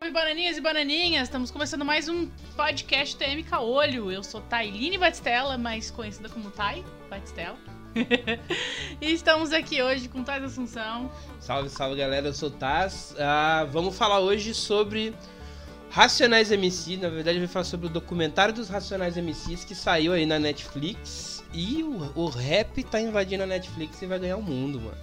Oi, bananinhas e bananinhas! Estamos começando mais um podcast TMK Olho. Eu sou Tailine Batistella, mais conhecida como Tai Batistella. e estamos aqui hoje com Taz Assunção. Salve, salve galera, eu sou Taz. Ah, vamos falar hoje sobre Racionais MC. Na verdade, vai falar sobre o documentário dos Racionais MCs que saiu aí na Netflix. E o, o rap tá invadindo a Netflix e vai ganhar o mundo, mano.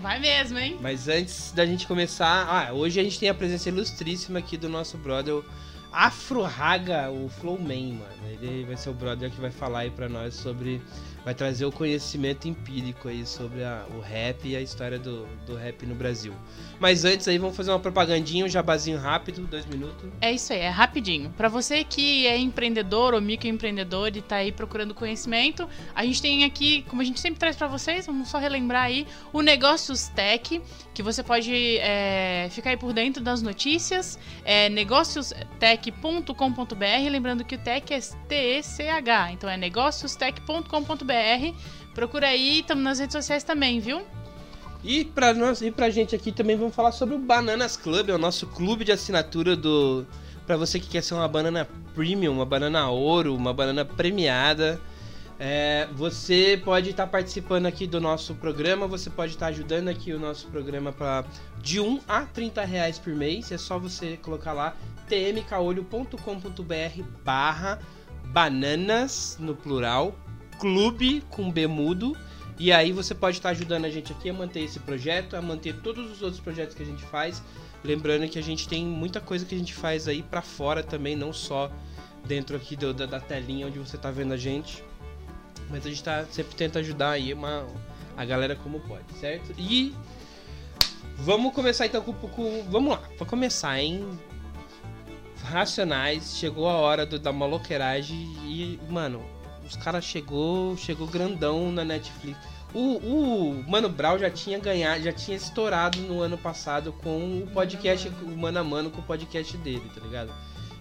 Vai mesmo, hein? Mas antes da gente começar, ah, hoje a gente tem a presença ilustríssima aqui do nosso brother Afro Raga, o Flowman, mano. Ele vai ser o brother que vai falar aí pra nós sobre vai trazer o conhecimento empírico aí sobre a, o rap e a história do, do rap no Brasil. Mas antes aí, vamos fazer uma propagandinha, um jabazinho rápido, dois minutos. É isso aí, é rapidinho. Para você que é empreendedor ou microempreendedor e tá aí procurando conhecimento, a gente tem aqui, como a gente sempre traz para vocês, vamos só relembrar aí, o Negócios Tech, que você pode é, ficar aí por dentro das notícias, é negóciostech.com.br, lembrando que o tech é T-E-C-H, então é negóciostech.com.br Procura aí, estamos nas redes sociais também, viu? E pra, nós, e pra gente aqui também vamos falar sobre o Bananas Club, é o nosso clube de assinatura do. Pra você que quer ser uma banana premium, uma banana ouro, uma banana premiada. É, você pode estar tá participando aqui do nosso programa, você pode estar tá ajudando aqui o nosso programa para de 1 a 30 reais por mês. É só você colocar lá tmcaolho.com.br barra bananas no plural clube com B mudo. E aí você pode estar ajudando a gente aqui a manter esse projeto, a manter todos os outros projetos que a gente faz. Lembrando que a gente tem muita coisa que a gente faz aí para fora também, não só dentro aqui do, da, da, telinha onde você tá vendo a gente. Mas a gente tá, sempre tenta ajudar aí uma, a galera como pode, certo? E vamos começar então com, com vamos lá, para começar, hein? Racionais, chegou a hora do, da maloqueiragem e, mano, os caras chegou, chegou grandão na Netflix. O, o Mano Brown já tinha ganhado, já tinha estourado no ano passado com o podcast, o Mano a Mano com o podcast dele, tá ligado?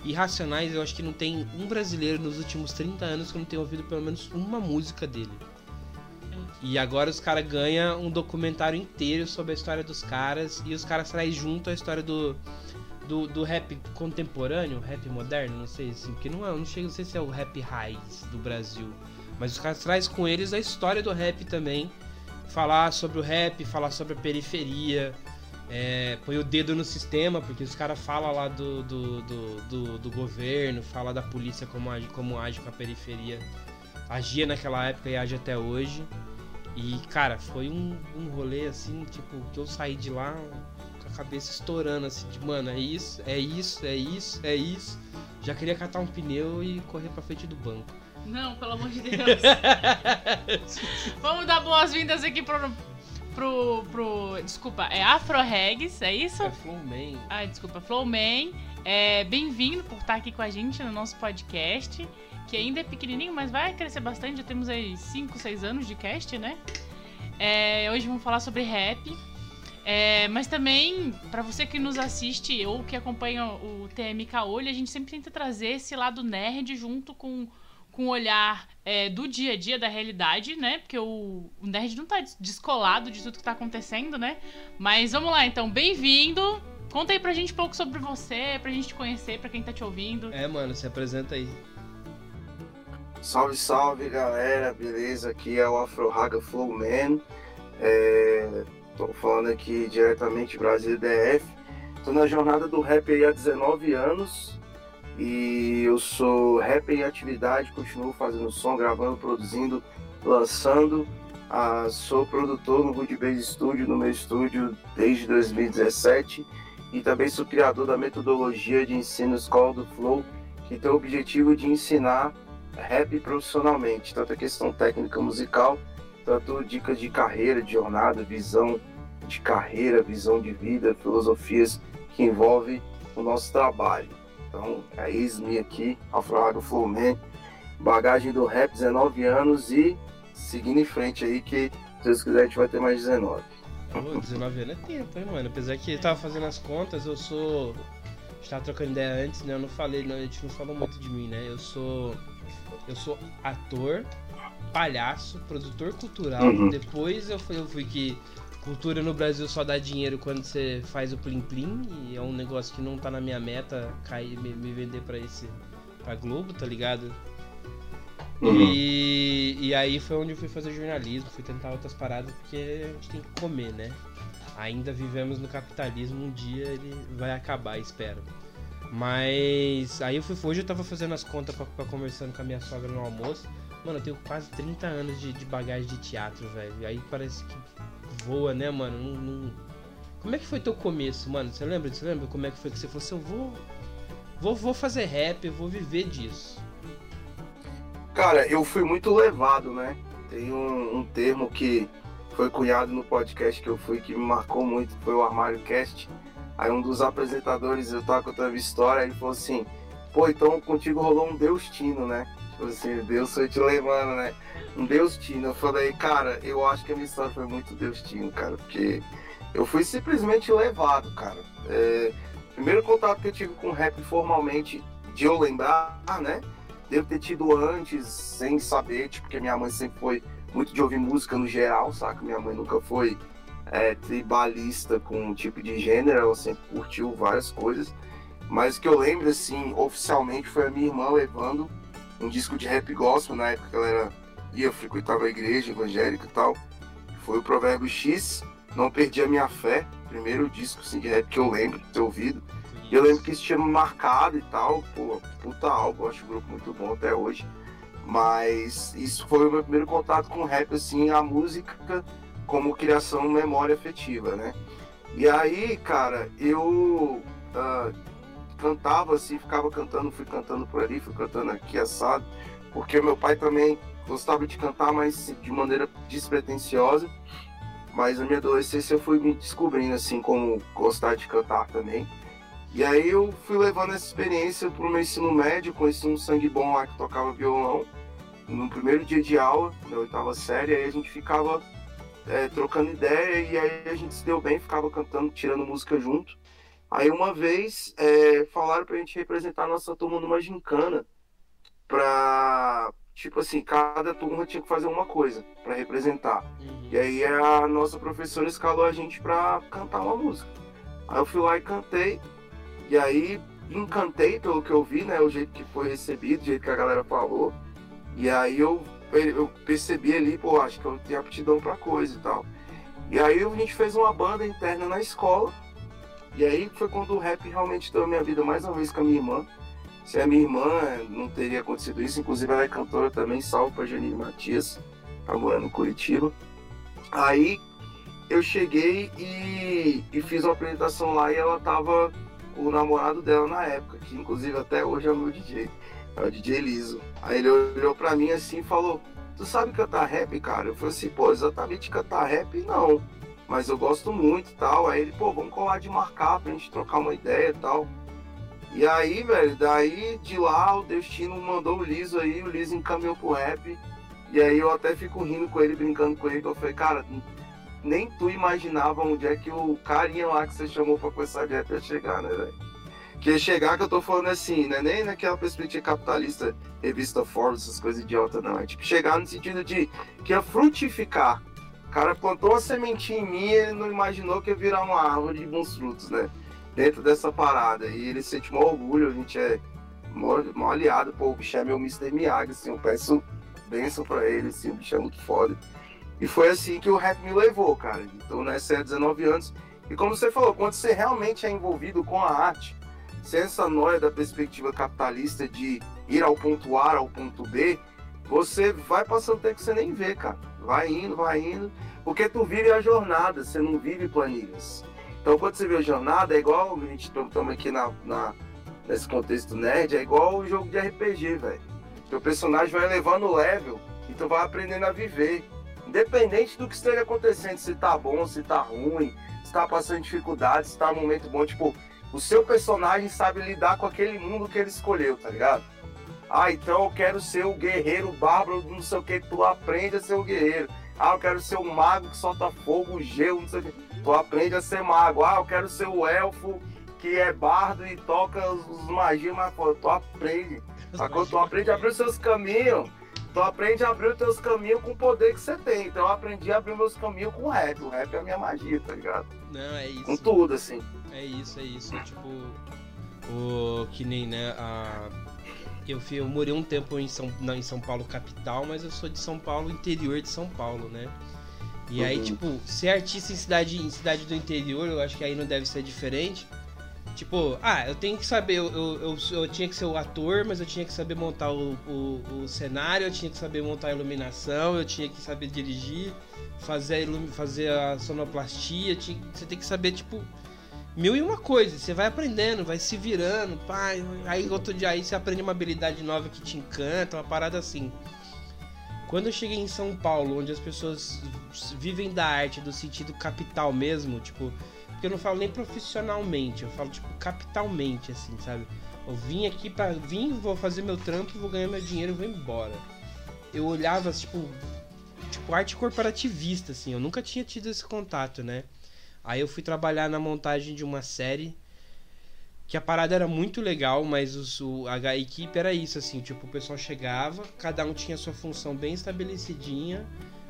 E Racionais, eu acho que não tem um brasileiro nos últimos 30 anos que não tenha ouvido pelo menos uma música dele. E agora os caras ganham um documentário inteiro sobre a história dos caras e os caras trazem junto a história do, do, do rap contemporâneo, rap moderno, não sei assim, porque não, é, não chega, não sei se é o rap raiz do Brasil, mas os caras traz com eles a história do rap também, falar sobre o rap, falar sobre a periferia, é, põe o dedo no sistema, porque os caras falam lá do, do, do, do, do governo, fala da polícia como age, como age com a periferia, agia naquela época e age até hoje. E, cara, foi um, um rolê assim, tipo, que eu saí de lá cabeça estourando, assim, de mano, é isso, é isso, é isso, é isso. Já queria catar um pneu e correr pra frente do banco. Não, pelo amor de Deus. Vamos dar boas-vindas aqui pro, pro, pro. Desculpa, é Afro Regs, é isso? É Flowman. Ah, desculpa, Flowman. É, Bem-vindo por estar aqui com a gente no nosso podcast, que ainda é pequenininho, mas vai crescer bastante. Já temos aí 5, 6 anos de cast, né? É, hoje vamos falar sobre rap. É, mas também, para você que nos assiste ou que acompanha o TMK Olho, a gente sempre tenta trazer esse lado nerd junto com, com o olhar é, do dia a dia, da realidade, né? Porque o, o nerd não tá descolado de tudo que tá acontecendo, né? Mas vamos lá, então, bem-vindo! Conta aí pra gente um pouco sobre você, pra gente te conhecer, pra quem tá te ouvindo. É, mano, se apresenta aí. Salve, salve, galera, beleza? Aqui é o Afro Raga Flowman. É Estou falando aqui diretamente Brasil DF. Estou na jornada do rap aí há 19 anos e eu sou rapper em atividade, continuo fazendo som, gravando, produzindo, lançando. Ah, sou produtor no Good Base Studio, no meu estúdio desde 2017 e também sou criador da metodologia de ensino Escola do Flow, que tem o objetivo de ensinar rap profissionalmente, tanto a questão técnica musical tanto dicas de carreira, de jornada, visão de carreira, visão de vida, filosofias que envolvem o nosso trabalho. Então, é eis-me aqui, Afroago Flowman, bagagem do rap, 19 anos e seguindo em frente aí que, se Deus quiser, a gente vai ter mais 19. Pô, 19 anos é tempo, hein, mano? Apesar que eu tava fazendo as contas, eu sou. Estava trocando ideia antes, né? Eu não falei, não, a gente não falou muito de mim, né? Eu sou Eu sou ator, palhaço, produtor cultural. Uhum. Depois eu fui, eu fui que cultura no Brasil só dá dinheiro quando você faz o plim plim e é um negócio que não tá na minha meta cair me, me vender para esse pra Globo, tá ligado? Uhum. E, e aí foi onde eu fui fazer jornalismo, fui tentar outras paradas porque a gente tem que comer, né? Ainda vivemos no capitalismo, um dia ele vai acabar, espero. Mas aí eu fui hoje eu tava fazendo as contas pra conversando com a minha sogra no almoço. Mano, eu tenho quase 30 anos de, de bagagem de teatro, velho. Aí parece que voa, né, mano? Não, não- Como é que foi teu começo, mano? Você lembra? Você lembra como é que foi que você falou assim, eu vou. Vou, vou fazer rap, eu vou viver disso. Cara, eu fui muito levado, né? Tem um, um termo que foi cunhado no podcast que eu fui que me marcou muito, foi o Armário Cast. Aí um dos apresentadores, eu tava contando a história, ele falou assim, pô, então contigo rolou um Deustino, né? Tipo assim, Deus foi te levando, né? Um Deustino. Eu falei, cara, eu acho que a minha história foi muito Deustino, cara, porque eu fui simplesmente levado, cara. É, primeiro contato que eu tive com rap formalmente, de eu lembrar, né? Devo ter tido antes, sem saber, tipo, porque minha mãe sempre foi muito de ouvir música no geral, saca? Minha mãe nunca foi é, tribalista com um tipo de gênero, ela sempre curtiu várias coisas. Mas o que eu lembro, assim, oficialmente foi a minha irmã levando um disco de rap gospel, na época que ela era, ia, frequentava a igreja evangélica e tal. Foi o Provérbio X, Não Perdi a Minha Fé, primeiro disco assim, de rap que eu lembro de ter ouvido. E eu lembro que isso tinha marcado e tal, pô, puta álbum, acho o grupo muito bom até hoje. Mas isso foi o meu primeiro contato com rap, assim, a música como criação memória afetiva, né? E aí, cara, eu ah, cantava assim, ficava cantando, fui cantando por ali, fui cantando aqui assado, porque meu pai também gostava de cantar, mas de maneira despretensiosa. Mas na minha adolescência eu fui me descobrindo assim como gostar de cantar também. E aí eu fui levando essa experiência para o meu ensino médio, conheci um sangue bom lá que tocava violão. No primeiro dia de aula, na oitava série, aí a gente ficava é, trocando ideia e aí a gente se deu bem, ficava cantando, tirando música junto. Aí uma vez é, falaram pra gente representar a nossa turma numa gincana pra, tipo assim, cada turma tinha que fazer uma coisa pra representar. Uhum. E aí a nossa professora escalou a gente pra cantar uma música. Aí eu fui lá e cantei. E aí encantei pelo que eu vi, né? O jeito que foi recebido, o jeito que a galera falou. E aí eu, eu percebi ali, pô, acho que eu tenho aptidão pra coisa e tal. E aí a gente fez uma banda interna na escola. E aí foi quando o rap realmente deu a minha vida mais uma vez com a minha irmã. Se a minha irmã não teria acontecido isso, inclusive ela é cantora também, salve pra Janine Matias, tá morando em Curitiba. Aí eu cheguei e, e fiz uma apresentação lá e ela tava com o namorado dela na época, que inclusive até hoje é o meu DJ, é o DJ Liso. Aí ele olhou pra mim assim e falou, tu sabe cantar rap, cara? Eu falei assim, pô, exatamente cantar rap não, mas eu gosto muito e tal. Aí ele, pô, vamos colar de marcar pra gente trocar uma ideia e tal. E aí, velho, daí de lá o Destino mandou o Liso aí, o Liso encaminhou pro rap. E aí eu até fico rindo com ele, brincando com ele, que eu falei, cara, nem tu imaginava onde é que o carinha lá que você chamou pra começar de rap ia chegar, né, velho? Que chegar que eu tô falando assim, né? Nem naquela perspectiva capitalista, revista Forbes, essas coisas idiotas, não. É tipo chegar no sentido de que ia frutificar. O cara plantou uma sementinha em mim e ele não imaginou que ia virar uma árvore de bons frutos, né? Dentro dessa parada. E ele sente maior orgulho, a gente é mó, aliado, pô, o bicho é meu Mr. Miyagi, assim, eu peço bênção pra ele, assim, o bicho é muito foda. E foi assim que o rap me levou, cara. Então, nessa é 19 anos. E como você falou, quando você realmente é envolvido com a arte, sem essa noia da perspectiva capitalista de ir ao ponto A ao ponto B, você vai passando tempo que você nem vê, cara. Vai indo, vai indo. Porque tu vive a jornada, você não vive planilhas. Então, quando você vê a jornada, é igual a gente estamos aqui na, na, nesse contexto nerd, é igual o jogo de RPG, velho. Teu personagem vai elevando o level e tu vai aprendendo a viver. Independente do que esteja acontecendo, se tá bom, se tá ruim, se tá passando dificuldade, se tá num momento bom, tipo, o seu personagem sabe lidar com aquele mundo que ele escolheu, tá ligado? Ah, então eu quero ser o guerreiro bárbaro, não sei o que, tu aprende a ser o guerreiro. Ah, eu quero ser o mago que solta fogo, gelo, não sei o que. Tu aprende a ser mago. Ah, eu quero ser o elfo que é bardo e toca os, os magias, mas pô, tu aprende. Sacou? Tu aprende a abrir os seus caminhos. Tu aprende a abrir os teus caminhos com o poder que você tem. Então eu aprendi a abrir meus caminhos com o rap. O rap é a minha magia, tá ligado? Não, é isso. Com tudo, assim. É isso, é isso. Tipo, o que nem, né, a... Eu, fui, eu morei um tempo em São, não, em São Paulo capital, mas eu sou de São Paulo, interior de São Paulo, né? E aí, Uhum. tipo, ser artista em cidade, em cidade do interior, eu acho que aí não deve ser diferente. Tipo, ah, eu tenho que saber, eu, eu, eu, eu tinha que ser o ator, mas eu tinha que saber montar o, o, o cenário, eu tinha que saber montar a iluminação, eu tinha que saber dirigir, fazer a, fazer a sonoplastia, tinha, você tem que saber, tipo, mil e uma coisas. Você vai aprendendo, vai se virando, pai. Aí outro dia aí você aprende uma habilidade nova que te encanta, uma parada assim. Quando eu cheguei em São Paulo, onde as pessoas vivem da arte do sentido capital mesmo, tipo, porque eu não falo nem profissionalmente, eu falo tipo capitalmente assim, sabe? Eu vim aqui para vim, vou fazer meu trampo, vou ganhar meu dinheiro vou embora. Eu olhava tipo tipo arte corporativista assim, eu nunca tinha tido esse contato, né? Aí eu fui trabalhar na montagem de uma série que a parada era muito legal, mas os, o, a, equipe era isso, assim, tipo, o pessoal chegava, cada um tinha sua função bem estabelecidinha,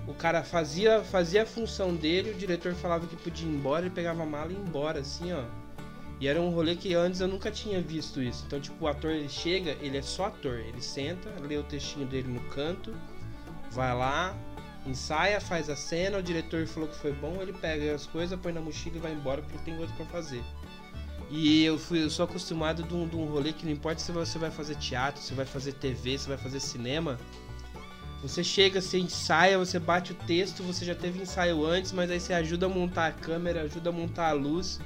o cara fazia, fazia a função dele, o diretor falava que podia ir embora, ele pegava a mala e ia embora, assim, ó. E era um rolê que antes eu nunca tinha visto isso. Então, tipo, o ator ele chega, ele é só ator. Ele senta, lê o textinho dele no canto, vai lá, ensaia, faz a cena, o diretor falou que foi bom, ele pega as coisas, põe na mochila e vai embora porque tem outro pra fazer. E eu fui, eu sou acostumado de um, de um rolê que não importa se você vai fazer teatro, se vai fazer TV, se vai fazer cinema. Você chega, você ensaia, você bate o texto, você já teve ensaio antes, mas aí você ajuda a montar a câmera, ajuda a montar a luz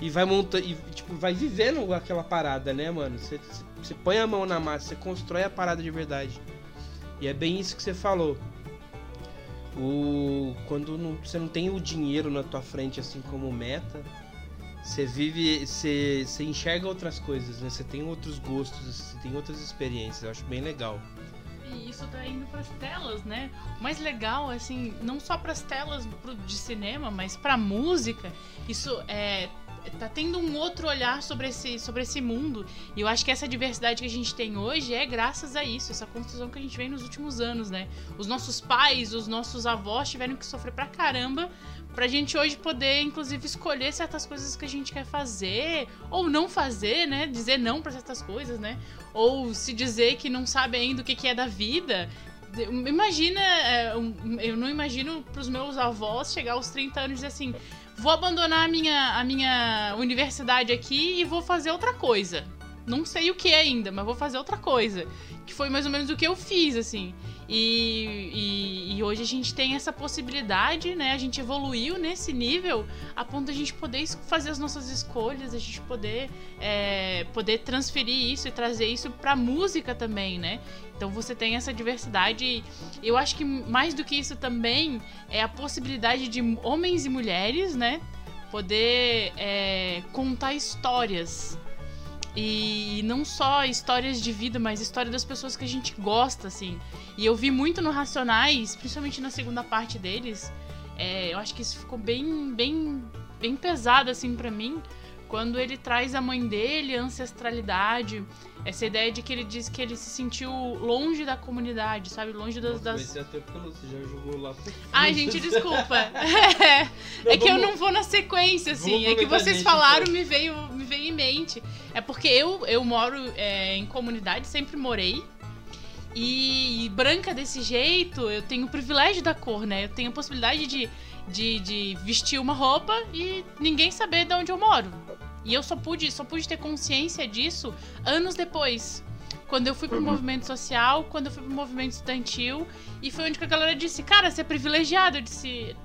e vai montando e tipo vai vivendo aquela parada, né, mano? Você, você põe a mão na massa, você constrói a parada de verdade. E é bem isso que você falou. O quando não, você não tem o dinheiro na tua frente assim como meta, você vive, você, você enxerga outras coisas, né? Você tem outros gostos, você tem outras experiências. Eu acho bem legal. E isso tá indo pras telas, né? O mais legal, assim, não só pras telas pro- de cinema, mas pra música, isso é. Tá tendo um outro olhar sobre esse, sobre esse mundo. E eu acho que essa diversidade que a gente tem hoje é graças a isso, essa construção que a gente vem nos últimos anos, né? Os nossos pais, os nossos avós tiveram que sofrer pra caramba pra gente hoje poder, inclusive, escolher certas coisas que a gente quer fazer ou não fazer, né? Dizer não pra certas coisas, né? ou se dizer que não sabe ainda o que, que é da vida. Imagina, é, eu não imagino pros meus avós chegar aos 30 anos e dizer assim: vou abandonar a minha, a minha universidade aqui e vou fazer outra coisa. Não sei o que ainda, mas vou fazer outra coisa. Que foi mais ou menos o que eu fiz, assim. E, e, e hoje a gente tem essa possibilidade, né? A gente evoluiu nesse nível a ponto de a gente poder fazer as nossas escolhas, a gente poder é, poder transferir isso e trazer isso pra música também, né? Então você tem essa diversidade. e Eu acho que mais do que isso também é a possibilidade de homens e mulheres, né? Poder é, contar histórias. E não só histórias de vida, mas história das pessoas que a gente gosta, assim. E eu vi muito no Racionais, principalmente na segunda parte deles. é, eu acho que isso ficou bem, bem, bem pesado, assim, pra mim. Quando ele traz a mãe dele, a ancestralidade, essa ideia de que ele diz que ele se sentiu longe da comunidade, sabe? Longe das. das... Até pelo você já jogou lá pro Ai, gente, desculpa. É, é que eu vamos- não vou na sequência, assim. É que vocês falaram, então. me veio, me veio em mente. É porque eu, eu moro é, em comunidade, sempre morei. E, branca desse jeito, eu tenho o privilégio da cor, né? Eu tenho a possibilidade de, de, de vestir uma roupa e ninguém saber de onde eu moro. E eu só pude, só pude ter consciência disso anos depois. Quando eu fui pro Uhum. movimento social, quando eu fui pro movimento estudantil. E foi onde que a galera disse, cara, você é privilegiado. Eu disse,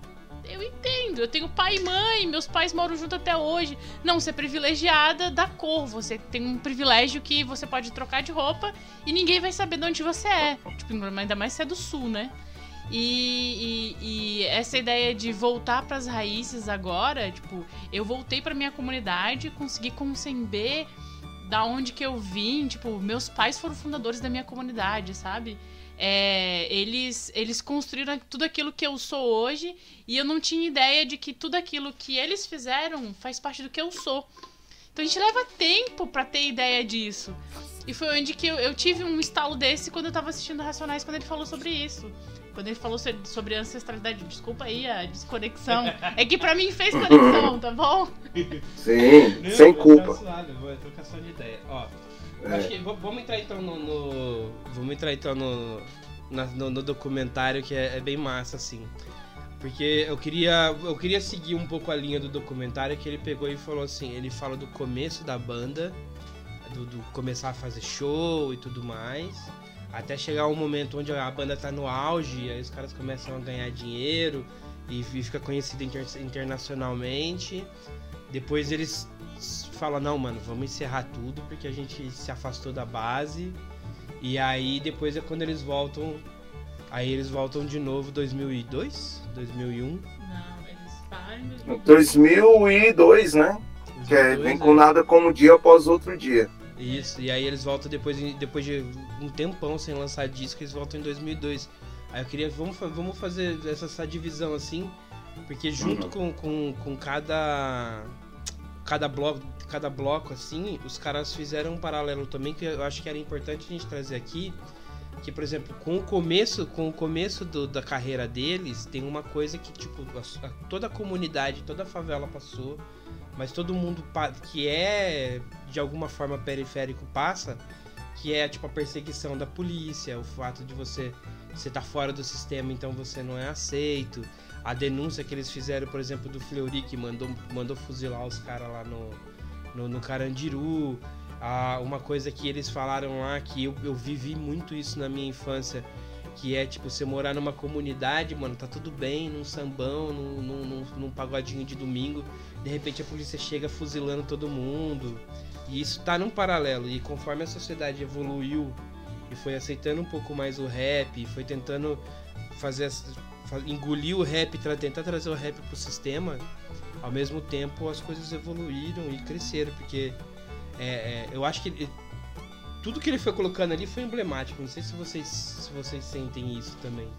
eu entendo, eu tenho pai e mãe, meus pais moram junto até hoje. Não, você é privilegiada da cor, você tem um privilégio que você pode trocar de roupa e ninguém vai saber de onde você é. Tipo, ainda mais se é do sul, né? E, e- e essa ideia de voltar pras raízes agora, tipo, eu voltei pra minha comunidade, consegui conceber da onde que eu vim, tipo, meus pais foram fundadores da minha comunidade, sabe? É, eles, eles construíram tudo aquilo que eu sou hoje e eu não tinha ideia de que tudo aquilo que eles fizeram faz parte do que eu sou. Então a gente leva tempo pra ter ideia disso. E foi onde que eu, eu tive um estalo desse quando eu tava assistindo Racionais, quando ele falou sobre isso. Quando ele falou sobre ancestralidade, desculpa aí a desconexão. É que pra mim fez conexão, tá bom? Sim, Não, sem culpa. Suado, vou trocar só de ideia. Ó, é. acho que vamos entrar então no, no, Vamos entrar então no, no, no documentário que é, é, bem massa, assim. Porque eu queria, eu queria seguir um pouco a linha do documentário que ele pegou e falou assim, ele fala do começo da banda, do, do começar a fazer show e tudo mais, até chegar um momento onde a banda tá no auge, aí os caras começam a ganhar dinheiro e fica conhecido inter, internacionalmente. Depois eles falam, não, mano, vamos encerrar tudo porque a gente se afastou da base. E aí depois é quando eles voltam. Aí eles voltam de novo 2002? 2001? Não, eles param em 2002, né? 2002, que é, vem com né? nada como dia após outro dia. Isso, e aí eles voltam depois, depois de um tempão sem lançar disco, eles voltam em 2002. Aí eu queria, vamos, vamos fazer essa, essa divisão assim, porque junto uhum. com, com, com cada cada bloco, cada bloco assim, os caras fizeram um paralelo também que eu acho que era importante a gente trazer aqui, que por exemplo, com o começo, com o começo do, da carreira deles, tem uma coisa que tipo a, toda a comunidade, toda a favela passou, mas todo mundo que é de alguma forma periférico passa, que é tipo a perseguição da polícia, o fato de você você tá fora do sistema, então você não é aceito. A denúncia que eles fizeram, por exemplo, do Fleury, que mandou, mandou fuzilar os caras lá no, no, no Carandiru. Ah, uma coisa que eles falaram lá, que eu, eu vivi muito isso na minha infância, que é tipo, você morar numa comunidade, mano, tá tudo bem, num sambão, num, num, num, pagodinho de domingo, de repente a polícia chega fuzilando todo mundo. E isso tá num paralelo. E conforme a sociedade evoluiu e foi aceitando um pouco mais o rap, foi tentando fazer engolir o rap, tentar trazer o rap pro sistema, ao mesmo tempo as coisas evoluíram e cresceram, porque é, é, eu acho que tudo que ele foi colocando ali foi emblemático. Não sei se vocês, se vocês sentem isso também.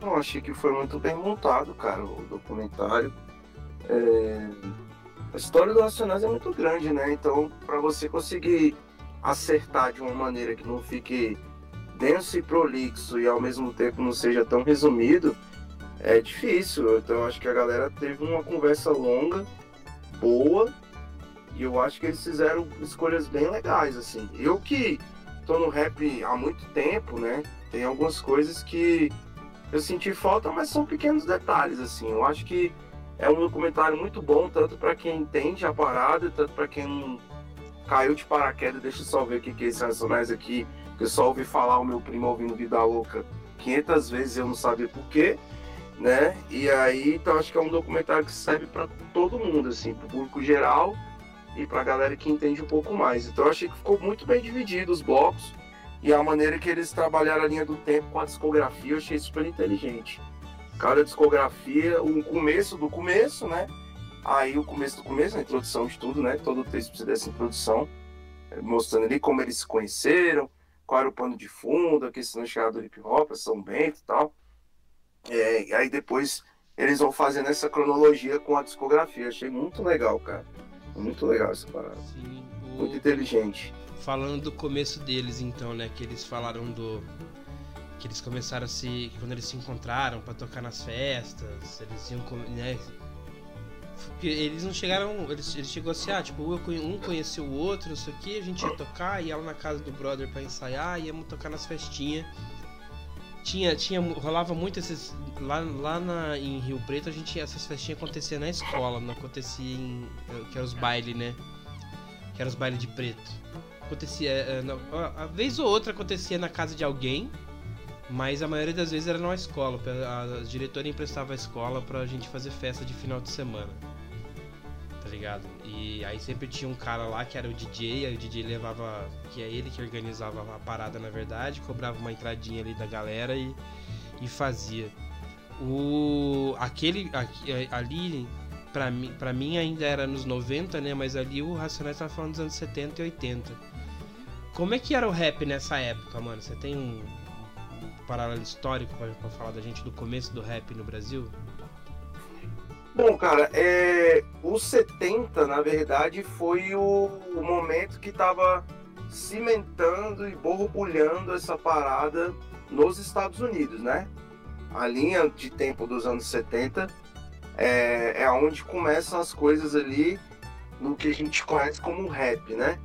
Eu achei que foi muito bem montado, cara, o documentário. É... A história do Racionais é muito grande, né? Então, para você conseguir acertar de uma maneira que não fique denso e prolixo e ao mesmo tempo não seja tão resumido, é difícil. Então, acho que a galera teve uma conversa longa, boa, e eu acho que eles fizeram escolhas bem legais, assim. Eu que tô no rap há muito tempo, né? Tem algumas coisas que eu senti falta, mas são pequenos detalhes, assim. Eu acho que é um documentário muito bom, tanto para quem entende a parada, tanto para quem não caiu de paraquedas. Deixa eu só ver o que, é esse Racionais aqui, que eu só ouvi falar o meu primo ouvindo Vida Louca 500 vezes eu não sabia porquê, né? E aí, então acho que é um documentário que serve para todo mundo, assim, para o público geral e para a galera que entende um pouco mais. Então eu achei que ficou muito bem dividido os blocos e a maneira que eles trabalharam a linha do tempo com a discografia eu achei super inteligente. Cada discografia, o começo do começo, né? Aí o começo do começo, a introdução de tudo, né? Todo o texto precisa dessa introdução, eh, mostrando ali como eles se conheceram, qual era o pano de fundo, a questão da chegada do hip hop, São Bento e tal. É, aí depois eles vão fazendo essa cronologia com a discografia. Achei muito legal, cara. Muito legal essa parada. Sim, o... Muito inteligente. Falando do começo deles, então, né? Que eles falaram do. Que eles começaram a se. Quando eles se encontraram para tocar nas festas, eles iam. Né, eles não chegaram. Eles, eles chegou assim, ah, tipo, um conheceu o outro, isso aqui, a gente ia tocar, ia lá na casa do brother para ensaiar, íamos tocar nas festinhas tinha, tinha rolava muito esses lá, lá na, em Rio Preto a gente essas festinhas aconteciam na escola não acontecia em eh, que era os bailes né? Que eram os bailes de preto. Acontecia é, a vez ou outra acontecia na casa de alguém mas a maioria das vezes era na escola. A, a diretora emprestava a escola pra gente fazer festa de final de semana. Tá ligado? Aí sempre tinha um cara lá que era o DJ, aí o DJ levava, que é ele que organizava a parada na verdade, cobrava uma entradinha ali da galera e, e fazia. O aquele ali para mim, para mim ainda era nos 90, né, mas ali o Racionais tava falando dos anos 70 e 80. Como é que era o rap nessa época, mano? Você tem um, paralelo histórico para falar da gente do começo do rap no Brasil? Bom, cara, é, os 70, na verdade, foi o, o momento que tava cimentando e borbulhando essa parada nos Estados Unidos, né? A linha de tempo dos anos 70 é, é onde começam as coisas ali no que a gente conhece como rap, né?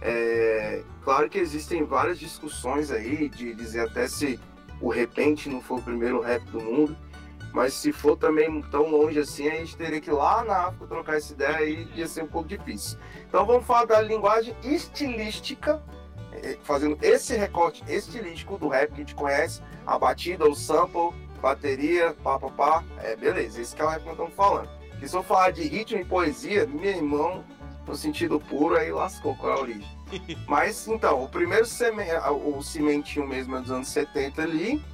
É, claro que existem várias discussões aí de dizer até se o repente não foi o primeiro rap do mundo, mas se for também tão longe assim, a gente teria que ir lá na África trocar essa ideia e ia ser um pouco difícil. Então vamos falar da linguagem estilística, é, fazendo esse recorte estilístico do rap que a gente conhece, a batida, o sample, bateria, pá, pá, pá. É, beleza, esse que é o rap que nós estamos falando. E se eu falar de ritmo e poesia, meu irmão, no sentido puro, aí lascou qual é a origem. Mas então, o primeiro seme... o cimentinho mesmo é dos anos 70 ali,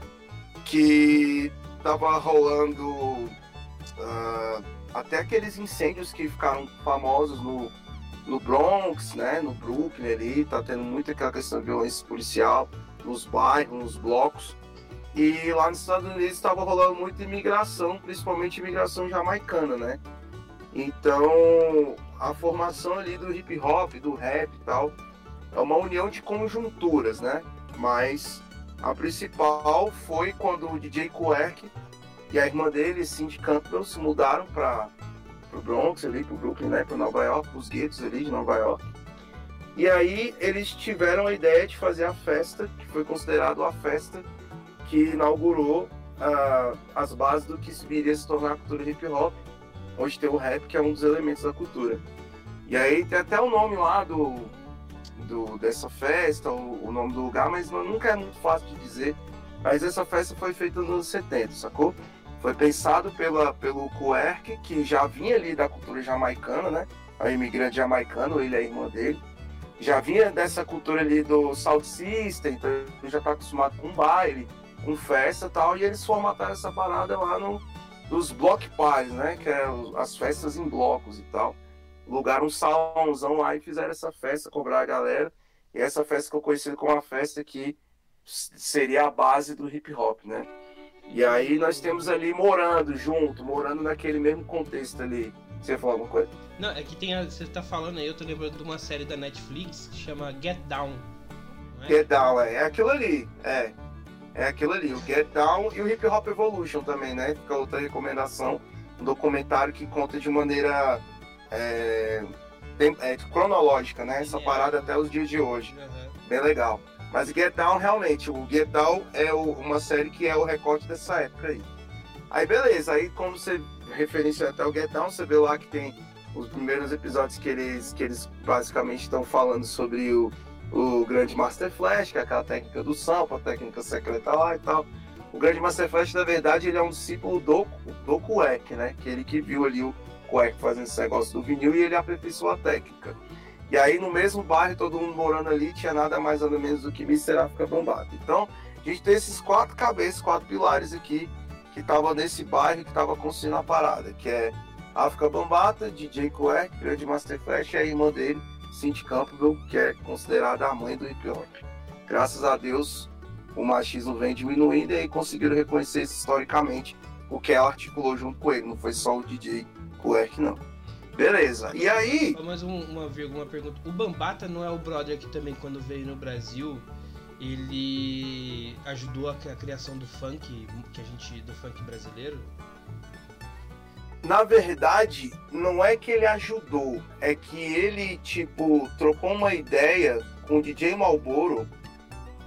que tava rolando uh, até aqueles incêndios que ficaram famosos no, no Bronx, né, no Brooklyn ali, tá tendo muita aquela questão de violência policial nos bairros, nos blocos. E lá nos Estados Unidos estava rolando muita imigração, principalmente imigração jamaicana, né? Então, a formação ali do hip hop, do rap e tal, é uma união de conjunturas, né? Mas a principal foi quando o DJ Quirk e a irmã dele, Cindy Campbell, se mudaram para o Bronx, ali, para o Brooklyn, né, para Nova York, os guetos ali de Nova York. E aí eles tiveram a ideia de fazer a festa, que foi considerado a festa que inaugurou uh, as bases do que viria a se tornar a cultura hip hop, onde tem o rap, que é um dos elementos da cultura. E aí tem até o nome lá do do, dessa festa, o, o, nome do lugar, mas nunca é muito fácil de dizer. Mas essa festa foi feita nos anos 70, sacou? Foi pensado pela, pelo Querc, que já vinha ali da cultura jamaicana, né? A imigrante jamaicano, ele é irmã dele. Já vinha dessa cultura ali do South System, então ele já tá acostumado com baile, com festa e tal. E eles formataram essa parada lá no, nos block parties, né? Que é as festas em blocos e tal alugaram um salãozão lá e fizeram essa festa, cobrar a galera. E essa festa ficou conhecida como a festa que seria a base do hip hop, né? E aí nós temos ali morando junto, morando naquele mesmo contexto ali. Você falar alguma coisa? Não, é que tem a, você tá falando aí, eu tô lembrando de uma série da Netflix que chama Get Down. É? Get Down, é, é aquilo ali, é. É aquilo ali, o Get Down e o Hip Hop Evolution também, né? Fica outra recomendação, um documentário que conta de maneira é, é, cronológica, né? Essa parada até os dias de hoje. Uhum. Bem legal. Mas Get Down, realmente, o Get Down é o, uma série que é o recorte dessa época aí. Aí beleza, aí como você referencia até o Get Down, você vê lá que tem os primeiros episódios que eles, que eles basicamente estão falando sobre o, o grande Master Flash, que é aquela técnica do sample, a técnica secreta lá e tal. O grande Master Flash, na verdade, ele é um discípulo do, do Kuek, né? Que ele que viu ali o, Quack fazendo esse negócio do vinil e ele aperfeiçoou a técnica. E aí no mesmo bairro, todo mundo morando ali, tinha nada mais nada menos do que Mr. África Bombata. Então, a gente tem esses quatro cabeças, quatro pilares aqui, que estavam nesse bairro que estava construindo a parada, que é África Bambata, DJ Quack, grande Master Flash e a irmã dele, Cindy Campbell, que é considerada a mãe do hip hop. Graças a Deus, o machismo vem diminuindo e aí conseguiram reconhecer isso historicamente, o que ela articulou junto com ele, não foi só o DJ Quirk, não. Beleza. E aí. Mais um, uma, uma pergunta. O Bambata não é o brother que também, quando veio no Brasil, ele ajudou a, a criação do funk, que a gente. do funk brasileiro? Na verdade, não é que ele ajudou, é que ele, tipo, trocou uma ideia com o DJ Malboro,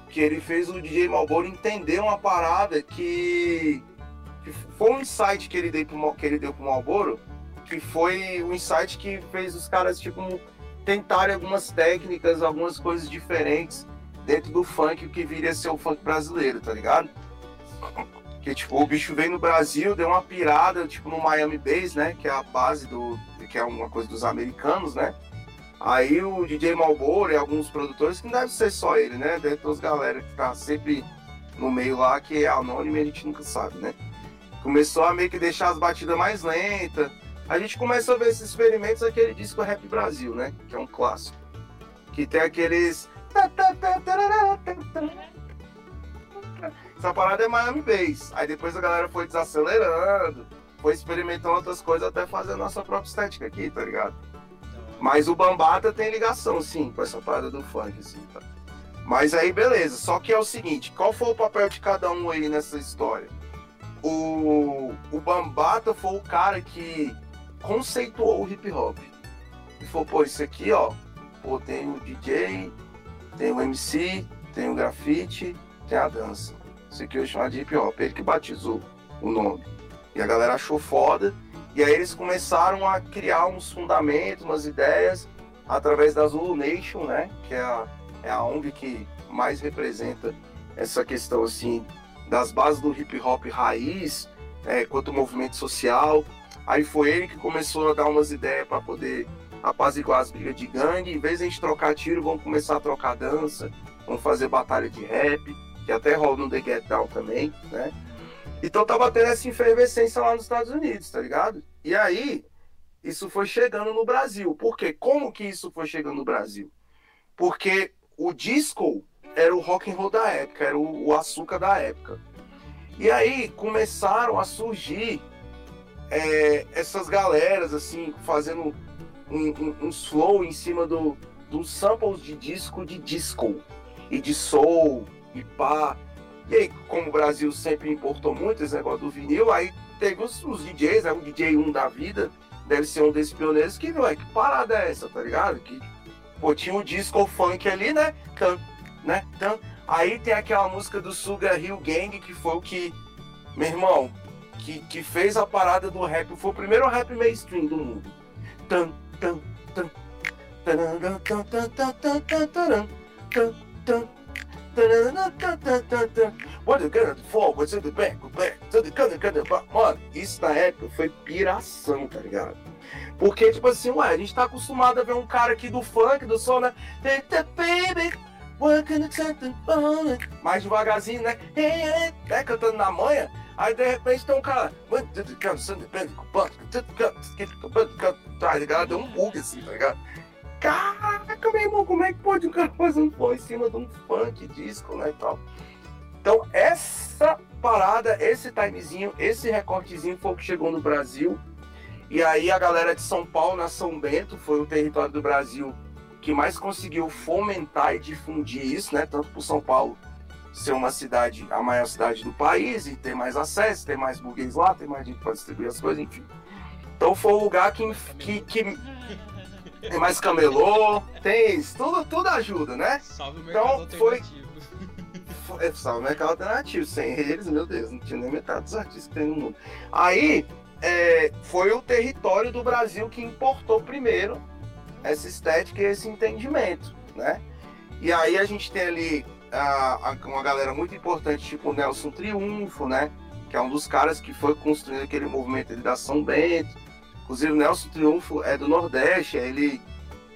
que ele fez o DJ Malboro entender uma parada que, que foi um insight que ele deu pro, que ele deu pro Malboro, que foi o insight que fez os caras, tipo, tentarem algumas técnicas, algumas coisas diferentes dentro do funk, o que viria a ser o funk brasileiro, tá ligado? Que, tipo, o bicho veio no Brasil, deu uma pirada, tipo, no Miami Bass, né? Que é a base do... que é uma coisa dos americanos, né? Aí o DJ Malboro e alguns produtores, que não deve ser só ele, né? Deve ter os galera que tá sempre no meio lá, que é anônimo e a gente nunca sabe, né? Começou a meio que deixar as batidas mais lentas, a gente começa a ver esses experimentos aquele disco Rap Brasil, né? Que é um clássico. Que tem aqueles. Essa parada é Miami Bass. Aí depois a galera foi desacelerando, foi experimentando outras coisas até fazer a nossa própria estética aqui, tá ligado? Mas o Bambata tem ligação, sim, com essa parada do funk, assim, tá? Mas aí, beleza. Só que é o seguinte, qual foi o papel de cada um aí nessa história? O, o Bambata foi o cara que conceituou o hip hop. E falou, pô, isso aqui, ó, pô, tem o DJ, tem o MC, tem o grafite, tem a dança. Isso aqui eu chamo de hip hop. Ele que batizou o nome. E a galera achou foda. E aí eles começaram a criar uns fundamentos, umas ideias, através da Zulu Nation, né? Que é a, é a ONG que mais representa essa questão, assim, das bases do hip hop raiz, é, quanto movimento social. Aí foi ele que começou a dar umas ideias para poder apaziguar as brigas de gangue. Em vez de a gente trocar tiro, vamos começar a trocar dança, vamos fazer batalha de rap, que até rola no The Get Down também, né? Então tava tendo essa efervescência lá nos Estados Unidos, tá ligado? E aí, isso foi chegando no Brasil. Por quê? Como que isso foi chegando no Brasil? Porque o disco era o rock and roll da época, era o açúcar da época. E aí começaram a surgir é, essas galeras, assim, fazendo um, um, um flow em cima do, dos samples de disco de disco e de soul e pá. E aí, como o Brasil sempre importou muito esse negócio do vinil, aí teve os, os DJs, né, o DJ 1 da vida, deve ser um desses pioneiros que, ué, que parada é essa, tá ligado? Que, pô, tinha um disco funk ali, né? Tan, né? Tan. Aí tem aquela música do Sugar Hill Gang, que foi o que, meu irmão, que, que fez a parada do rap, foi o primeiro rap mainstream do mundo. Tan, tan, tan. Isso na época foi piração, tá ligado? Porque, tipo assim, ué, a gente tá acostumado a ver um cara aqui do funk, do som, né? Mais devagarzinho, né? É, cantando na manha. Aí de repente tem um cara. Tá ligado? Deu um bug assim, tá ligado? Caraca, meu irmão, como é que pode um cara fazer um flow em cima de um funk disco, né? E tal. Então, essa parada, esse timezinho, esse recortezinho foi o que chegou no Brasil. E aí a galera de São Paulo, na São Bento, foi o território do Brasil que mais conseguiu fomentar e difundir isso, né? Tanto por São Paulo ser uma cidade, a maior cidade do país, e ter mais acesso, ter mais burguês lá, ter mais gente para distribuir as coisas, enfim. Então foi o lugar que, que, que tem mais camelô, tem isso, tudo, tudo ajuda, né? Salve o mercado Então, foi- alternativo. É, salve o mercado alternativo. Sem eles, meu Deus, não tinha nem metade dos artistas que tem no mundo. Aí, é, foi o território do Brasil que importou primeiro essa estética e esse entendimento, né? E aí a gente tem ali a- a- uma galera muito importante, tipo o Nelson Triunfo, né? Que é um dos caras que foi construindo aquele movimento da São Bento. Inclusive, o Nelson Triunfo é do Nordeste, ele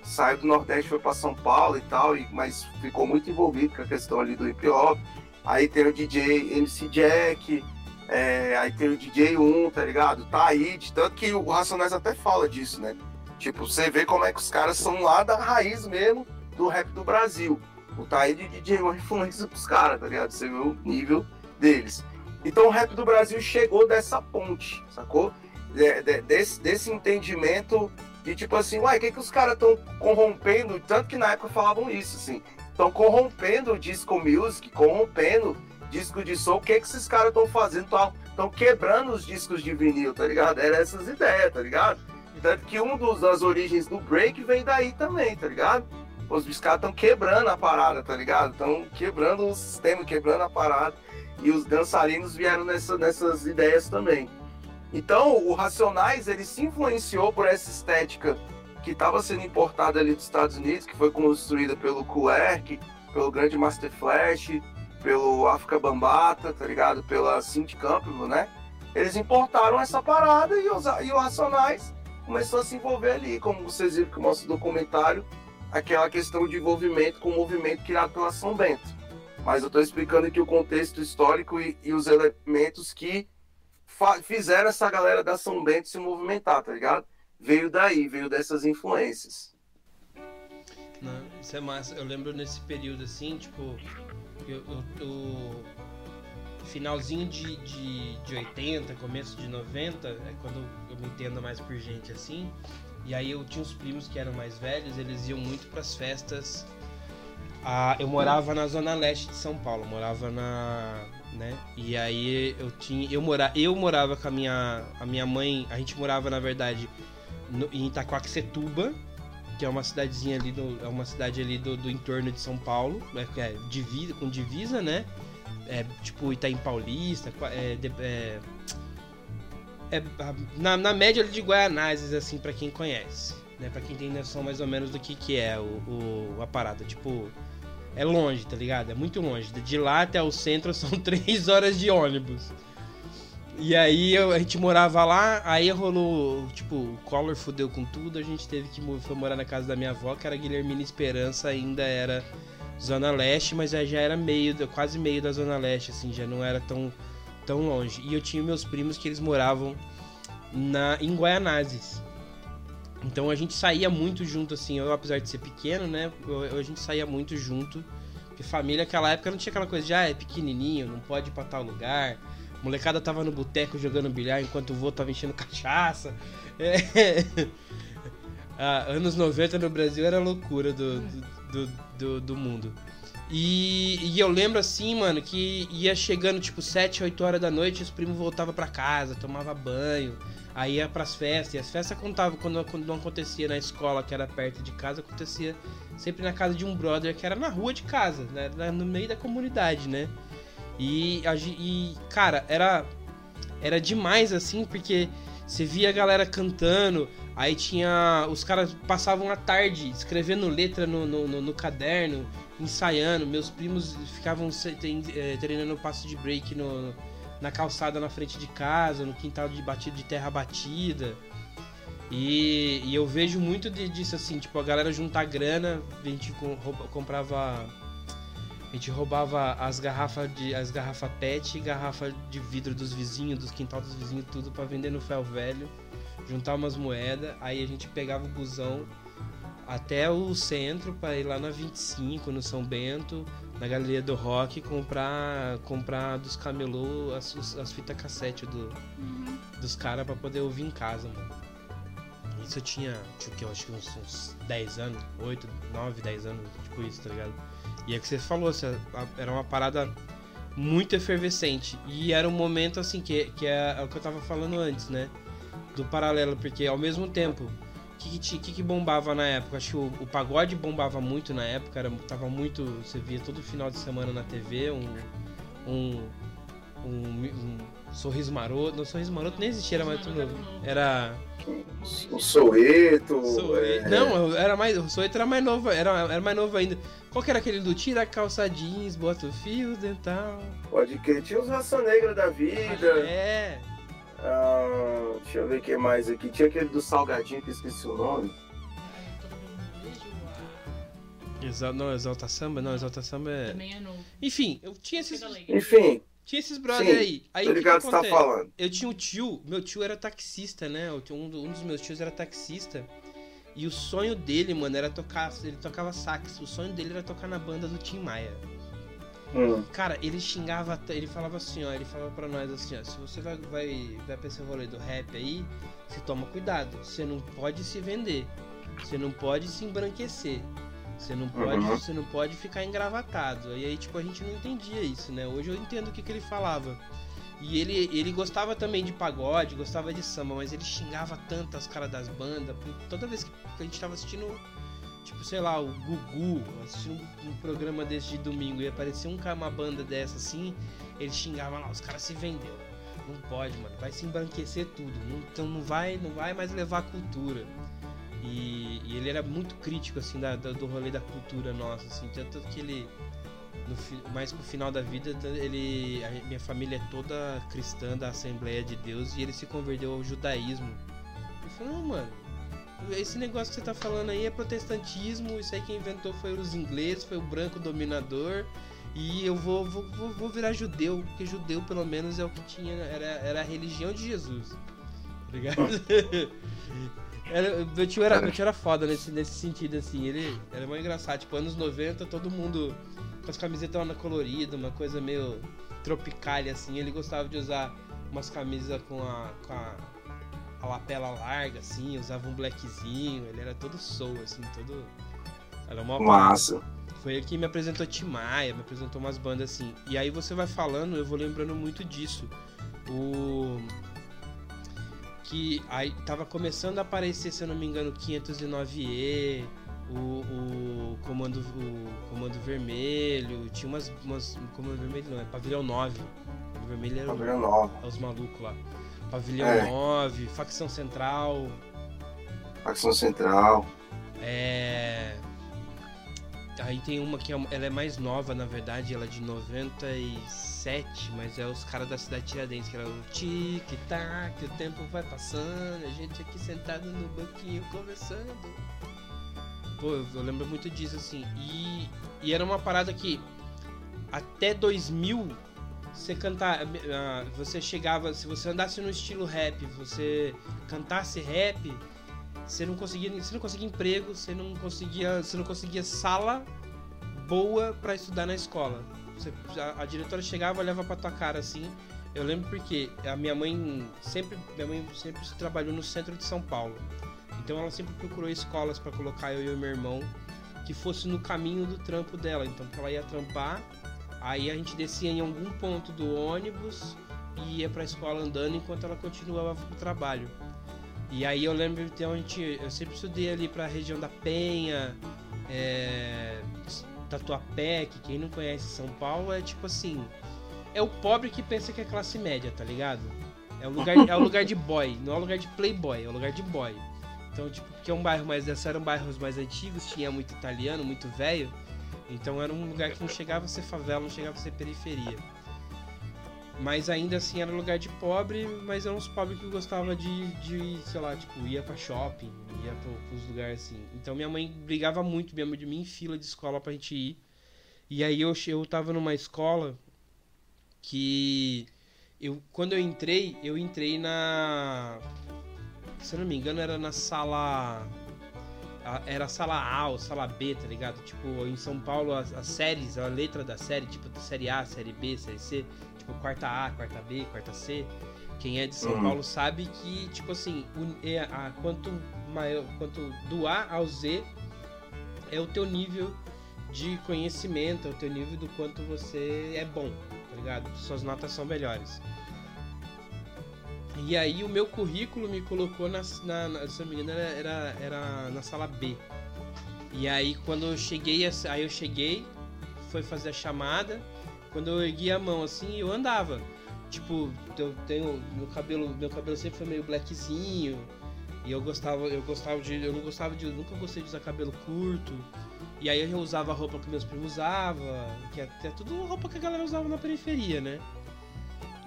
saiu do Nordeste, foi para São Paulo e tal, e- mas ficou muito envolvido com a questão ali do hip hop. Aí tem o DJ MC Jack, é, aí tem o DJ 1, tá ligado? Taíde, tanto que o Racionais até fala disso, né? Tipo, você vê como é que os caras são lá da raiz mesmo do rap do Brasil. O Taíde e o DJ 1 uma influência pros caras, tá ligado? Você vê o nível deles. Então o rap do Brasil chegou dessa ponte, sacou? De- de- desse, desse entendimento de tipo assim, uai, o que, que os caras estão corrompendo? Tanto que na época falavam isso, assim. Estão corrompendo o disco music, corrompendo disco de som. O que, que esses caras estão fazendo? Estão quebrando os discos de vinil, tá ligado? Eram essas ideias, tá ligado? Tanto que um dos, das origens do break vem daí também, tá ligado? Os caras estão quebrando a parada, tá ligado? Estão quebrando o sistema, quebrando a parada. E os dançarinos vieram nessa, nessas ideias também. Então, o Racionais, ele se influenciou por essa estética que estava sendo importada ali dos Estados Unidos, que foi construída pelo Kuerk, pelo grande Master Flash, pelo África Bambata, tá ligado? Pela Cindy Campbell, né? Eles importaram essa parada e, os, e o Racionais começou a se envolver ali, como vocês viram que o documentário, aquela questão de envolvimento com o movimento criado pela São Bento. Mas eu estou explicando aqui o contexto histórico e, e os elementos que fizeram essa galera da São Bento se movimentar, tá ligado? Veio daí, veio dessas influências. Não, isso é massa. Eu lembro nesse período assim, tipo, eu, eu- finalzinho de, de, de 80, começo de 90, é quando eu me entendo mais por gente assim. E aí eu tinha os primos que eram mais velhos, eles iam muito pras festas. Ah, eu morava na zona leste de São Paulo, morava na, né? E aí eu tinha, eu mora, eu morava com a minha, a minha mãe, a gente morava na verdade no, em Itaquaquecetuba, que é uma cidadezinha ali do, é uma cidade ali do, do entorno de São Paulo, é, é divisa, com divisa, né? É, tipo Itaim Paulista, é, de, é, é na, na média de Guaianazes, assim, para quem conhece, né? Para quem tem noção mais ou menos do que, que é o, o a parada, tipo é longe, tá ligado? É muito longe. De lá até o centro são três horas de ônibus. E aí eu, a gente morava lá, aí rolou, tipo, o Collor fudeu com tudo, a gente teve que foi morar na casa da minha avó, que era Guilhermina Esperança, ainda era Zona Leste, mas já era meio, quase meio da Zona Leste, assim, já não era tão, tão longe. E eu tinha meus primos que eles moravam na, em Guaianazes. Então a gente saía muito junto, assim, eu apesar de ser pequeno, né, eu, a gente saía muito junto, porque família naquela época não tinha aquela coisa de, ah, é pequenininho, não pode ir pra tal lugar molecada tava no boteco jogando bilhar enquanto o vô tava enchendo cachaça. É. Ah, anos 90 no Brasil era loucura do, do, do, do mundo. E, e, eu lembro assim, mano, que ia chegando tipo 7, 8 horas da noite, os primos voltavam para casa, tomava banho, aí ia pras festas. E as festas contavam quando, quando não acontecia na escola, que era perto de casa, acontecia sempre na casa de um brother que era na rua de casa, né? No meio da comunidade, né? E, e cara, era, era demais assim, porque você via a galera cantando, aí tinha. Os caras passavam a tarde escrevendo letra no, no, no, no caderno, ensaiando. Meus primos ficavam eh, treinando passo de break no, na calçada na frente de casa, no quintal de batido de terra batida. E, e eu vejo muito disso assim, tipo, a galera juntar grana, a gente comprava a gente roubava as garrafas de as garrafas PET e garrafa de vidro dos vizinhos, dos quintal dos vizinhos, tudo para vender no fel velho, juntar umas moedas, aí a gente pegava o busão até o centro para ir lá na 25, no São Bento, na Galeria do Rock, comprar comprar dos camelô as, as fitas cassete do, uhum. dos caras para poder ouvir em casa, mano. Isso eu tinha, tipo, eu acho que uns, uns 10 anos, 8, 9, 10 anos, tipo isso, tá ligado? E é que você falou, era uma parada muito efervescente. E era um momento assim, que, que é, é o que eu tava falando antes, né? Do paralelo, porque ao mesmo tempo, que, que, que, bombava na época? Acho que o, o, pagode bombava muito na época, era, tava muito. Você via todo final de semana na TV um. um, um, um Sorriso Maroto. Não, Sorriso Maroto nem existia, era mais tudo novo. Era. O Soeto. É... Não, era mais. O Soeto era mais novo, era, era mais novo ainda. Qual que era aquele do tira calça jeans, bota o fio dental? Pode crer, tinha os raça negra da vida. É. Ah, deixa eu ver o que mais aqui. Tinha aquele do salgadinho que eu esqueci o nome. Exal, não, Exalta Samba? Não, Exalta Samba é. Também é novo. Enfim, eu tinha esses. Enfim. Tinha esses brothers aí. Aí tô ligado que, que você tá falando. Eu tinha um tio, meu tio era taxista, né? Um, um dos meus tios era taxista. E o sonho dele, mano, era tocar. Ele tocava sax. O sonho dele era tocar na banda do Tim Maia. Hum. Cara, ele xingava, ele falava assim, ó, ele falava pra nós assim, ó, se você vai, vai, vai pra esse rolê do rap aí, você toma cuidado, você não pode se vender, você não pode se embranquecer, você não pode, uhum. você não pode ficar engravatado. E aí, tipo, a gente não entendia isso, né? Hoje eu entendo o que, que ele falava. E ele, ele gostava também de pagode, gostava de samba, mas ele xingava tanto as caras das bandas. Toda vez que a gente tava assistindo, tipo, sei lá, o Gugu, assistindo um, programa desse de domingo e aparecia um, uma banda dessa assim, ele xingava lá, os caras se vendeu. Não pode, mano, vai se embranquecer tudo. Não, então não vai, não vai mais levar a cultura. E, e, ele era muito crítico, assim, da, da, do rolê da cultura nossa, assim, tanto que ele, no, mais pro final da vida, ele, a minha família é toda cristã da Assembleia de Deus e ele se converteu ao judaísmo. Eu falei, não, mano, esse negócio que você tá falando aí é protestantismo, isso aí quem inventou foi os ingleses, foi o branco dominador, e eu vou, vou, vou, vou virar judeu, porque judeu pelo menos é o que tinha, era, era a religião de Jesus. Tá ligado? Era, meu, tio era, meu tio era foda nesse, nesse sentido, assim. Ele era muito engraçado. Tipo, anos 90, todo mundo com as camisetas na colorida, uma coisa meio tropical, assim. Ele gostava de usar umas camisas com a, com a, a lapela larga, assim, usava um blackzinho, ele era todo soul, assim, todo. Era uma Massa. Foi ele que me apresentou Tim Maia, me apresentou umas bandas assim. E aí você vai falando, eu vou lembrando muito disso. O. Que aí tava começando a aparecer, se eu não me engano, 509E, o, o comando o comando vermelho, tinha umas, umas comando vermelho não, é pavilhão 9. O vermelho era Pavilhão 9. o- os malucos lá. Pavilhão É. 9, facção central, Facção Central. É. Aí tem uma que é, ela é mais nova, na verdade, ela é de 97, mas é os caras da cidade Tiradentes, que era o tic-tac, o tempo vai passando, a gente aqui sentado no banquinho conversando. Pô, eu, lembro muito disso, assim. E, e era uma parada que até 2000 você cantar, ah, você chegava, se você andasse no estilo rap, você cantasse rap, você não conseguia, você não conseguia emprego, você não conseguia, você não conseguia sala boa pra estudar na escola. Você- a, a diretora chegava, olhava pra tua cara assim. Eu lembro porque a minha mãe sempre, minha mãe sempre trabalhou no centro de São Paulo. Então ela sempre procurou escolas pra colocar eu e meu irmão que fosse no caminho do trampo dela. Então porque ela ia trampar, aí a gente descia em algum ponto do ônibus e ia pra escola andando enquanto ela continuava pro trabalho. E aí eu lembro então a gente, eu sempre estudei ali pra região da Penha, é, Tatuapé, que quem não conhece São Paulo é tipo assim, é o pobre que pensa que é classe média, tá ligado? É o lugar, é o lugar de boy, não é o lugar de playboy, é o lugar de boy. Então, tipo, porque é um bairro mais dessa eram bairros mais antigos, tinha muito italiano, muito velho. Então era um lugar que não chegava a ser favela, não chegava a ser periferia. Mas ainda assim era lugar de pobre, mas eram uns pobres que gostava de, de, sei lá, tipo, ia pra shopping, ia pro, pros lugares assim. Então minha mãe brigava muito, mãe de mim em fila de escola pra gente ir. E aí eu, eu tava numa escola que eu quando eu entrei, eu entrei na se eu não me engano era na sala a- era sala A ou sala B, tá ligado? Tipo, em São Paulo as, as séries, a letra da série, tipo, série A, série B, série C, tipo, quarta A, quarta B, quarta C. Quem é de São Uhum. Paulo sabe que, tipo assim, é a, quanto maior, quanto do A ao Z é o teu nível de conhecimento, é o teu nível do quanto você é bom, tá ligado? Suas notas são melhores. E aí o meu currículo me colocou na, na, na- se não me engano, era, era, na sala B. E aí quando eu cheguei, aí eu cheguei, foi fazer a chamada, quando eu ergui a mão assim, eu andava. Tipo, eu tenho meu cabelo, meu cabelo sempre foi meio blackzinho. E eu gostava, eu gostava de, eu não gostava de, nunca gostei de usar cabelo curto. E aí eu usava a roupa que meus primos usavam, que é, é tudo roupa que a galera usava na periferia, né?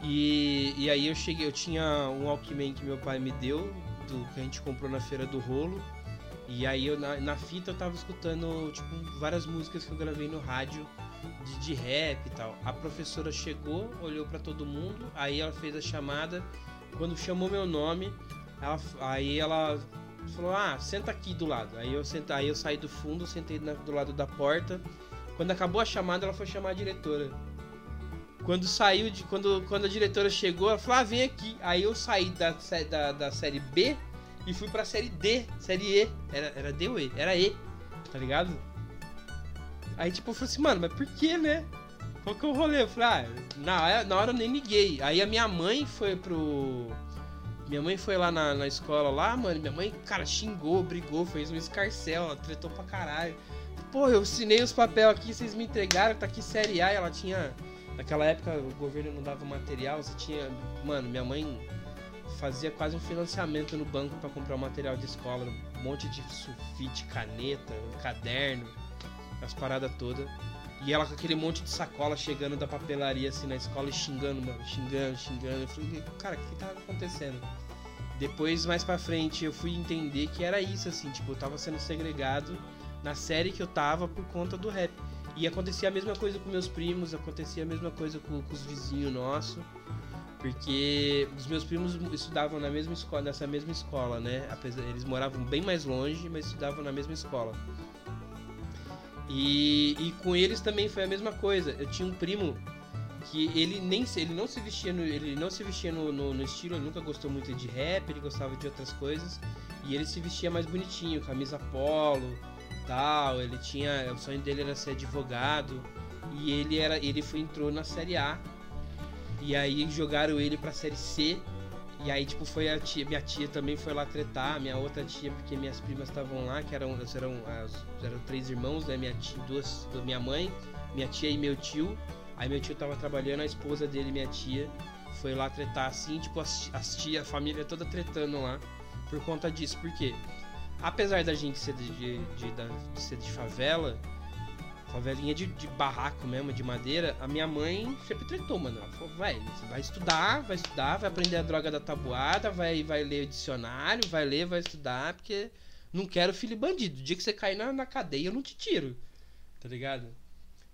E, e aí eu cheguei, eu tinha um Walkman que meu pai me deu, do, que a gente comprou na feira do rolo. E aí eu na, na fita eu tava escutando tipo várias músicas que eu gravei no rádio de, de rap e tal. A professora chegou, olhou pra todo mundo, aí ela fez a chamada. Quando chamou meu nome, ela, aí ela falou: "Ah, senta aqui do lado". Aí eu senta, aí eu saí do fundo, sentei na- do lado da porta. Quando acabou a chamada, ela foi chamar a diretora. Quando saiu de quando, quando a diretora chegou, ela falou: "Ah, vem aqui". Aí eu saí da, da, da série B e fui pra série D, série E. Era, era D ou E? Era E, tá ligado? Aí tipo, eu falei assim, mano, mas por que, né? Qual que é o rolê? Eu falei, ah, na hora, na hora eu nem liguei. Aí a minha mãe foi pro. Minha mãe foi lá na, na escola lá, mano. Minha mãe, cara, xingou, brigou, fez um escarcel, ela tretou pra caralho. Pô, eu assinei os papéis aqui, vocês me entregaram, tá aqui série A. Ela tinha. Naquela época o governo não dava material, você tinha. Mano, minha mãe fazia quase um financiamento no banco pra comprar o material de escola. Um monte de sulfite, caneta, caderno, as paradas todas. E ela com aquele monte de sacola chegando da papelaria assim na escola e xingando, mano, xingando, xingando. Eu falei, cara, o que, que tava acontecendo? Depois, mais pra frente, eu fui entender que era isso, assim, tipo, eu tava sendo segregado na série que eu tava por conta do rap. E acontecia a mesma coisa com meus primos, acontecia a mesma coisa com, com os vizinhos nossos. Porque os meus primos estudavam na mesma escola, nessa mesma escola, né? Eles moravam bem mais longe, mas estudavam na mesma escola. E, e com eles também foi a mesma coisa. Eu tinha um primo que ele nem ele não se vestia no, ele não se vestia no, no, no, estilo, ele nunca gostou muito de rap, ele gostava de outras coisas e ele se vestia mais bonitinho, camisa polo, tal, ele tinha, o sonho dele era ser advogado e ele era ele foi entrou na série A. E aí jogaram ele pra série C. E aí, tipo, foi a tia, minha tia também foi lá tretar, minha outra tia, porque minhas primas estavam lá, que eram, eram, eram três irmãos, né? Minha tia, duas, minha mãe, minha tia e meu tio. Aí meu tio tava trabalhando, a esposa dele, minha tia, foi lá tretar assim, tipo, as, as tia, a família toda tretando lá por conta disso. Por quê? Apesar da gente ser de, de, de, de ser de favela, favelinha de, de barraco mesmo, de madeira, a minha mãe sempre tretou, mano. Ela falou, vai, vai estudar, vai estudar, vai aprender a droga da tabuada, vai, vai ler dicionário, vai ler, vai estudar, porque não quero filho bandido. O dia que você cair na, na cadeia, eu não te tiro. Tá ligado?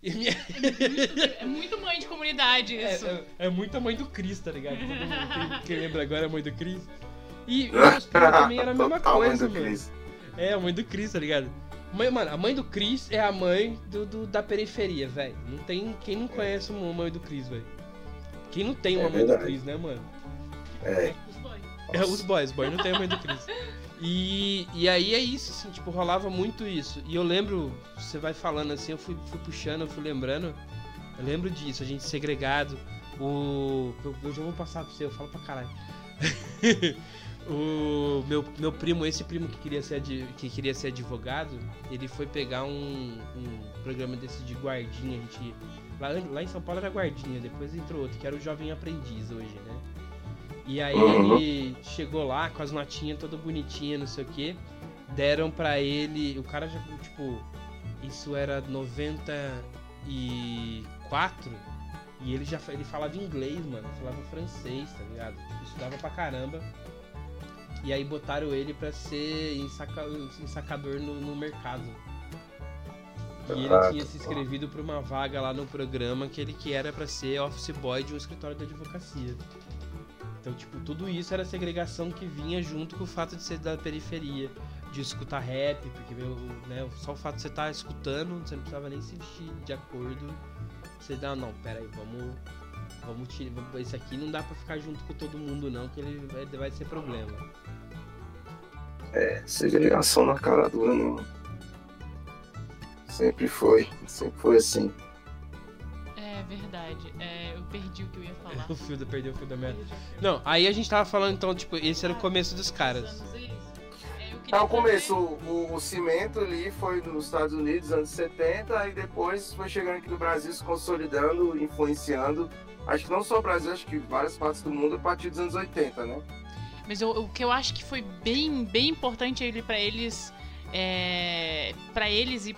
Minha... É, muito, é, muito, mãe de comunidade é, isso. É, é, é muita mãe do Cris, tá ligado? quem, quem, lembra agora é a mãe do Cris. E primos também era a mesma coisa, mano. É, a mãe do Cris, tá ligado? Mãe, mano, a mãe do Cris é a mãe do, do da periferia, velho. Não tem quem não conhece uma mãe do Cris, velho. Quem não tem uma é mãe do Cris, né, mano? É. Os boys. É, os boys, os boys não tem a mãe do Cris. E, e aí é isso, assim, tipo, rolava muito isso. E eu lembro, você vai falando assim, eu fui, fui puxando, eu fui lembrando. Eu lembro disso, a gente segregado. O. Eu, eu já vou passar pra você, eu falo pra caralho. o meu, meu primo, esse primo que queria ser, que queria ser advogado, ele foi pegar um, um programa desse de guardinha. A gente, lá, lá em São Paulo era guardinha, depois entrou outro, que era o Jovem Aprendiz hoje, né? E aí uhum. ele chegou lá com as notinhas toda bonitinha, não sei o que. Deram pra ele. O cara já, tipo. Isso era 94. E ele já ele falava inglês, mano. Falava francês, tá ligado? Estudava pra caramba. E aí botaram ele pra ser ensaca, ensacador no, no mercado. E ele tinha se inscrevido pra uma vaga lá no programa que ele que era para ser office boy de um escritório de advocacia. Então, tipo, tudo isso era segregação que vinha junto com o fato de ser da periferia, de escutar rap, porque meu, né, só o fato de você estar tá escutando, você não precisava nem se vestir de acordo. Você dá, não, pera aí, vamos. Vamos tirar. Esse aqui não dá pra ficar junto com todo mundo, não, que ele vai, vai ser problema. É, segregação na cara do ano. Sempre foi, sempre foi assim. É verdade. É, eu perdi o que eu ia falar. o fio, perdeu o fio da merda. Não, aí a gente tava falando então, tipo, esse era o começo dos caras. É, o começo, o, o, cimento ali foi nos Estados Unidos, anos 70, e depois foi chegando aqui no Brasil, se consolidando, influenciando. Acho que não só o Brasil, acho que várias partes do mundo a partir dos anos 80, né? Mas eu, o que eu acho que foi bem, bem importante para eles, é, para eles e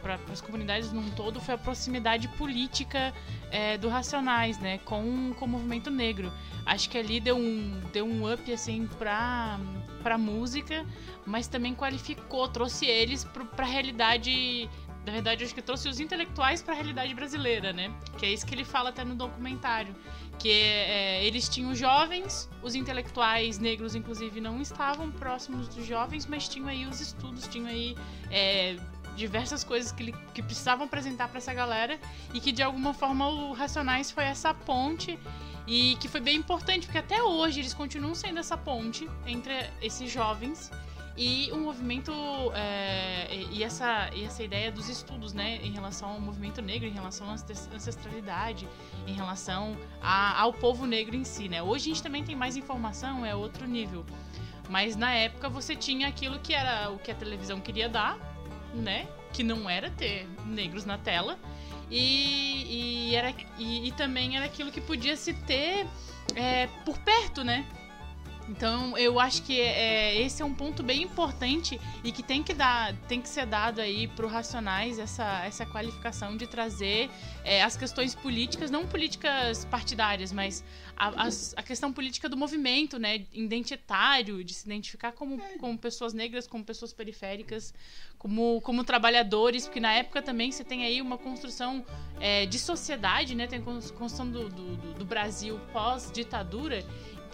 para as comunidades num todo foi a proximidade política é, do Racionais, né, com, com o movimento negro. Acho que ali deu um, deu um up assim para para música, mas também qualificou, trouxe eles para a realidade na verdade, acho que trouxe os intelectuais para a realidade brasileira, né? Que é isso que ele fala até no documentário. Que é, eles tinham jovens, os intelectuais negros, inclusive, não estavam próximos dos jovens, mas tinham aí os estudos, tinham aí é, diversas coisas que, que precisavam apresentar para essa galera e que de alguma forma o Racionais foi essa ponte e que foi bem importante porque até hoje eles continuam sendo essa ponte entre esses jovens e o movimento é, e, essa, e essa ideia dos estudos, né, em relação ao movimento negro, em relação à ancestralidade, em relação a, ao povo negro em si, né. Hoje a gente também tem mais informação, é outro nível. Mas na época você tinha aquilo que era o que a televisão queria dar, né? Que não era ter negros na tela. E, e era, e, e também era aquilo que podia se ter é, por perto, né? Então eu acho que é, esse é um ponto bem importante e que tem que dar, tem que ser dado aí para Racionais essa, essa qualificação de trazer é, as questões políticas, não políticas partidárias, mas a, a, a, questão política do movimento, né, identitário, de se identificar como, como pessoas negras, como pessoas periféricas, como, como trabalhadores, porque na época também você tem aí uma construção é, de sociedade, né, tem a construção do, do, do Brasil pós-ditadura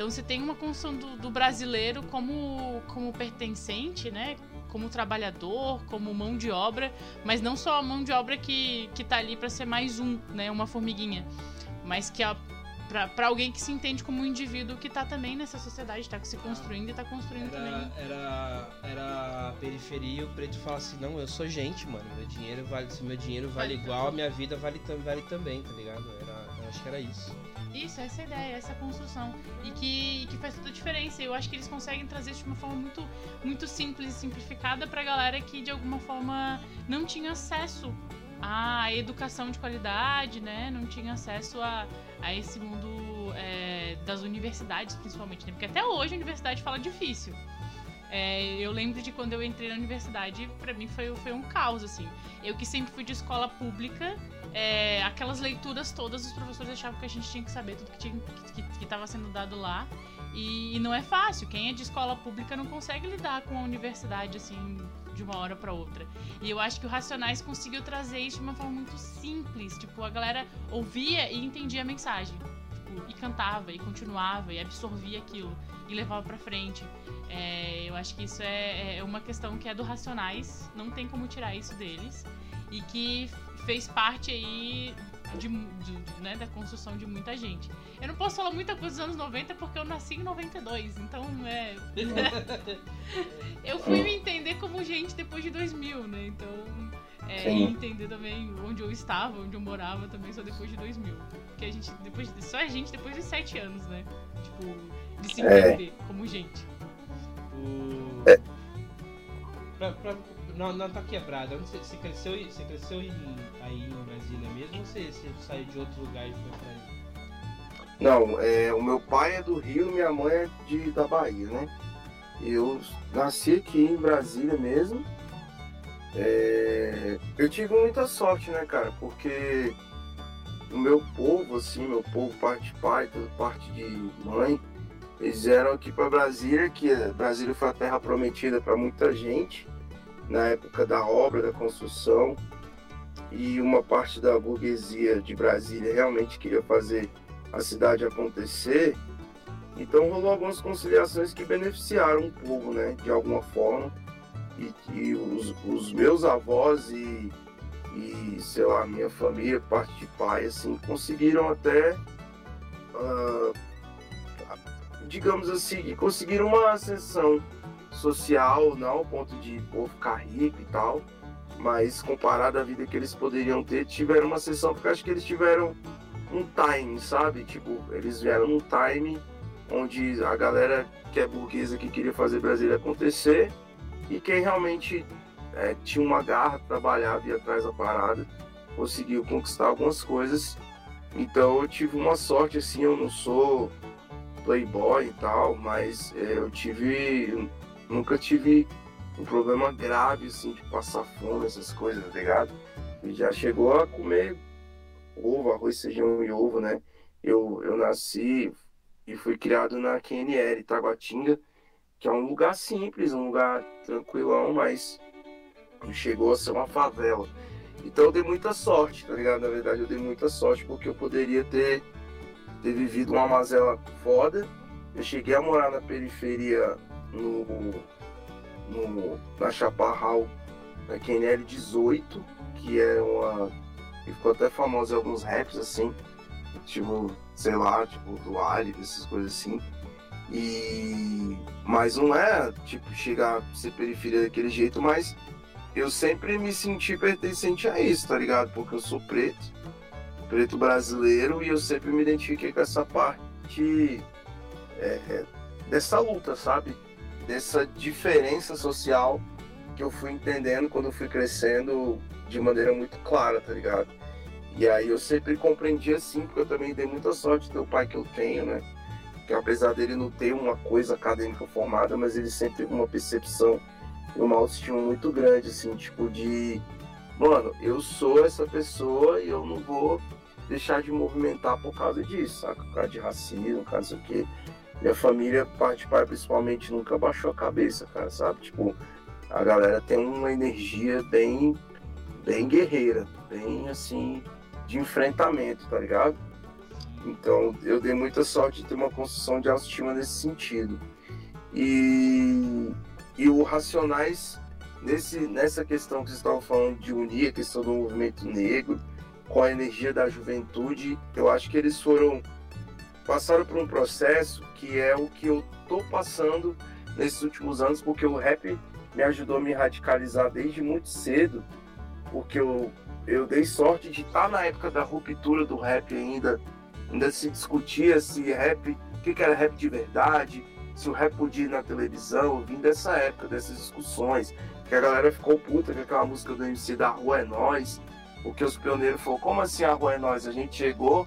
então você tem uma construção do, do, brasileiro como, como pertencente, né? Como trabalhador, como mão de obra, mas não só a mão de obra que, que tá ali para ser mais um, né? Uma formiguinha. mas que a para alguém que se entende como um indivíduo que tá também nessa sociedade, tá se construindo e tá construindo era, também. Era, era a periferia e o preto fala assim, não, eu sou gente, mano. Meu dinheiro vale, se meu dinheiro vale, vale igual, a minha vida vale, vale também, tá ligado? Era, eu acho que era isso. Isso, essa é a ideia, essa construção. E que, que faz toda a diferença. Eu acho que eles conseguem trazer isso de uma forma muito, muito simples e simplificada pra galera que de alguma forma não tinha acesso à educação de qualidade, né? Não tinha acesso a, a esse mundo é, das universidades, principalmente, né? Porque até hoje a universidade fala difícil. É, eu lembro de quando eu entrei na universidade, para mim foi, foi um caos, assim. Eu que sempre fui de escola pública, é, aquelas leituras todas, os professores achavam que a gente tinha que saber tudo que estava sendo dado lá. E, e, não é fácil. Quem é de escola pública não consegue lidar com a universidade, assim, de uma hora para outra. E eu acho que o Racionais conseguiu trazer isso de uma forma muito simples. Tipo, a galera ouvia e entendia a mensagem. Tipo, e cantava, e continuava, e absorvia aquilo, e levava pra frente. É, eu acho que isso é, é uma questão que é do Racionais, não tem como tirar isso deles. E que fez parte aí de, de, né, da construção de muita gente. Eu não posso falar muita coisa dos anos 90 porque eu nasci em 92, então é. eu fui me entender como gente depois de 2000, né? Então. É, e entender também onde eu estava, onde eu morava também só depois de 2000. Porque a gente, depois de, só a gente depois de 7 anos, né? Tipo, de se é. entender é. como gente. O... É. Pra, pra, na, na tua quebrada, você, você cresceu, você cresceu em, aí em Brasília mesmo ou você, você saiu de outro lugar e foi pra aí? Não, é, o meu pai é do Rio, minha mãe é de, da Bahia, né? Eu nasci aqui em Brasília mesmo. É, eu tive muita sorte, né, cara? Porque o meu povo, assim, meu povo, parte de pai, parte de mãe, eles vieram aqui para Brasília, que Brasília foi a terra prometida para muita gente na época da obra, da construção. E uma parte da burguesia de Brasília realmente queria fazer a cidade acontecer, então rolou algumas conciliações que beneficiaram o povo, né, de alguma forma. E, e os, os, meus avós e, e, sei lá, minha família, parte de pai, assim, conseguiram até, uh, digamos assim, conseguiram uma ascensão social, não ao ponto de pô, ficar rico e tal, mas comparado à vida que eles poderiam ter, tiveram uma sessão, porque acho que eles tiveram um time, sabe? Tipo, eles vieram num time onde a galera que é burguesa que queria fazer Brasília acontecer e quem realmente é, tinha uma garra, trabalhava e atrás da parada, conseguiu conquistar algumas coisas. Então eu tive uma sorte assim, eu não sou playboy e tal, mas é, eu tive. Nunca tive um problema grave assim de passar fome, essas coisas, tá ligado? E já chegou a comer ovo, arroz, feijão e ovo, né? Eu, eu nasci e fui criado na QNL, Taguatinga, que é um lugar simples, um lugar tranquilão, mas chegou a ser uma favela. Então eu dei muita sorte, tá ligado? Na verdade eu dei muita sorte porque eu poderia ter, ter vivido uma mazela foda. Eu cheguei a morar na periferia no, no, na Chaparral, na QNL 18, que é uma e ficou até famoso em alguns raps, assim. Tipo, sei lá, tipo, do Ali, essas coisas assim. E. Mas não é, tipo, chegar a ser periferia daquele jeito, mas eu sempre me senti pertencente a isso, tá ligado? Porque eu sou preto, preto brasileiro, e eu sempre me identifiquei com essa parte é, dessa luta, sabe? Dessa diferença social que eu fui entendendo quando eu fui crescendo de maneira muito clara, tá ligado? E aí eu sempre compreendi assim, porque eu também dei muita sorte de ter o pai que eu tenho, né? Que apesar dele não ter uma coisa acadêmica formada, mas ele sempre teve uma percepção e uma autoestima muito grande, assim, tipo de mano, eu sou essa pessoa e eu não vou deixar de movimentar por causa disso, saca? Por causa de racismo, por causa do. Minha família, parte pai principalmente, nunca baixou a cabeça, cara, sabe? Tipo, a galera tem uma energia bem bem guerreira, bem assim, de enfrentamento, tá ligado? Então eu dei muita sorte de ter uma construção de autoestima nesse sentido. E, e o Racionais, nesse, nessa questão que vocês estavam falando de unir a questão do movimento negro com a energia da juventude. Eu acho que eles foram passaram por um processo que é o que eu tô passando nesses últimos anos, porque o rap me ajudou a me radicalizar desde muito cedo, porque eu, eu dei sorte de estar na época da ruptura do rap ainda, ainda se discutia se rap, o que, que era rap de verdade, se o rap podia ir na televisão, eu vim dessa época, dessas discussões, que a galera ficou puta com aquela música do MC da Rua é Nós, porque os pioneiros falaram, como assim a Rua é Nós? A gente chegou,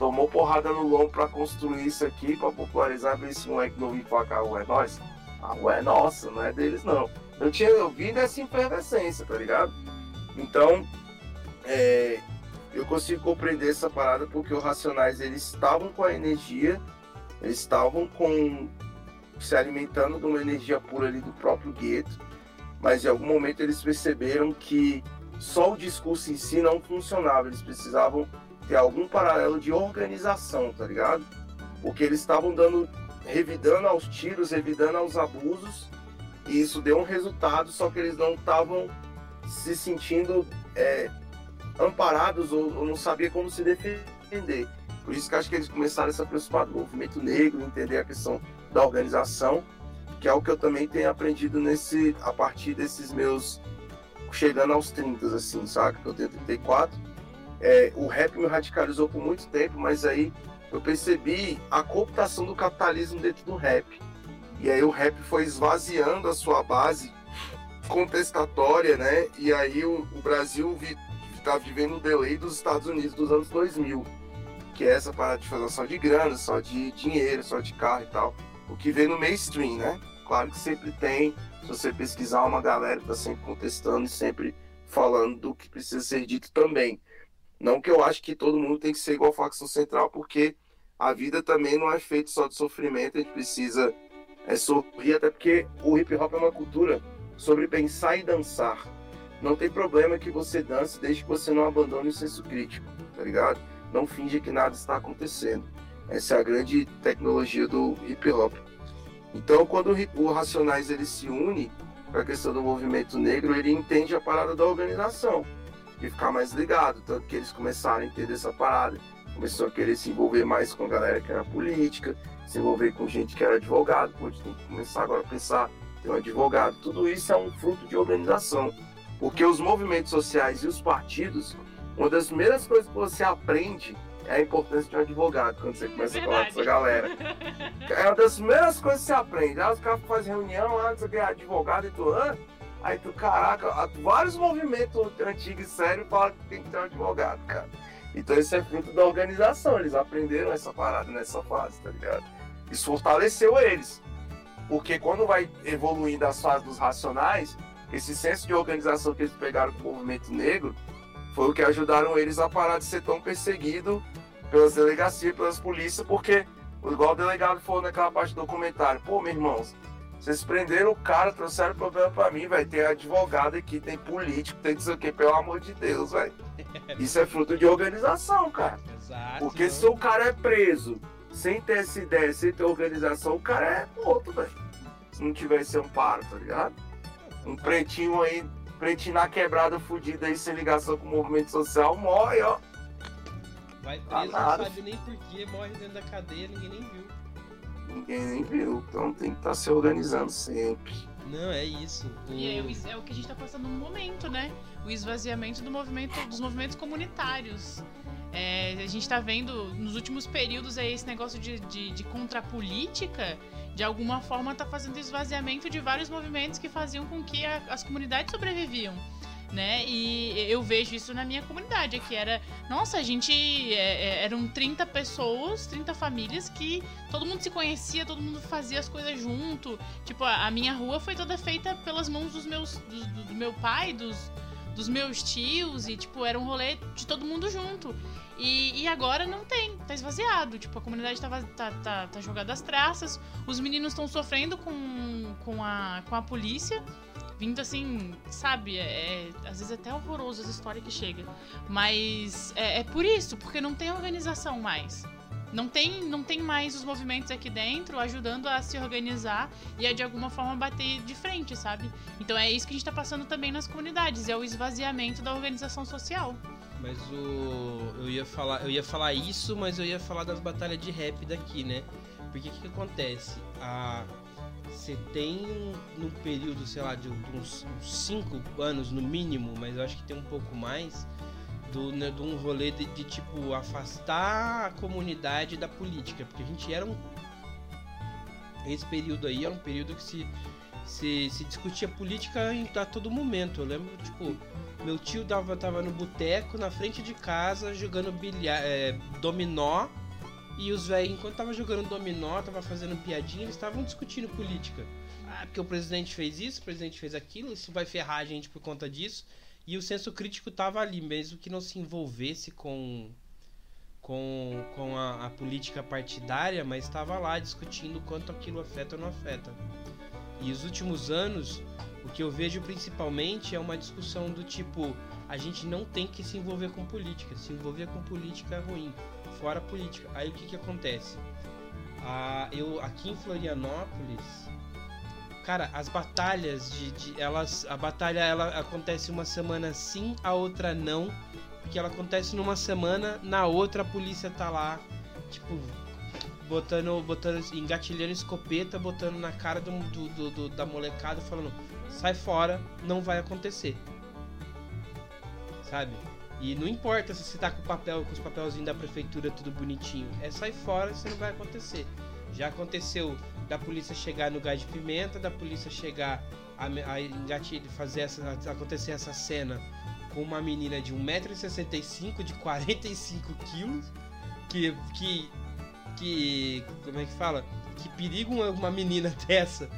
tomou porrada no lombo para construir isso aqui, para popularizar, ver esse moleque não vir falar que a Rua é Nós. A Rua é nossa, não é deles não. Eu tinha ouvido essa efervescência, tá ligado? Então, é, eu consigo compreender essa parada porque os Racionais, eles estavam com a energia, eles estavam com se alimentando de uma energia pura ali do próprio gueto, mas em algum momento eles perceberam que só o discurso em si não funcionava, eles precisavam ter algum paralelo de organização, tá ligado? Porque eles estavam dando, revidando aos tiros, revidando aos abusos, e isso deu um resultado, só que eles não estavam se sentindo é, amparados ou, ou não sabiam como se defender. Por isso que acho que eles começaram a se aproximar do movimento negro, entender a questão da organização, que é o que eu também tenho aprendido nesse a partir desses meus chegando aos 30, assim, saca? Que eu tenho 34. É, o rap me radicalizou por muito tempo, mas aí eu percebi a cooptação do capitalismo dentro do rap. E aí o rap foi esvaziando a sua base contestatória, né? E aí o, o Brasil está vivendo o delay dos Estados Unidos dos anos 2000, que é essa fazer só de grana, só de dinheiro, só de carro e tal o que vem no mainstream, né? Claro que sempre tem, se você pesquisar, uma galera está sempre contestando e sempre falando do que precisa ser dito também. Não que eu acho que todo mundo tem que ser igual facção central, porque a vida também não é feita só de sofrimento, a gente precisa é, sorrir, até porque o hip hop é uma cultura sobre pensar e dançar. Não tem problema que você dance desde que você não abandone o senso crítico, tá ligado? Não finge que nada está acontecendo. Essa é a grande tecnologia do hip hop. Então, quando o Racionais ele se une para a questão do movimento negro, ele entende a parada da organização e ficar mais ligado. Tanto que eles começaram a entender essa parada. Começou a querer se envolver mais com a galera que era política, se envolver com gente que era advogado. Pô, a gente tem que começar agora a pensar ter um advogado. Tudo isso é um fruto de organização. Porque os movimentos sociais e os partidos, uma das primeiras coisas que você aprende é a importância de um advogado quando você começa Verdade. a falar com essa galera. É uma das primeiras coisas que você aprende. Ah, os caras fazem reunião, ah, você é advogado e tu, ah, aí tu, caraca, vários movimentos antigos e sérios falam que tem que ter um advogado, cara. Então isso é fruto da organização, eles aprenderam essa parada nessa fase, tá ligado? Isso fortaleceu eles. Porque quando vai evoluindo as fases dos racionais, esse senso de organização que eles pegaram com o movimento negro foi o que ajudaram eles a parar de ser tão perseguido pelas delegacias, pelas polícias, porque, igual o delegado falou naquela parte do documentário, pô, meus irmãos, vocês prenderam o cara, trouxeram problema pra mim, vai ter advogado aqui, tem político, tem isso aqui, pelo amor de Deus, velho. Isso é fruto de organização, cara. Exato. Porque se o cara é preso sem ter essa ideia, sem ter organização, o cara é morto, velho. Se não tiver esse amparo, tá ligado? Um pretinho aí, pretinho na quebrada, fudido aí, sem ligação com o movimento social, morre, ó. Vai preso, não sabe nem porquê, morre dentro da cadeia, ninguém nem viu. Ninguém nem viu, então tem que estar tá se organizando sempre. Não, é isso. O... E é, é, o que a gente está passando no momento, né? O esvaziamento do movimento, dos movimentos comunitários. É, a gente está vendo nos últimos períodos aí esse negócio de, de, de contrapolítica, de alguma forma está fazendo esvaziamento de vários movimentos que faziam com que a, as comunidades sobreviviam né? E eu vejo isso na minha comunidade, que era, nossa, a gente é, é eram 30 pessoas, 30 famílias que todo mundo se conhecia, todo mundo fazia as coisas junto. Tipo, a, a minha rua foi toda feita pelas mãos dos meus do, do, do meu pai, dos dos meus tios e, tipo, era um rolê de todo mundo junto. E, e agora não tem, tá esvaziado. Tipo, a comunidade tá, tá, tá, tá jogada às traças, os meninos estão sofrendo com, com, a, com a polícia vindo assim, sabe? É, é, às vezes é até horroroso as histórias que chega. Mas é, é, por isso, porque não tem organização mais. Não tem, não tem mais os movimentos aqui dentro ajudando a se organizar e a de alguma forma bater de frente, sabe? Então é isso que a gente tá passando também nas comunidades, é o esvaziamento da organização social. Mas o. Eu ia falar. Eu ia falar isso, mas eu ia falar das batalhas de rap daqui, né? Porque o que, que acontece? A. Você tem num período, sei lá, de uns 5 anos no mínimo, mas eu acho que tem um pouco mais, do, né, de um rolê de, de, tipo afastar a comunidade da política, porque a gente era um esse período aí era um período que se se, se discutia política em, a todo momento. Eu lembro, tipo, meu tio dava, tava no boteco, na frente de casa, jogando bilhar, é, dominó. E os velhos, enquanto tava jogando dominó, tava fazendo piadinha, eles estavam discutindo política. Ah, porque o presidente fez isso, o presidente fez aquilo, isso vai ferrar a gente por conta disso. E o senso crítico tava ali, mesmo que não se envolvesse com com, com a, a política partidária, mas estava lá discutindo quanto aquilo afeta ou não afeta. E os últimos anos, o que eu vejo principalmente é uma discussão do tipo: a gente não tem que se envolver com política, se envolver com política é ruim, fora política. Aí o que, que acontece? Ah, eu aqui em Florianópolis, cara, as batalhas de, de, elas, a batalha ela acontece uma semana sim, a outra não, porque ela acontece numa semana, na outra a polícia tá lá, tipo botando, botando, engatilhando escopeta, botando na cara do, do, do, da molecada, falando: sai fora, não vai acontecer. Sabe? E não importa se você tá com papel, com os papelzinhos da prefeitura tudo bonitinho, é sai fora, isso não vai acontecer. Já aconteceu da polícia chegar no gás de pimenta, da polícia chegar a, a fazer essa, acontecer essa cena com uma menina de 1,65m, de 45kg, que, que que. Como é que fala? Que perigo uma, uma menina dessa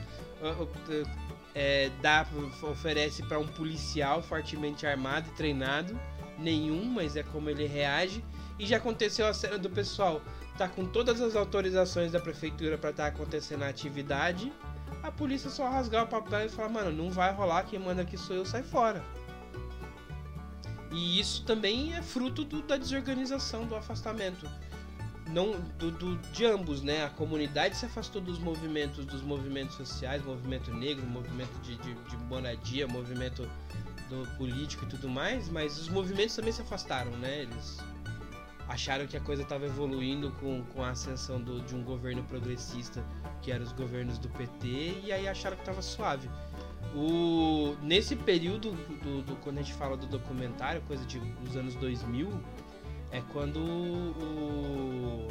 é, dá, oferece para um policial fortemente armado e treinado. Nenhum, mas é como ele reage. E já aconteceu a cena do pessoal tá com todas as autorizações da prefeitura para estar tá acontecendo a atividade. A polícia só rasgar o papel e falar, mano, não vai rolar, quem manda aqui sou eu, sai fora. E isso também é fruto do, da desorganização, do afastamento não do, do, de ambos, né? A comunidade se afastou dos movimentos, dos movimentos sociais, movimento negro, movimento de, de, de moradia, movimento político e tudo mais, mas os movimentos também se afastaram, né? Eles acharam que a coisa estava evoluindo com, com a ascensão do, de um governo progressista, que eram os governos do PT, e aí acharam que estava suave. O, nesse período, do, do, quando a gente fala do documentário, coisa de os anos 2000, é quando o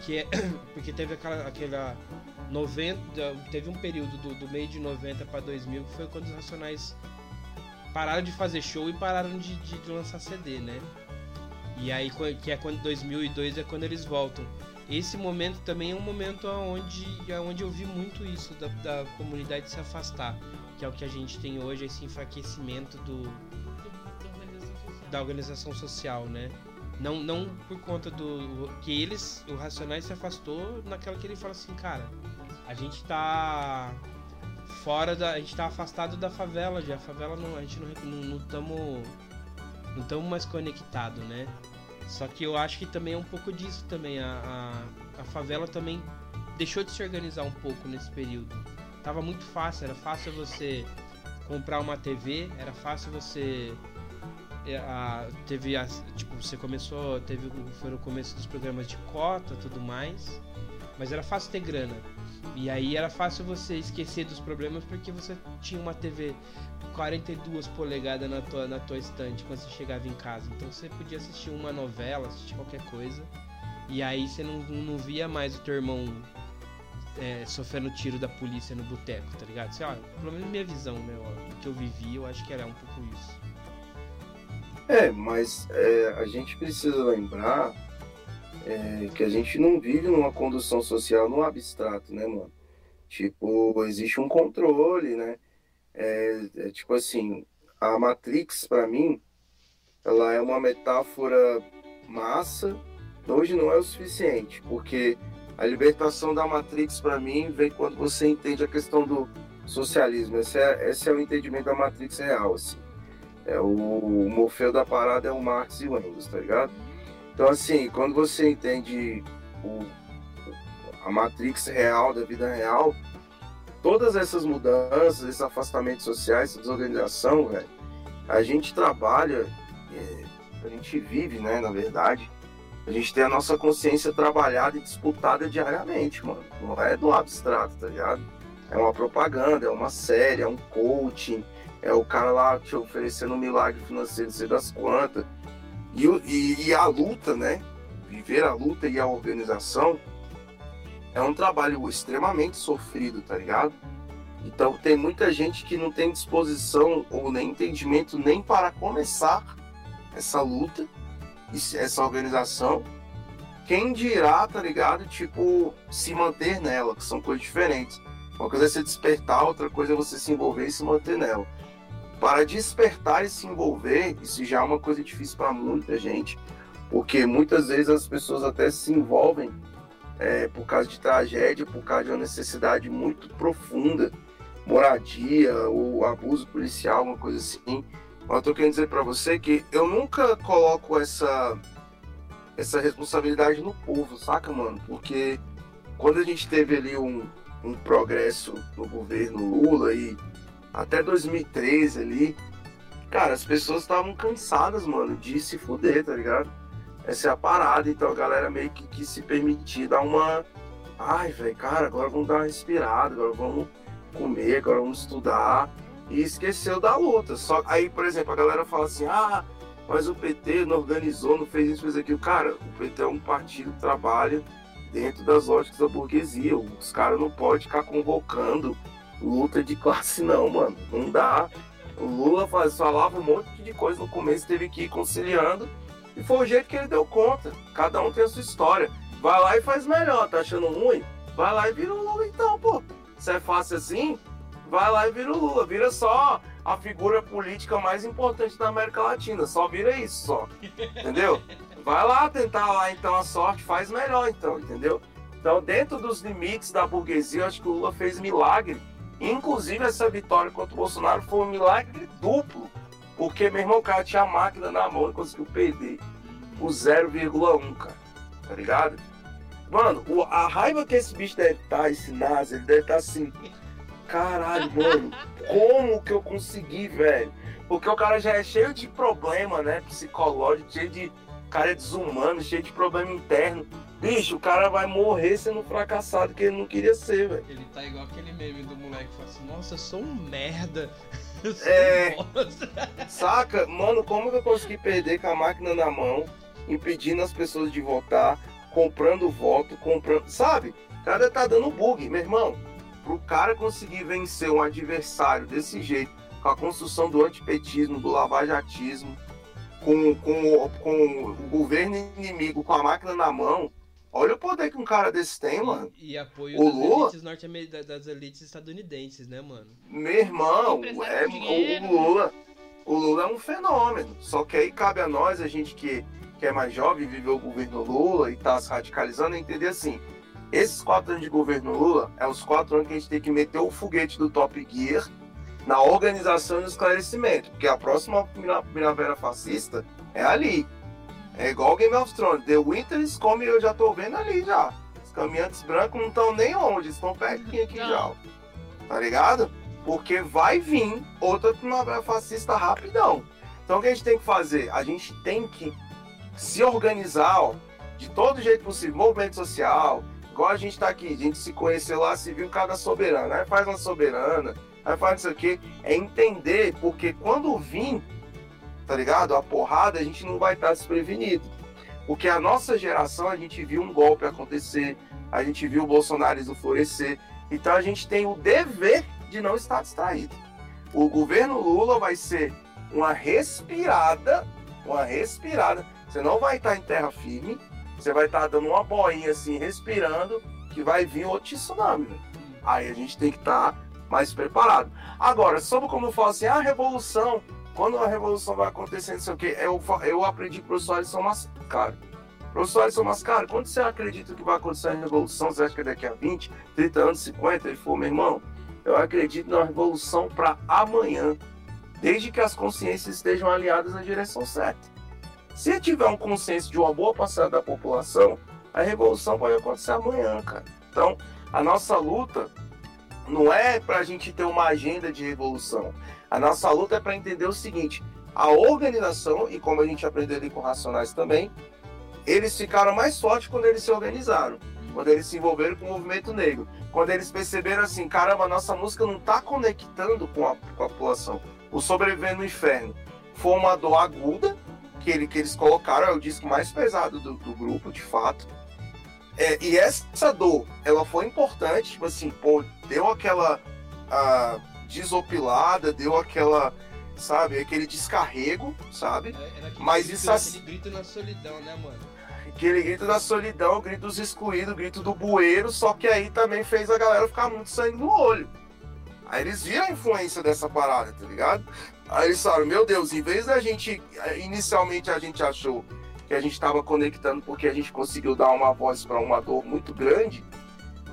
que é porque teve aquela aquela 90 teve um período do, do meio de 90 para 2000 que foi quando os Racionais pararam de fazer show e pararam de, de, de, lançar CD, né? E aí que é quando 2002 é quando eles voltam. Esse momento também é um momento onde, onde eu vi muito isso da, da comunidade se afastar, que é o que a gente tem hoje, esse enfraquecimento do, da organização social, né? Não, não por conta do. que eles, o Racionais se afastou naquela que ele fala assim, cara, a gente tá fora da. A gente tá afastado da favela já. A favela não. A gente não estamos. Não estamos não estamos mais conectado, né? Só que eu acho que também é um pouco disso também. A, a, a favela também deixou de se organizar um pouco nesse período. Tava muito fácil, era fácil você comprar uma TV, era fácil você é, a, teve a, tipo você começou teve foi no começo dos programas de cota tudo mais mas era fácil ter grana e aí era fácil você esquecer dos problemas porque você tinha uma TV 42 polegadas na tua na tua estante quando você chegava em casa então você podia assistir uma novela assistir qualquer coisa e aí você não, não via mais o teu irmão é, sofrendo tiro da polícia no boteco, tá ligado? Pelo menos minha visão, meu, do que eu vivi, eu acho que era um pouco isso. É, mas é, a gente precisa lembrar é, que a gente não vive numa condução social no abstrato, né, mano? Tipo, existe um controle, né? É, é tipo assim, a Matrix, para mim, ela é uma metáfora massa, hoje não é o suficiente, porque a libertação da Matrix, para mim, vem quando você entende a questão do socialismo. Esse é, esse é o entendimento da Matrix real, assim. É o, o Morfeu da parada é o Marx e o Engels, tá ligado? Então, assim, quando você entende o, a matrix real da vida real, todas essas mudanças, esses afastamentos sociais, essa desorganização, velho, a gente trabalha é, a gente vive, né, na verdade, a gente tem a nossa consciência trabalhada e disputada diariamente, mano. Não é do abstrato, tá ligado? É uma propaganda, é uma série, é um coaching, é o cara lá te oferecendo um milagre financeiro, sei das quantas. E, e, e a luta, né? Viver a luta e a organização é um trabalho extremamente sofrido, tá ligado? Então tem muita gente que não tem disposição ou nem entendimento nem para começar essa luta, essa organização. Quem dirá, tá ligado? Tipo, se manter nela, que são coisas diferentes. Uma coisa é se despertar, outra coisa é você se envolver e se manter nela. Para despertar e se envolver, isso já é uma coisa difícil para muita gente, porque muitas vezes as pessoas até se envolvem é, por causa de tragédia, por causa de uma necessidade muito profunda, moradia ou abuso policial, uma coisa assim. Mas eu tô querendo dizer para você que eu nunca coloco essa essa responsabilidade no povo, saca, mano? Porque quando a gente teve ali um, um progresso no governo Lula e até 2013 ali, cara, as pessoas estavam cansadas, mano, de se fuder, tá ligado? Essa é a parada, então a galera meio que se permitir dar uma. Ai, velho, cara, agora vamos dar uma respirada, agora vamos comer, agora vamos estudar. E esqueceu da luta. Só aí, por exemplo, a galera fala assim: ah, mas o PT não organizou, não fez isso, fez aquilo. Cara, o PT é um partido que trabalha dentro das lógicas da burguesia. Os caras não podem ficar convocando luta de classe, não, mano. Não dá. O Lula faz, falava um monte de coisa no começo, teve que ir conciliando. E foi o jeito que ele deu conta. Cada um tem a sua história. Vai lá e faz melhor, tá achando ruim? Vai lá e vira o Lula então, pô. Se é fácil assim, vai lá e vira o Lula. Vira só a figura política mais importante da América Latina. Só vira isso, só. Entendeu? Vai lá tentar lá então a sorte, faz melhor então, entendeu? Então, dentro dos limites da burguesia, acho que o Lula fez milagre. Inclusive, essa vitória contra o Bolsonaro foi um milagre duplo. Porque, meu irmão, cara tinha a máquina na mão e conseguiu perder o 0,1, cara. Tá ligado? Mano, a raiva que esse bicho deve estar, tá, esse NASA, ele deve estar tá assim. Caralho, mano, como que eu consegui, velho? Porque o cara já é cheio de problema, né? Psicológico, cheio de. Cara é desumano, cheio de problema interno. Bicho, o cara vai morrer sendo fracassado que ele não queria ser, velho. Ele tá igual aquele meme do moleque que fala assim: Nossa, eu sou um merda. É. Saca? Mano, como que eu consegui perder com a máquina na mão, impedindo as pessoas de votar, comprando voto, comprando. Sabe? O cara tá dando bug, meu irmão. Pro cara conseguir vencer um adversário desse jeito, com a construção do antipetismo, do lavajatismo, com, com, com o governo inimigo com a máquina na mão, Olha o poder que um cara desse tem, mano. E, e apoio o das, Lula, elites norte das elites estadunidenses, né, mano? Meu irmão, é, o, Lula. O Lula é um fenômeno. Só que aí cabe a nós, a gente que, que é mais jovem, viveu o governo Lula e tá se radicalizando, entender assim. Esses quatro anos de governo Lula é os quatro anos que a gente tem que meter o foguete do Top Gear na organização e no esclarecimento. Porque a próxima primavera fascista é ali. É igual Game of Thrones. The Winter is coming, eu já tô vendo ali já. Os caminhantes brancos não estão nem longe, estão pertinho aqui não. já. Tá ligado? Porque vai vir outra primavera fascista rapidão. Então o que a gente tem que fazer? A gente tem que se organizar ó, de todo jeito possível. Movimento social, igual a gente tá aqui, a gente se conheceu lá, se viu cada soberana. Aí faz uma soberana, aí faz isso aqui. É entender, porque quando vir tá ligado? A porrada, a gente não vai estar desprevenido. Porque a nossa geração, a gente viu um golpe acontecer, a gente viu o bolsonarismo florescer. Então a gente tem o dever de não estar distraído. O governo Lula vai ser uma respirada, uma respirada. Você não vai estar em terra firme, você vai estar dando uma boinha assim, respirando, que vai vir outro tsunami. Aí a gente tem que estar mais preparado. Agora, sobre como falo assim, a revolução, quando a revolução vai acontecer, não sei o quê, eu, eu aprendi que o professor Alisson Mascaro. Professor Alisson Mascaro, quando você acredita que vai acontecer a revolução, você acha que daqui a 20, 30 anos, 50? Ele falou, meu irmão, eu acredito na revolução para amanhã, desde que as consciências estejam alinhadas na direção certa. Se tiver um consenso de uma boa passada da população, a revolução pode acontecer amanhã, cara. Então, a nossa luta não é para a gente ter uma agenda de revolução, a nossa luta é para entender o seguinte: a organização, e como a gente aprendeu ali com Racionais também, eles ficaram mais fortes quando eles se organizaram, quando eles se envolveram com o movimento negro, quando eles perceberam assim, caramba, nossa música não está conectando com a, com a população. O Sobreviver no Inferno foi uma dor aguda que, ele, que eles colocaram, é o disco mais pesado do, do grupo, de fato. É, e essa dor, ela foi importante, tipo assim, pô, deu aquela a, desopilada, deu aquela, sabe, aquele descarrego, sabe? Era aquele Mas grito, isso assim- aquele grito na solidão, né, mano? Aquele grito da solidão, grito dos excluídos, grito do bueiro, só que aí também fez a galera ficar muito sangue no olho. Aí eles viram a influência dessa parada, tá ligado? Aí eles falaram, meu Deus, em vez da gente. Inicialmente a gente achou que a gente estava conectando porque a gente conseguiu dar uma voz para uma dor muito grande,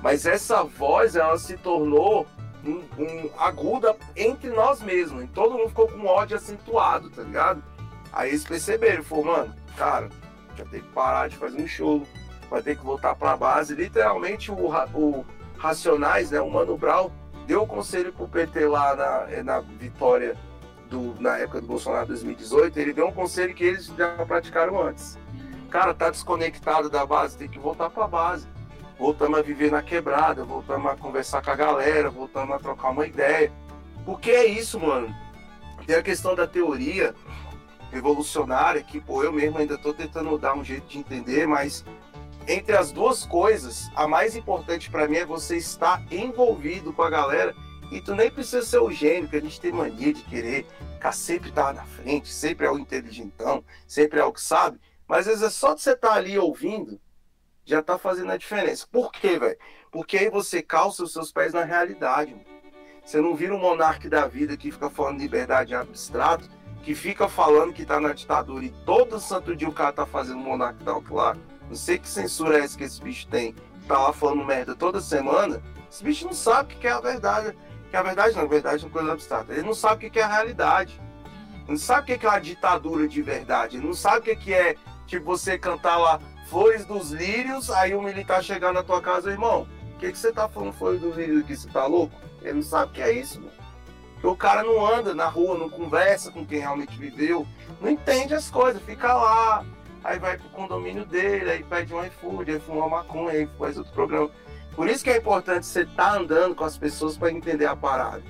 mas essa voz ela se tornou um, um aguda entre nós mesmos. E todo mundo ficou com ódio acentuado, tá ligado? Aí eles perceberam, falou, mano, cara, já tem que parar de fazer um show, vai ter que voltar pra base. Literalmente o, o Racionais, né, o Mano Brown, deu o conselho pro PT lá na, eh, na vitória do, na época do Bolsonaro 2018, ele deu um conselho que eles já praticaram antes. Cara, tá desconectado da base, tem que voltar pra base. Voltamos a viver na quebrada, voltamos a conversar com a galera, voltamos a trocar uma ideia. Porque é isso, mano. Tem a questão da teoria revolucionária que, pô, eu mesmo ainda tô tentando dar um jeito de entender, mas entre as duas coisas, a mais importante para mim é você estar envolvido com a galera e tu nem precisa ser o gênio, que a gente tem mania de querer ficar sempre tá na frente, sempre é o inteligentão, sempre é o que sabe, mas às vezes é só de você estar ali ouvindo, já tá fazendo a diferença. Por quê, velho? Porque aí você calça os seus pés na realidade. Mano. Você não vira um monarca da vida que fica falando de liberdade abstrato, que fica falando que tá na ditadura e todo santo dia o cara tá fazendo monarca da lá. Não sei que censura é essa que esse bicho tem. Tá lá falando merda toda semana. Esse bicho não sabe o que é a verdade. Que a verdade não, a verdade é uma coisa abstrata. Ele não sabe o que é a realidade. Ele não sabe o que é uma ditadura de verdade. Ele não sabe o que é, tipo, você cantar lá Flores dos Lírios, aí o militar chegar na tua casa, irmão, o que, que você tá falando Flores dos Lírios aqui? Você tá louco? Ele não sabe o que é isso, mano. Porque o cara não anda na rua, não conversa com quem realmente viveu, não entende as coisas, fica lá, aí vai pro condomínio dele, aí pede um iFood, aí fuma uma maconha, aí faz outro programa. Por isso que é importante você estar tá andando com as pessoas para entender a parada.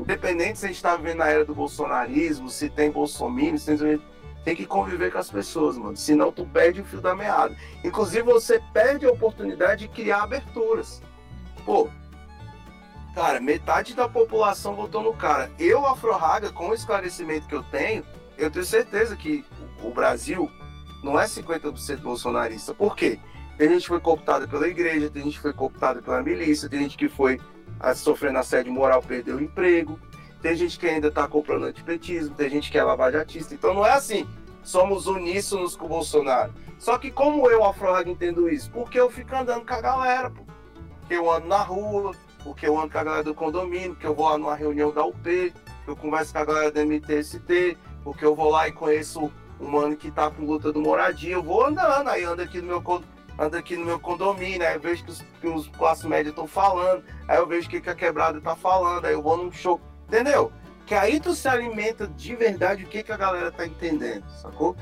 Independente se a gente está vivendo na era do bolsonarismo, se tem bolsominion, se tem... tem que conviver com as pessoas, mano. Senão tu perde o fio da meada. Inclusive você perde a oportunidade de criar aberturas. Pô, cara, metade da população votou no cara. Eu, Afrohaga, com o esclarecimento que eu tenho, eu tenho certeza que o Brasil não é 50% bolsonarista. Por quê? Tem gente que foi cooptada pela igreja, tem gente que foi cooptada pela milícia, tem gente que foi a, sofrendo assédio moral, perdeu o emprego, tem gente que ainda está comprando antipetismo, tem gente que é lavajatista. Então não é assim, somos uníssonos com o Bolsonaro. Só que como eu, Afrohag, entendo isso? Porque eu fico andando com a galera, pô. Porque eu ando na rua, porque eu ando com a galera do condomínio, porque eu vou lá numa reunião da UP, eu converso com a galera da MTST, porque eu vou lá e conheço um mano que tá com luta do moradia, eu vou andando, aí ando aqui no meu condomínio ando aqui no meu condomínio, aí eu vejo que os, que os classe média estão falando, aí eu vejo o que, que a quebrada tá falando, aí eu vou num show, entendeu? Que aí tu se alimenta de verdade o que, que a galera tá entendendo, sacou?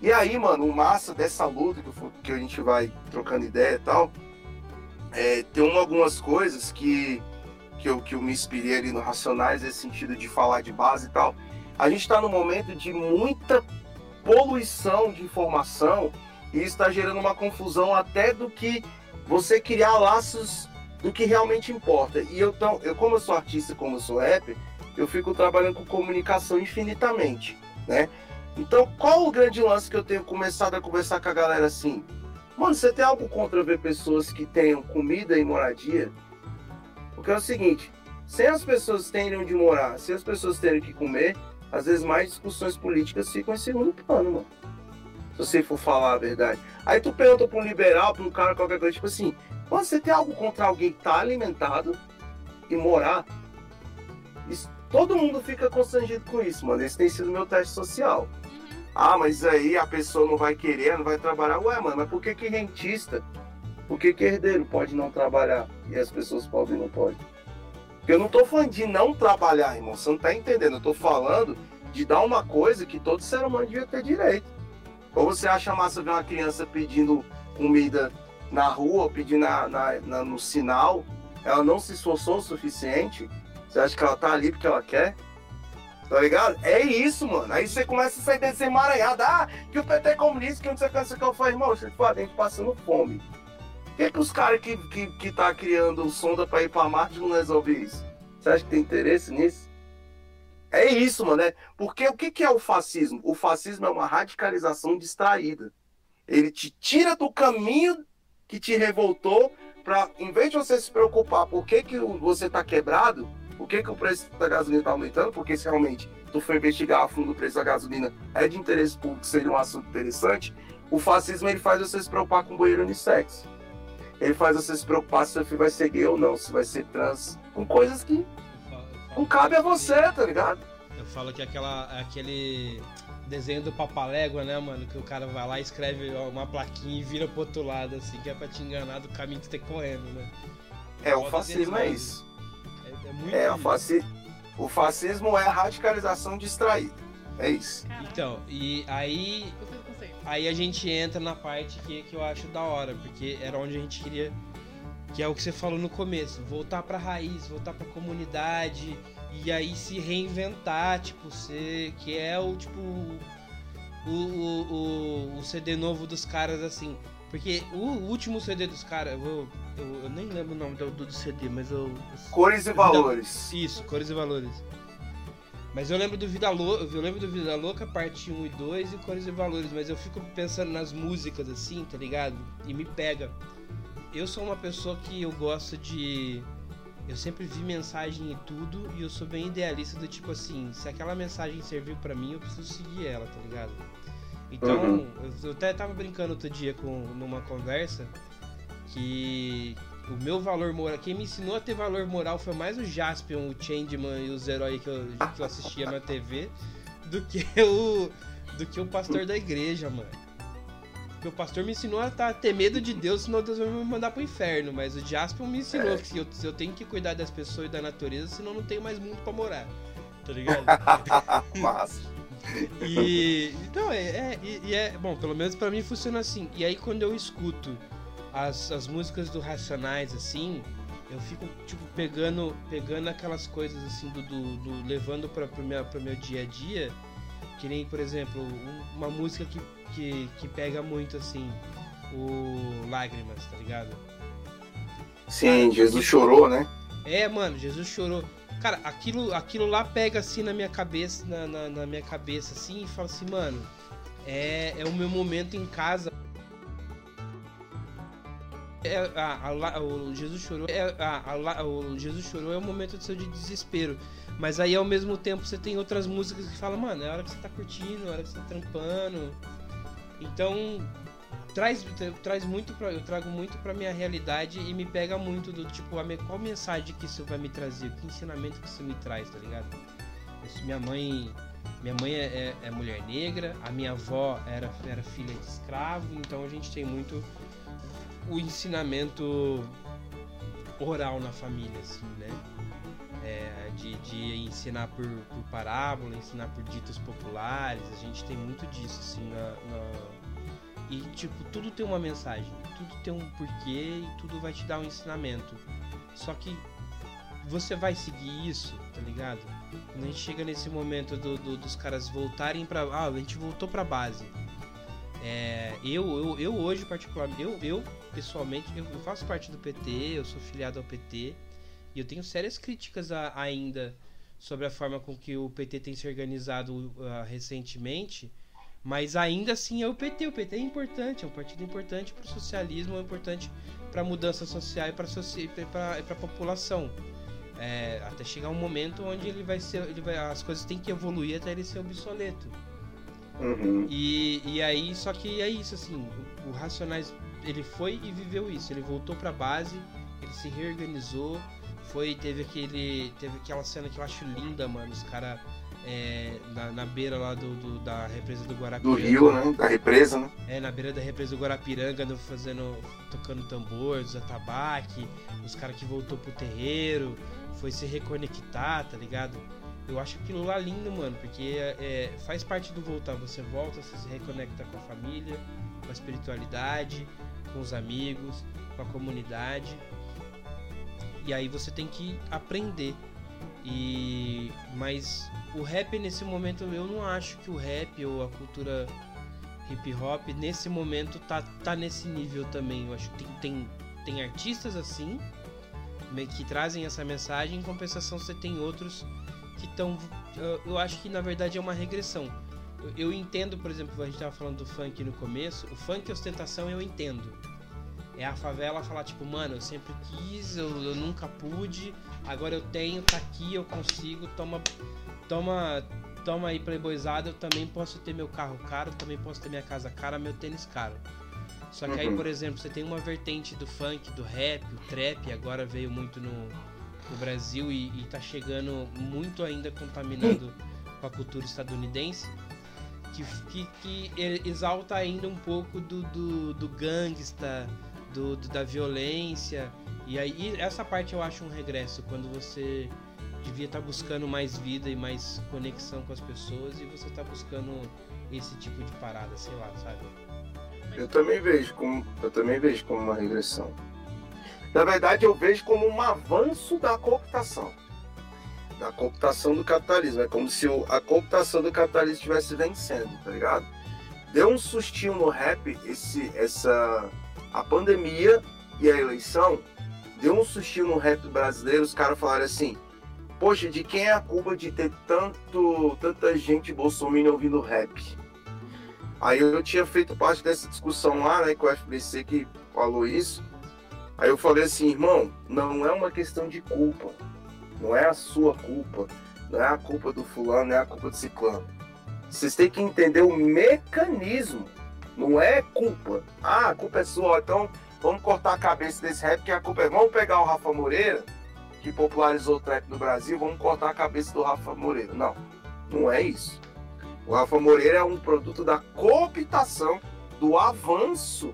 E aí, mano, o massa dessa luta que, a gente vai trocando ideia e tal, é, tem uma, algumas coisas que, que, eu, que eu me inspirei ali no Racionais, nesse sentido de falar de base e tal. A gente está num momento de muita poluição de informação e está gerando uma confusão até do que você criar laços do que realmente importa. E eu, tão, eu como eu sou artista, como eu sou rapper, eu fico trabalhando com comunicação infinitamente, né? Então, qual o grande lance que eu tenho começado a conversar com a galera assim? Mano, você tem algo contra ver pessoas que tenham comida e moradia? Porque é o seguinte, sem as pessoas terem onde morar, sem as pessoas terem que comer, às vezes mais discussões políticas ficam em segundo plano, mano se você for falar a verdade. Aí tu pergunta pra um liberal, pra um cara qualquer coisa, tipo assim, Mano, você tem algo contra alguém que tá alimentado e morar? Isso, todo mundo fica constrangido com isso, mano. Esse tem sido meu teste social. Ah, mas aí a pessoa não vai querer, não vai trabalhar. Ué, mano, mas por que que rentista? Por que que herdeiro pode não trabalhar e as pessoas pobres não podem? Eu não tô falando de não trabalhar, irmão. Você não tá entendendo. Eu tô falando de dar uma coisa que todo ser humano devia ter direito. Ou você acha massa ver uma criança pedindo comida na rua, pedindo na, na, na, no sinal, ela não se esforçou o suficiente? Você acha que ela tá ali porque ela quer? Tá ligado? É isso, mano. Aí você começa a sair desse emaranhado. Ah, que o PT é comunista, que não sei o que, não sei o que. Eu falo, irmão, você a gente passando fome. Por que, que os caras que, que, que tá criando sonda pra ir pra Marte não resolvem isso? Você acha que tem interesse nisso? É isso, mano. É... Porque o que, que é o fascismo? O fascismo é uma radicalização distraída. Ele te tira do caminho que te revoltou para, em vez de você se preocupar por que, que você tá quebrado, por que, que o preço da gasolina está aumentando? Porque se realmente tu for investigar a fundo o preço da gasolina é de interesse público, seria um assunto interessante. O fascismo ele faz você se preocupar com banheiro unissex. Ele faz você se preocupar se seu filho vai ser gay ou não, se vai ser trans, com coisas que não cabe a você, tá ligado? Eu falo que aquela, aquele desenho do Papalégua, né, mano? Que o cara vai lá, escreve uma plaquinha e vira pro outro lado, assim, que é pra te enganar do caminho que você tá correndo, né? É, o fascismo é isso. É, é, muito é o, fasci... o fascismo é a radicalização distraída. É isso. Então, e aí. Aí a gente entra na parte que, que eu acho da hora, porque era onde a gente queria. Que é o que você falou no começo, voltar pra raiz, voltar pra comunidade e aí se reinventar, tipo, ser. Que é o tipo. O, o, o, o CD novo dos caras assim. Porque o último CD dos caras, eu, eu, eu, nem lembro o nome do, do CD, mas eu. Cores e Valores. Isso, Cores e Valores. Mas eu lembro do Vida Louca, eu lembro do Vida Louca, parte 1 e 2 e Cores e Valores, mas eu fico pensando nas músicas assim, tá ligado? E me pega. Eu sou uma pessoa que eu gosto de. Eu sempre vi mensagem e tudo, e eu sou bem idealista do tipo assim, se aquela mensagem serviu para mim, eu preciso seguir ela, tá ligado? Então, uhum. eu até tava brincando outro dia com numa conversa que o meu valor moral, quem me ensinou a ter valor moral foi mais o Jaspion, o Changeman e os heróis que eu, que eu assistia na TV do que o do que o pastor da igreja, mano. Porque o pastor me ensinou a tá, ter medo de Deus, senão Deus vai me mandar pro inferno. Mas o Jaspion me ensinou é. que eu, eu tenho que cuidar das pessoas e da natureza, senão não tenho mais mundo para morar. Tá ligado? Massa. E. Então, é, é, e é. Bom, pelo menos para mim funciona assim. E aí quando eu escuto as, as músicas do Racionais, assim, eu fico, tipo, pegando, pegando aquelas coisas, assim, do, do, do levando para pro meu, dia a dia. Que nem, por exemplo, um, uma música que, que, que pega muito, assim, o Lágrimas, tá ligado? Sim, Jesus chorou, né? É, mano, Jesus chorou. Cara, aquilo, aquilo lá pega assim na minha cabeça, na, na, na minha cabeça, assim, e fala assim, mano, é, é o meu momento em casa é, a, a, o Jesus chorou. É, a, o Jesus chorou é o momento seu de desespero. Mas aí ao mesmo tempo você tem outras músicas que falam, mano, é a hora que você tá curtindo, é a hora que você tá trampando. Então traz, traz muito pra, eu trago muito pra minha realidade e me pega muito do tipo, a, qual mensagem que isso vai me trazer, que ensinamento que isso me traz, tá ligado? Isso, minha mãe. Minha mãe é, é, é mulher negra, a minha avó era, era filha de escravo, então a gente tem muito o ensinamento oral na família, assim, né? É, de, de ensinar por, por parábola, ensinar por ditos populares, a gente tem muito disso, assim, na, na... E, tipo, tudo tem uma mensagem, tudo tem um porquê e tudo vai te dar um ensinamento. Só que você vai seguir isso, tá ligado? Quando a gente chega nesse momento do, do, dos caras voltarem pra. Ah, a gente voltou pra base. É, eu, eu, eu hoje, particularmente, eu, eu pessoalmente, eu, eu, faço parte do PT, eu sou filiado ao PT, e eu tenho sérias críticas a, ainda sobre a forma com que o PT tem se organizado uh, recentemente, mas ainda assim é o PT. O PT é importante, é um partido importante para o socialismo, é importante para a mudança social e para a população. É, até chegar um momento onde ele vai ser, ele vai, as coisas têm que evoluir até ele ser obsoleto. Uhum. E, e aí, só que é isso, assim, o, o Racionais, ele foi e viveu isso, ele voltou pra base, ele se reorganizou, foi, teve aquele, teve aquela cena que eu acho linda, mano, os caras é, na, na, beira lá do, do, da represa do Guarapiranga. Do rio, né? Da represa, né? É, na beira da represa do Guarapiranga, fazendo, tocando tambor, dos atabaque, os caras que voltou pro terreiro, foi se reconectar, tá ligado? Eu acho aquilo lá lindo, mano, porque é, é, faz parte do voltar. Você volta, você se reconecta com a família, com a espiritualidade, com os amigos, com a comunidade. E aí você tem que aprender. E mas o rap nesse momento eu não acho que o rap ou a cultura hip hop nesse momento tá, tá nesse nível também. Eu acho que tem, tem, tem artistas assim que trazem essa mensagem, em compensação você tem outros que estão. Eu acho que na verdade é uma regressão. Eu, entendo, por exemplo, a gente estava falando do funk no começo, o funk ostentação eu entendo. É a favela falar, tipo, mano, eu sempre quis, eu, eu nunca pude, agora eu tenho, tá aqui, eu consigo, toma. Toma. Toma aí, playboyzada, eu também posso ter meu carro caro, também posso ter minha casa cara, meu tênis caro. Só que uhum. aí, por exemplo, você tem uma vertente do funk, do rap, o trap, agora veio muito no, no Brasil e, e tá chegando muito ainda contaminado com a cultura estadunidense, que, que, que exalta ainda um pouco do, do, do gangsta, do, do, da violência. E aí essa parte eu acho um regresso, quando você devia estar tá buscando mais vida e mais conexão com as pessoas e você está buscando esse tipo de parada, sei lá, sabe? Eu também vejo como, eu também vejo como uma regressão. Na verdade, eu vejo como um avanço da cooptação. Da cooptação do capitalismo. É como se a cooptação do capitalismo estivesse vencendo, tá ligado? Deu um sustinho no rap esse, essa, a pandemia e a eleição. Deu um sustinho no rap brasileiro. Os caras falaram assim: Poxa, de quem é a culpa de ter tanto, tanta gente bolsominion ouvindo rap? Aí eu tinha feito parte dessa discussão lá, né, com o FBC que falou isso. Aí eu falei assim, irmão, não é uma questão de culpa. Não é a sua culpa. Não é a culpa do fulano, não é a culpa do ciclano. Vocês têm que entender o mecanismo. Não é culpa. Ah, a culpa é sua, então vamos cortar a cabeça desse rap, que a culpa é. Vamos pegar o Rafa Moreira, que popularizou o trap no Brasil, vamos cortar a cabeça do Rafa Moreira. Não, não é isso. O Rafa Moreira é um produto da cooptação, do avanço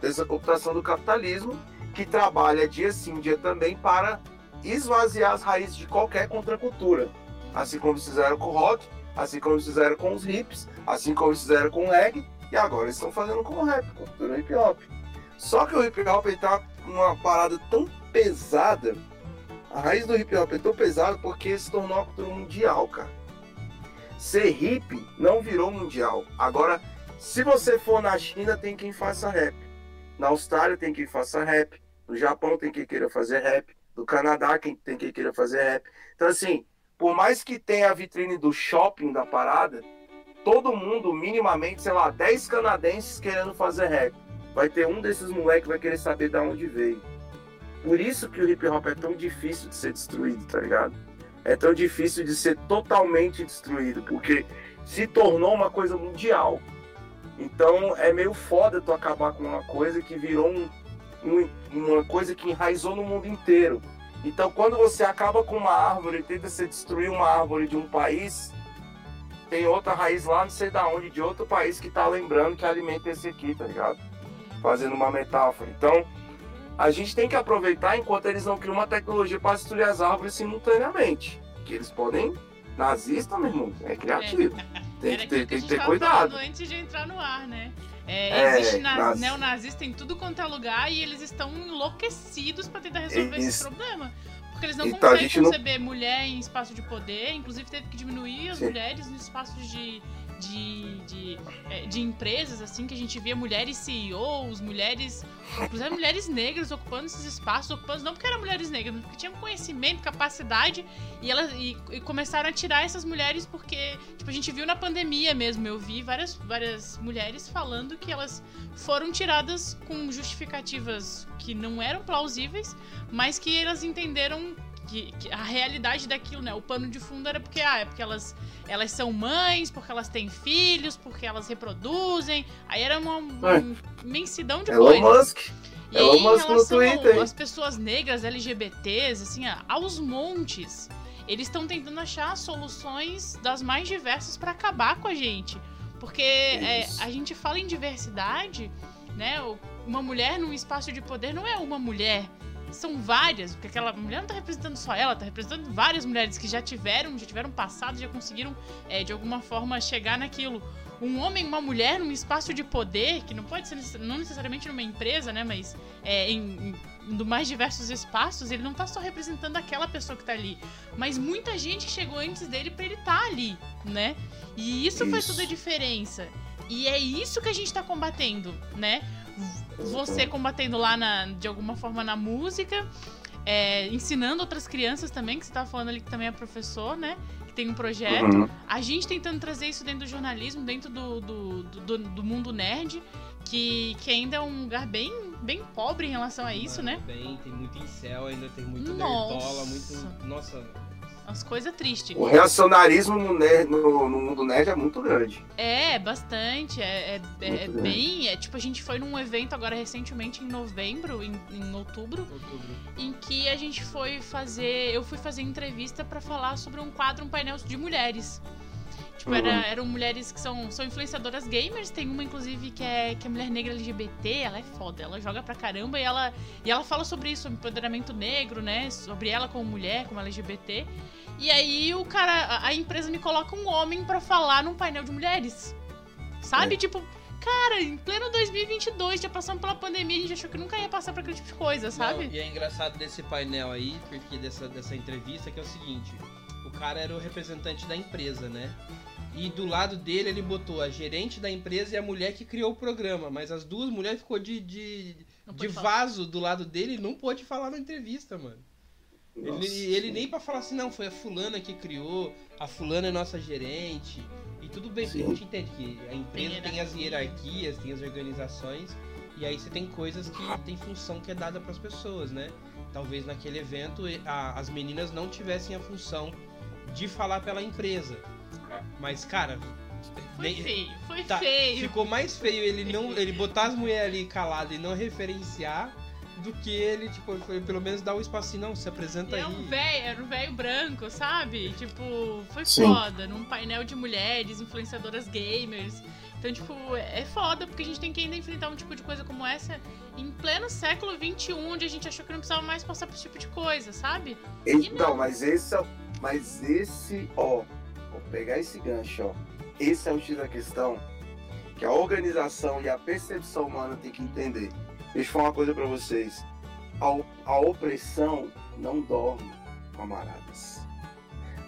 dessa cooptação do capitalismo que trabalha dia sim, dia também para esvaziar as raízes de qualquer contracultura. Assim como fizeram com o rock, assim como fizeram com os hips, assim como fizeram com o reggae, e agora estão fazendo com o rap, com cultura hip hop. Só que o hip hop está uma parada tão pesada, a raiz do hip hop é tão pesada porque se tornou uma cultura mundial, cara. Ser hip não virou mundial. Agora, se você for na China, tem quem faça rap. Na Austrália tem quem faça rap. No Japão tem quem queira fazer rap. No Canadá tem quem queira fazer rap. Então, assim, por mais que tenha a vitrine do shopping da parada, todo mundo, minimamente, sei lá, 10 canadenses querendo fazer rap. Vai ter um desses moleques que vai querer saber de onde veio. Por isso que o hip hop é tão difícil de ser destruído, tá ligado? É tão difícil de ser totalmente destruído, porque se tornou uma coisa mundial. Então é meio foda tu acabar com uma coisa que virou um, um, uma coisa que enraizou no mundo inteiro. Então quando você acaba com uma árvore e tenta se destruir uma árvore de um país, tem outra raiz lá, não sei da onde, de outro país que tá lembrando que alimenta esse aqui, tá ligado? Fazendo uma metáfora. Então, a gente tem que aproveitar enquanto eles não criam uma tecnologia para destruir as árvores simultaneamente. Que eles podem. Nazista, meu irmão, é criativo. É. Tem que ter, tem que ter cuidado. Antes de entrar no ar, né? É, é, existe na, neonazista em tudo quanto é lugar e eles estão enlouquecidos para tentar resolver esse problema. Porque eles não então, conseguem conceber não... mulher em espaço de poder, inclusive teve que diminuir as Sim. mulheres nos espaços de, de, de, é, de, empresas, assim, que a gente via mulheres CEOs, mulheres. Inclusive mulheres negras ocupando esses espaços, ocupando não porque eram mulheres negras, mas porque tinham conhecimento, capacidade, e elas e, e, começaram a tirar essas mulheres porque, tipo, a gente viu na pandemia mesmo, eu vi várias, várias mulheres falando que elas foram tiradas com justificativas que não eram plausíveis, mas que elas entenderam que, que, a realidade daquilo, né? O pano de fundo era porque, ah, é porque elas, elas são mães, porque elas têm filhos, porque elas reproduzem. Aí era uma, uma imensidão de Elon coisas. Musk. E Elon aí, Musk no Twitter. As pessoas negras, LGBTs, assim, aos montes, eles estão tentando achar soluções das mais diversas para acabar com a gente. Porque é, a gente fala em diversidade, né? Uma mulher num espaço de poder não é uma mulher são várias, porque aquela mulher não tá representando só ela, tá representando várias mulheres que já tiveram, já tiveram passado, já conseguiram, é, de alguma forma, chegar naquilo. Um homem e uma mulher num espaço de poder, que não pode ser não necessariamente numa empresa, né? Mas é, em, em do mais diversos espaços, ele não tá só representando aquela pessoa que tá ali. Mas muita gente chegou antes dele para ele estar tá ali, né? E isso, isso faz toda a diferença. E é isso que a gente tá combatendo, né? Você combatendo lá na, de alguma forma na música, é, ensinando outras crianças também, que você tá falando ali que também é professor, né? Que tem um projeto. Uhum. A gente tentando trazer isso dentro do jornalismo, dentro do, do, do, do mundo nerd, que, que ainda é um lugar bem, bem pobre em relação a isso, Mas, né? Bem, tem muito incel, ainda tem muito nossa. nerdola, muito. Nossa, as coisas tristes. O reacionarismo no, nerd, no, no, mundo nerd é muito grande. É, bastante. É, é, é bem. É, tipo, a gente foi num evento agora recentemente em novembro, em, em outubro, outubro, em que a gente foi fazer. Eu fui fazer entrevista para falar sobre um quadro, um painel de mulheres. Tipo, era, uhum. eram mulheres que são, são influenciadoras gamers. Tem uma, inclusive, que é, que é mulher negra LGBT. Ela é foda. Ela joga pra caramba e ela, e ela fala sobre isso, sobre empoderamento negro, né? Sobre ela como mulher, como LGBT. E aí o cara, a empresa me coloca um homem para falar num painel de mulheres. Sabe? É. Tipo, cara, em pleno 2022, já passando pela pandemia, a gente achou que nunca ia passar por aquele tipo de coisa, sabe? Não, e é engraçado desse painel aí, porque dessa, dessa entrevista, que é o seguinte: o cara era o representante da empresa, né? E do lado dele ele botou a gerente da empresa e a mulher que criou o programa. Mas as duas mulheres ficou de, de, de vaso do lado dele e não pôde falar na entrevista, mano. Ele, ele, nem para falar assim, não, foi a fulana que criou, a fulana é nossa gerente. E tudo bem, porque a gente entende que a empresa tem, tem as hierarquias, tem as organizações, e aí você tem coisas que tem função que é dada para as pessoas, né? Talvez naquele evento a, as meninas não tivessem a função de falar pela empresa. Mas, cara. Foi nem, feio, foi tá, feio. Ficou mais feio ele não. ele botar as mulheres ali caladas e não referenciar do que ele, tipo, foi pelo menos dar o um espacinho, não, se apresenta e aí. É um véio, era um velho branco, sabe? Tipo, foi Sim. foda, num painel de mulheres, influenciadoras gamers. Então, tipo, é foda, porque a gente tem que ainda enfrentar um tipo de coisa como essa em pleno século XXI, onde a gente achou que não precisava mais passar por esse tipo de coisa, sabe? Então, mas esse, é mas esse, ó, Vou pegar esse gancho, ó. Esse é o X da questão que a organização e a percepção humana tem que entender. Deixa eu falar uma coisa para vocês. A, a opressão não dorme, camaradas.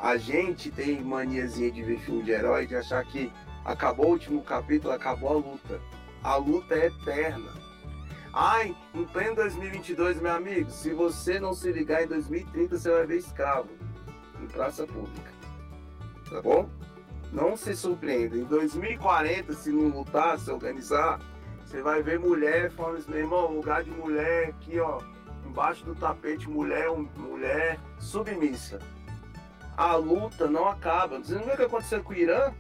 A gente tem maniazinha de ver filme de herói, de achar que acabou o último capítulo, acabou a luta. A luta é eterna. Ai, em pleno 2022, meu amigo, se você não se ligar em 2030, você vai ver escravo em praça pública tá bom? Não se surpreenda. Em 2040, se não lutar, se organizar, você vai ver mulher falando assim, meu irmão, lugar de mulher aqui, ó, embaixo do tapete, mulher, mulher submissa. A luta não acaba. Você não viu o que aconteceu com o Irã?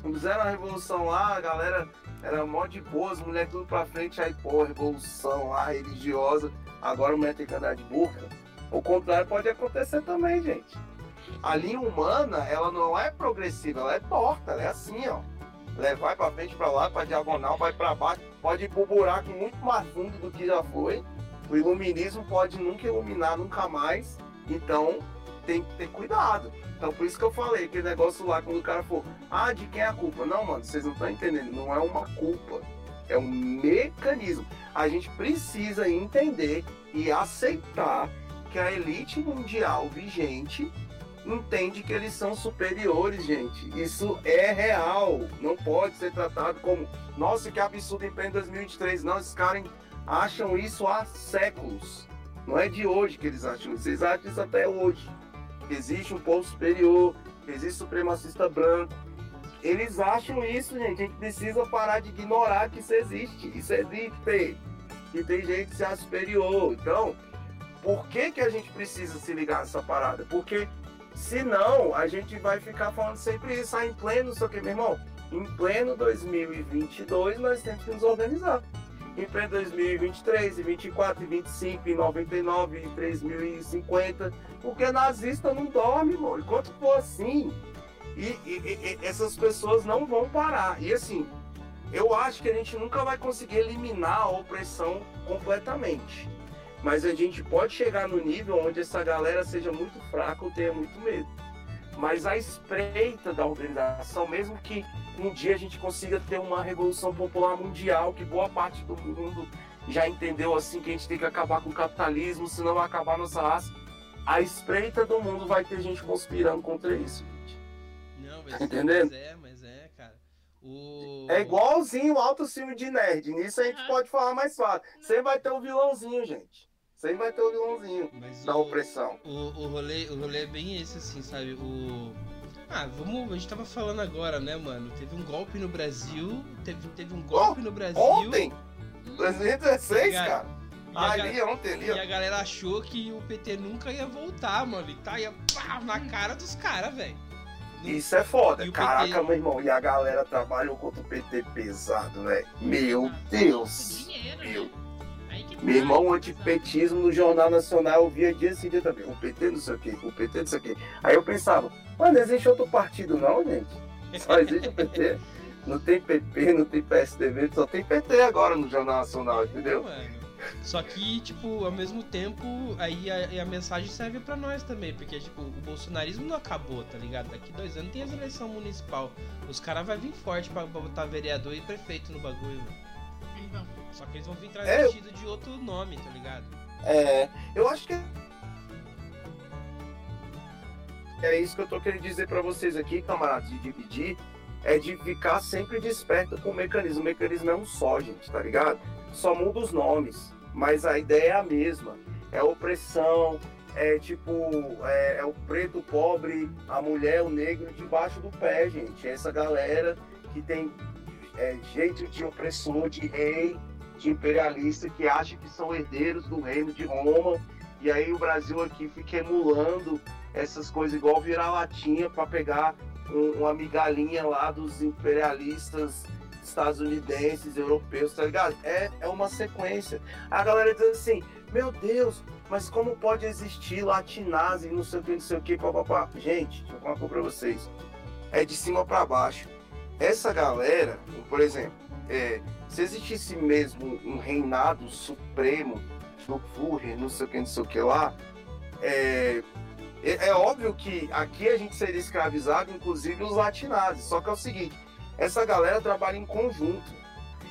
Quando fizeram a revolução lá, a galera era mó de boa, as mulheres tudo pra frente, aí, pô, revolução lá, religiosa, agora a mulher tem que andar de burca. O contrário pode acontecer também, gente a linha humana, ela não é progressiva, ela é torta, ela é assim, ó. Ela vai para frente, para lá, para diagonal, vai para baixo, pode ir pro buraco muito mais fundo do que já foi. O iluminismo pode nunca iluminar, nunca mais. Então, tem que ter cuidado. Então, por isso que eu falei, aquele negócio lá, quando o cara for, ah, de quem é a culpa? Não, mano, vocês não estão entendendo, não é uma culpa. É um mecanismo. A gente precisa entender e aceitar que a elite mundial vigente entende que eles são superiores, gente. Isso é real. Não pode ser tratado como, nossa, que absurdo em pleno 2023. Não, esses caras acham isso há séculos. Não é de hoje que eles acham isso. Eles acham isso até hoje. Existe um povo superior, existe supremacista branco. Eles acham isso, gente. A gente precisa parar de ignorar que isso existe. Isso existe. Que tem gente que se acha superior. Então, por que, que a gente precisa se ligar nessa parada? Porque Senão, a gente vai ficar falando sempre isso, ah, em pleno, só que, meu irmão, em pleno 2022 nós temos que nos organizar. Em pleno 2023, e 24, e 25, e 99, e 3050, porque nazista não dorme, irmão. Enquanto for assim, e, e, e, essas pessoas não vão parar. E assim, eu acho que a gente nunca vai conseguir eliminar a opressão completamente. Mas a gente pode chegar no nível onde essa galera seja muito fraca ou tenha muito medo. Mas a espreita da organização, mesmo que um dia a gente consiga ter uma revolução popular mundial, que boa parte do mundo já entendeu assim que a gente tem que acabar com o capitalismo, senão vai acabar nossa raça. A espreita do mundo vai ter gente conspirando contra isso, gente. Não, mas, Tá entendendo? mas é, mas é, cara. O... É igualzinho o alto filme de nerd. Nisso a gente Aham. pode falar mais fácil. Sempre vai ter o vilãozinho, gente. Sempre vai ter o vilãozinho Mas da o- opressão. O, o, rolê, o rolê é bem esse, assim, sabe? O. Ah, vamos. A gente tava falando agora, né, mano? Teve um golpe no Brasil. Teve, teve um golpe no Brasil. Ontem, 2016, Cara, cara. A, Ali, ontem, ali, e a galera achou que o PT nunca ia voltar, mano. E tá ia pá, na cara dos caras, velho. Isso é foda. Caraca, PT? meu irmão. E a galera trabalhou contra o PT pesado, velho. Meu Deus. Dinheiro, Meu né? Meu irmão, antipetismo no Jornal Nacional eu via dia sim dia também. O PT não sei o quê, o PT não sei o quê. Aí eu pensava, mano, não existe outro partido não, gente? Só existe o PT. Não tem PP, não tem PSDB, só tem PT agora no Jornal Nacional, entendeu? Mano. Só que, tipo, ao mesmo tempo, aí a, a mensagem serve pra nós também, porque, tipo, o bolsonarismo não acabou, tá ligado? Daqui dois anos tem as eleições municipal. Os caras vão vir forte pra, pra botar vereador e prefeito no bagulho. mano. Então, Só que eles vão vir É. travestido de outro nome, tá ligado? É, eu acho que é isso que eu tô querendo dizer pra vocês aqui, camaradas, de dividir, é de ficar sempre desperto com o mecanismo. O mecanismo é um só, gente, tá ligado? Só muda os nomes, mas a ideia é a mesma. É opressão, é tipo, é, é o preto, o pobre, a mulher, o negro debaixo do pé, gente. É essa galera que tem é, jeito de opressor, de rei, de imperialista que acha que são herdeiros do reino de Roma e aí o Brasil aqui fica emulando essas coisas igual virar latinha para pegar um- uma migalhinha lá dos imperialistas estadunidenses, europeus, tá ligado? É, é uma sequência. A galera diz assim, meu Deus, mas como pode existir latinase, não sei o que, não sei o que, papapá. Gente, deixa eu falar uma coisa pra vocês. É de cima para baixo. Essa galera, por exemplo, é, se existisse mesmo um reinado supremo do Führer, não sei o que, não sei o que lá, é, é, é óbvio que aqui a gente seria escravizado, inclusive os latinazes. Só que é o seguinte, essa galera trabalha em conjunto.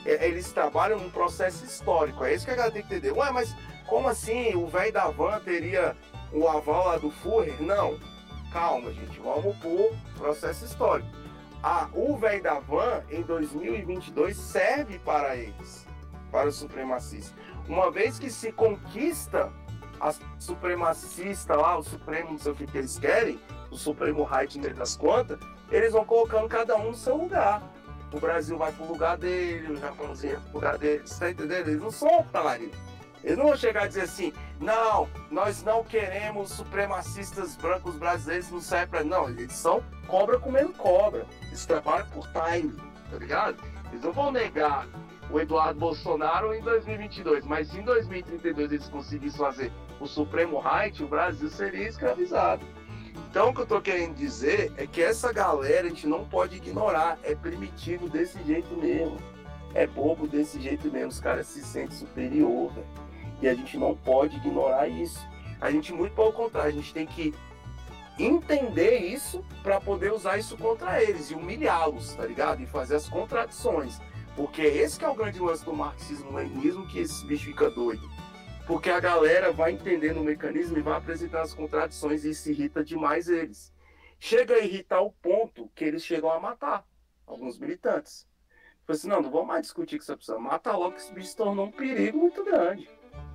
É, Eles trabalham num processo histórico. É isso que a galera tem que entender. Ué, mas como assim o velho da van teria o aval lá do Führer? Não. Calma, gente. Vamos pro processo histórico. Ah, o velho da van, em 2022, serve para eles, para os supremacistas. Uma vez que se conquista a supremacista lá, o Supremo, não sei o que, que eles querem, o Supremo Right das contas, eles vão colocando cada um no seu lugar. O Brasil vai pro lugar dele, o Japãozinho vai pro lugar dele, você tá entendendo? Eles não são otários. Eles não vão chegar a dizer assim, não, nós não queremos supremacistas brancos brasileiros, não serve pra. Não, eles são cobra comendo cobra. Eles trabalham por time, tá ligado? Eles não vão negar o Eduardo Bolsonaro em 2022, mas se em 2032 eles conseguissem fazer o Supremo Right, o Brasil seria escravizado. Então o que eu tô querendo dizer é que essa galera a gente não pode ignorar, é primitivo desse jeito mesmo. É bobo desse jeito mesmo, os caras se sentem superior, velho. E a gente não pode ignorar isso. A gente, muito pelo contrário, a gente tem que entender isso para poder usar isso contra eles e humilhá-los, tá ligado? E fazer as contradições. Porque esse que é o grande lance do marxismo-leninismo que esse bicho fica doido. Porque a galera vai entendendo o mecanismo e vai apresentar as contradições e isso irrita demais eles. Chega a irritar o ponto que eles chegam a matar alguns militantes. Falei assim, não, não vamos mais discutir com essa pessoa. Mata logo que esse bicho se tornou um perigo muito grande.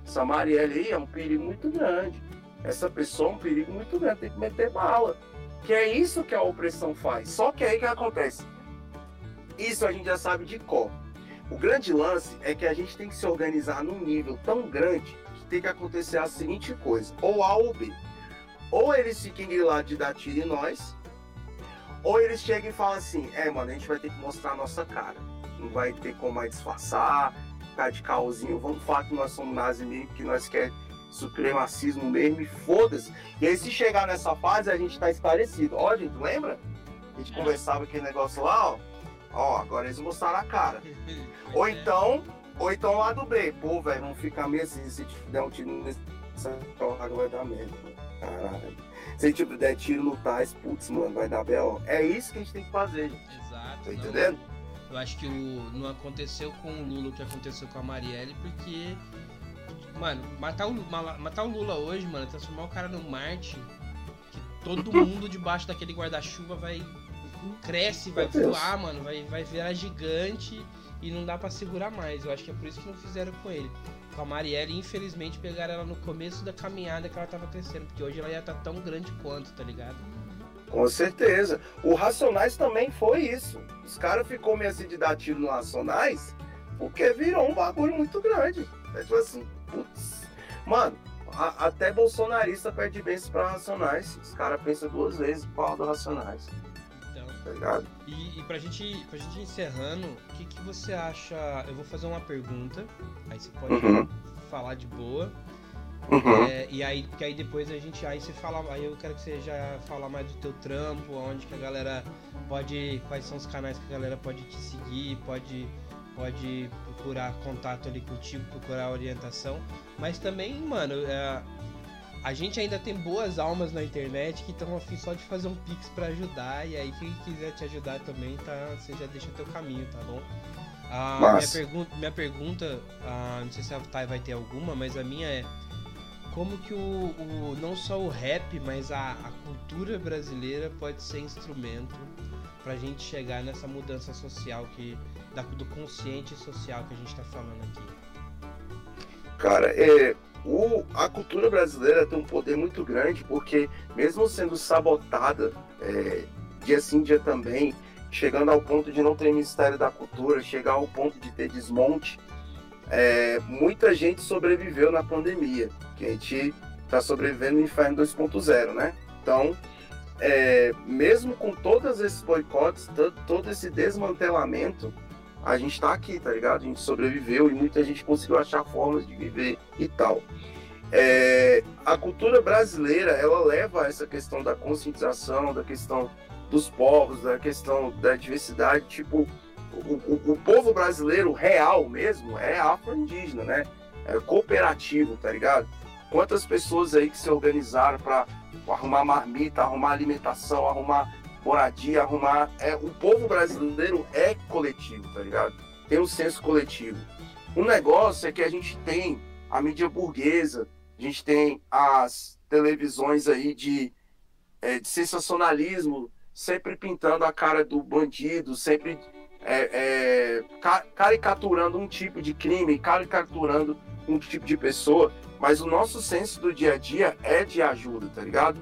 Essa Marielle aí é um perigo muito grande. Essa pessoa é um perigo muito grande, tem que meter bala. Que é isso que a opressão faz. Só que aí que acontece? Isso a gente já sabe de cor. O grande lance é que a gente tem que se organizar num nível tão grande que tem que acontecer a seguinte coisa: ou A ou B. Ou eles fiquem grilados de dar tiro em nós, ou eles chegam e falam assim: é, mano, a gente vai ter que mostrar a nossa cara. Não vai ter como mais disfarçar, ficar de caosinho. Vamos falar que nós somos nazi mesmo, que nós queremos supremacismo mesmo e foda-se. E aí, se chegar nessa fase, a gente tá esclarecido. Ó, gente, lembra? A gente conversava aquele negócio lá, ó. Ó, agora eles mostraram a cara. Ou É. então, ou então lá do B, pô, velho, vamos ficar meio assim, se der um tiro nesse água vai dar merda. Caralho. Se tipo der tiro no Tais, putz, mano, vai dar B.O. É isso que a gente tem que fazer, gente. Exato. Tá entendendo? Eu acho que o, não aconteceu com o Lula o que aconteceu com a Marielle, porque. Mano, matar o, matar o Lula hoje, mano, transformar o cara no Marte, que todo mundo debaixo daquele guarda-chuva vai. cresce, vai voar, mano, vai, vai virar gigante e não dá pra segurar mais. Eu acho que é por isso que não fizeram com ele. Com a Marielle, infelizmente, pegaram ela no começo da caminhada que ela tava crescendo, porque hoje ela ia estar tão grande quanto, tá ligado? Com certeza. O Racionais também foi isso. Os caras ficou meio assim de dar tiro no Racionais porque virou um bagulho muito grande. É tipo assim, putz. Mano, a- até bolsonarista pede bênção pra Racionais. Os caras pensam duas vezes causa do Racionais, Então. tá ligado? E, e pra, gente, pra gente ir encerrando, o que, que você acha? Eu vou fazer uma pergunta, aí você pode Uhum. falar de boa. Uhum. É, e aí, que aí depois a gente. Aí você fala. Aí eu quero que você já fala mais do teu trampo, onde que a galera pode. Quais são os canais que a galera pode te seguir, pode, pode procurar contato ali contigo, procurar orientação. Mas também, mano, é, a gente ainda tem boas almas na internet que estão afim só de fazer um pix pra ajudar. E aí quem quiser te ajudar também, tá? Você já deixa teu caminho, tá bom? A minha, pergunta, minha pergunta, ah, não sei se a Thay vai ter alguma, mas a minha é como que o, o- não só o rap, mas a, a cultura brasileira pode ser instrumento pra gente chegar nessa mudança social que da, do consciente social que a gente tá falando aqui. Cara, é, o, a cultura brasileira tem um poder muito grande porque, mesmo sendo sabotada é, dia sim, dia também, chegando ao ponto de não ter Ministério da Cultura, chegar ao ponto de ter desmonte, é, muita gente sobreviveu na pandemia, que a gente está sobrevivendo no inferno 2.0, né? Então, é, mesmo com todos esses boicotes, to- todo esse desmantelamento, a gente tá aqui, tá ligado? A gente sobreviveu e muita gente conseguiu achar formas de viver e tal. É, a cultura brasileira, ela leva a essa questão da conscientização, da questão dos povos, da questão da diversidade, tipo, o, o- o povo brasileiro real mesmo é afro-indígena, né? É cooperativo, tá ligado? Quantas pessoas aí que se organizaram para arrumar marmita, arrumar alimentação, arrumar moradia, arrumar. É, o povo brasileiro é coletivo, tá ligado? Tem um senso coletivo. O negócio é que a gente tem a mídia burguesa, a gente tem as televisões aí de, é, de sensacionalismo, sempre pintando a cara do bandido, sempre é, é, ca- caricaturando um tipo de crime, caricaturando um tipo de pessoa, mas o nosso senso do dia a dia é de ajuda, tá ligado?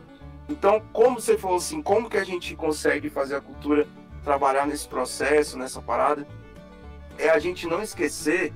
Então, como você falou assim, como que a gente consegue fazer a cultura trabalhar nesse processo, nessa parada? É a gente não esquecer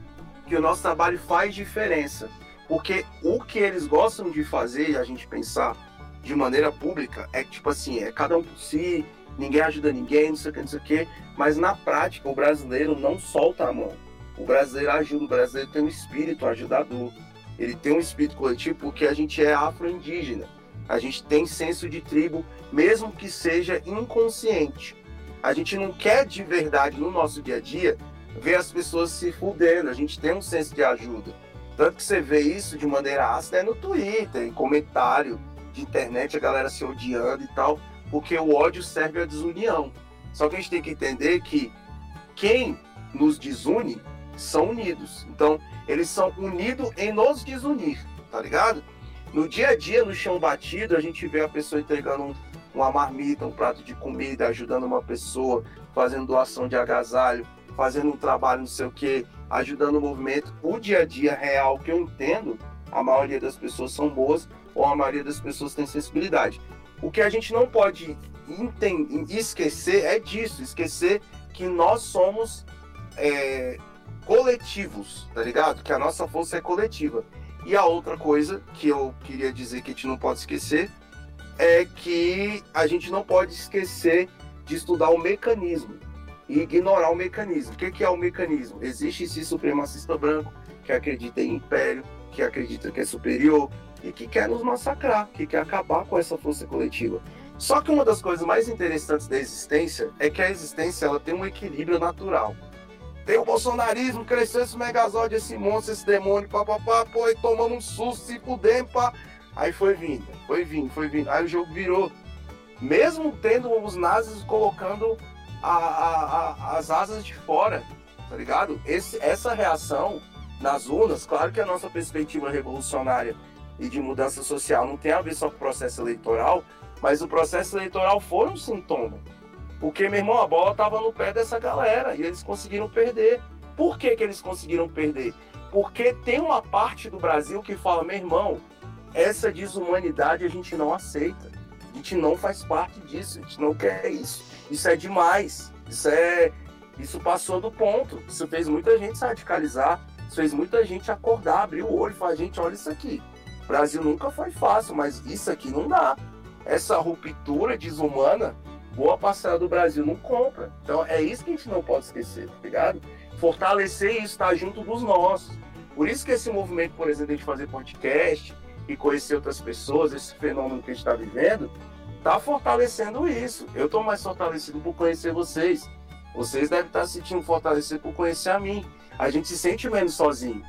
que o nosso trabalho faz diferença. Porque o que eles gostam de fazer, a gente pensar de maneira pública, é tipo assim, é cada um por si, ninguém ajuda ninguém, não sei o que, não sei o que. Mas na prática, o brasileiro não solta a mão. O brasileiro ajuda, o brasileiro tem um espírito ajudador. Ele tem um espírito coletivo porque a gente é afro-indígena. A gente tem senso de tribo, mesmo que seja inconsciente. A gente não quer de verdade no nosso dia a dia ver as pessoas se fudendo. A gente tem um senso de ajuda. Tanto que você vê isso de maneira ácida é no Twitter, em comentário de internet, a galera se odiando e tal, porque o ódio serve à desunião. Só que a gente tem que entender que quem nos desune são unidos. Então, eles são unidos em nos desunir, tá ligado? No dia a dia, no chão batido, a gente vê a pessoa entregando um- uma marmita, um prato de comida, ajudando uma pessoa, fazendo doação de agasalho, fazendo um trabalho não sei o que, ajudando o movimento. O dia a dia real que eu entendo, a maioria das pessoas são boas ou a maioria das pessoas tem sensibilidade. O que a gente não pode esquecer é disso, esquecer que nós somos é, coletivos, tá ligado? Que a nossa força é coletiva. E a outra coisa que eu queria dizer que a gente não pode esquecer é que a gente não pode esquecer de estudar o mecanismo e ignorar o mecanismo. O que é o mecanismo? Existe esse supremacista branco que acredita em império, que acredita que é superior e que quer nos massacrar, que quer acabar com essa força coletiva. Só que uma das coisas mais interessantes da existência é que a existência ela tem um equilíbrio natural. Tem o bolsonarismo, cresceu esse megazord, esse monstro, esse demônio, papapá, pô, e tomando um susto, se pudendo, pá. Aí foi vindo, foi vindo, foi vindo. Aí o jogo virou. Mesmo tendo os nazis colocando a, a, a, as asas de fora, tá ligado? Esse, essa reação nas urnas, claro que a nossa perspectiva revolucionária e de mudança social não tem a ver só com o processo eleitoral, mas o processo eleitoral foi um sintoma. Porque, meu irmão, a bola estava no pé dessa galera e eles conseguiram perder. Por que, que eles conseguiram perder? Porque tem uma parte do Brasil que fala, meu irmão, essa desumanidade a gente não aceita. A gente não faz parte disso, a gente não quer isso. Isso é demais. Isso é. Isso passou do ponto. Isso fez muita gente se radicalizar. Isso fez muita gente acordar, abrir o olho e falar, gente, olha isso aqui. O Brasil nunca foi fácil, mas isso aqui não dá. Essa ruptura desumana, boa parcela do Brasil não compra. Então é isso que a gente não pode esquecer, tá ligado? Fortalecer isso, estar tá junto dos nossos. Por isso que esse movimento, por exemplo, de fazer podcast e conhecer outras pessoas, esse fenômeno que a gente está vivendo, está fortalecendo isso. Eu estou mais fortalecido por conhecer vocês. Vocês devem estar tá se sentindo fortalecidos por conhecer a mim. A gente se sente menos sozinho.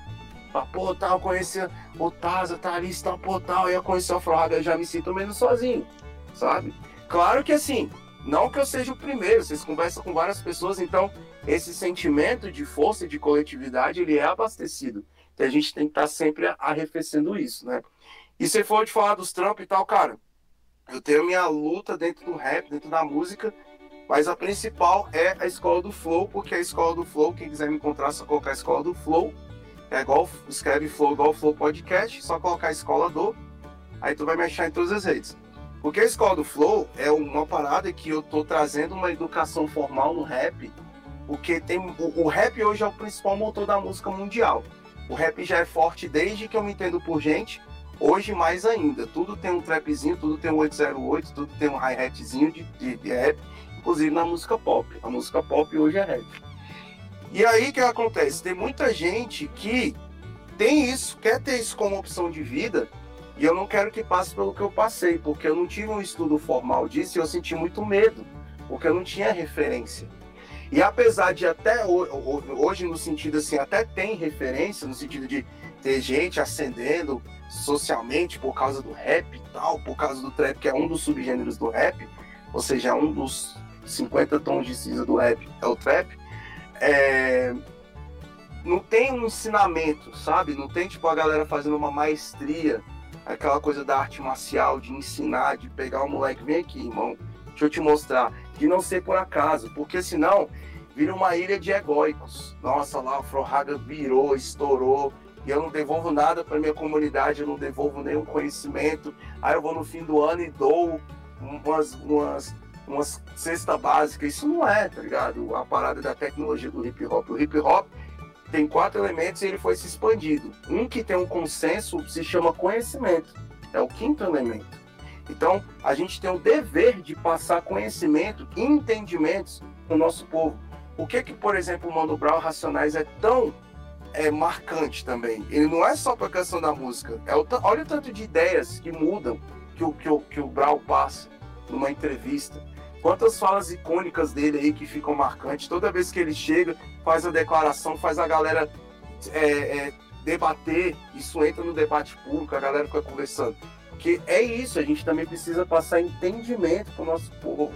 Fala, pô, tal, conhecer o Taza, Thalys, tal, pô, tal, eu ia conhecer o Fraga, eu já me sinto menos sozinho, sabe? Claro que assim, não que eu seja o primeiro, vocês conversam com várias pessoas, então esse sentimento de força e de coletividade, ele é abastecido. Então a gente tem que estar sempre arrefecendo isso, né? E se for de falar dos trampos e tal, cara, eu tenho minha luta dentro do rap, dentro da música, mas a principal é a escola do Flow, porque a escola do Flow, quem quiser me encontrar, só colocar a escola do Flow. É igual, escreve Flow igual Flow Podcast, só colocar a escola do, aí tu vai me achar em todas as redes. Porque a escola do Flow é uma parada que eu tô trazendo uma educação formal no rap, porque tem o, o rap hoje é o principal motor da música mundial. O rap já é forte desde que eu me entendo por gente, hoje mais ainda. Tudo tem um trapzinho, tudo tem um 808, tudo tem um hi-hatzinho de, de, de rap inclusive na música pop. A música pop hoje é rap. E aí o que acontece? Tem muita gente que tem isso, quer ter isso como opção de vida, e eu não quero que passe pelo que eu passei, porque eu não tive um estudo formal disso e eu senti muito medo, porque eu não tinha referência. E apesar de até hoje, no sentido assim, até tem referência, no sentido de ter gente ascendendo socialmente por causa do rap e tal, por causa do trap, que é um dos subgêneros do rap, ou seja, um dos 50 tons de cinza do rap é o trap, é... não tem um ensinamento, sabe? Não tem tipo a galera fazendo uma maestria, aquela coisa da arte marcial, de ensinar, de pegar o moleque, vem aqui, irmão, deixa eu te mostrar, de não ser por acaso, porque senão vira uma ilha de egóicos. Nossa, lá o Frohaga virou, estourou, e eu não devolvo nada para minha comunidade, eu não devolvo nenhum conhecimento. Aí eu vou no fim do ano e dou umas, umas uma cesta básica. Isso não é, tá ligado? A parada da tecnologia do hip hop. O hip hop tem quatro elementos e ele foi se expandido. Um que tem um consenso se chama conhecimento. É o quinto elemento. Então, a gente tem o dever de passar conhecimento e entendimentos para o nosso povo. O que que, por exemplo, o Mano Brown Racionais é tão é, marcante também? Ele não é só para a questão da música. É o, olha o tanto de ideias que mudam que o, que o, que o Brown passa numa entrevista. Quantas falas icônicas dele aí que ficam marcantes. Toda vez que ele chega, faz a declaração, faz a galera é, é, debater. Isso entra no debate público, a galera fica conversando. Porque é isso, a gente também precisa passar entendimento para o nosso povo.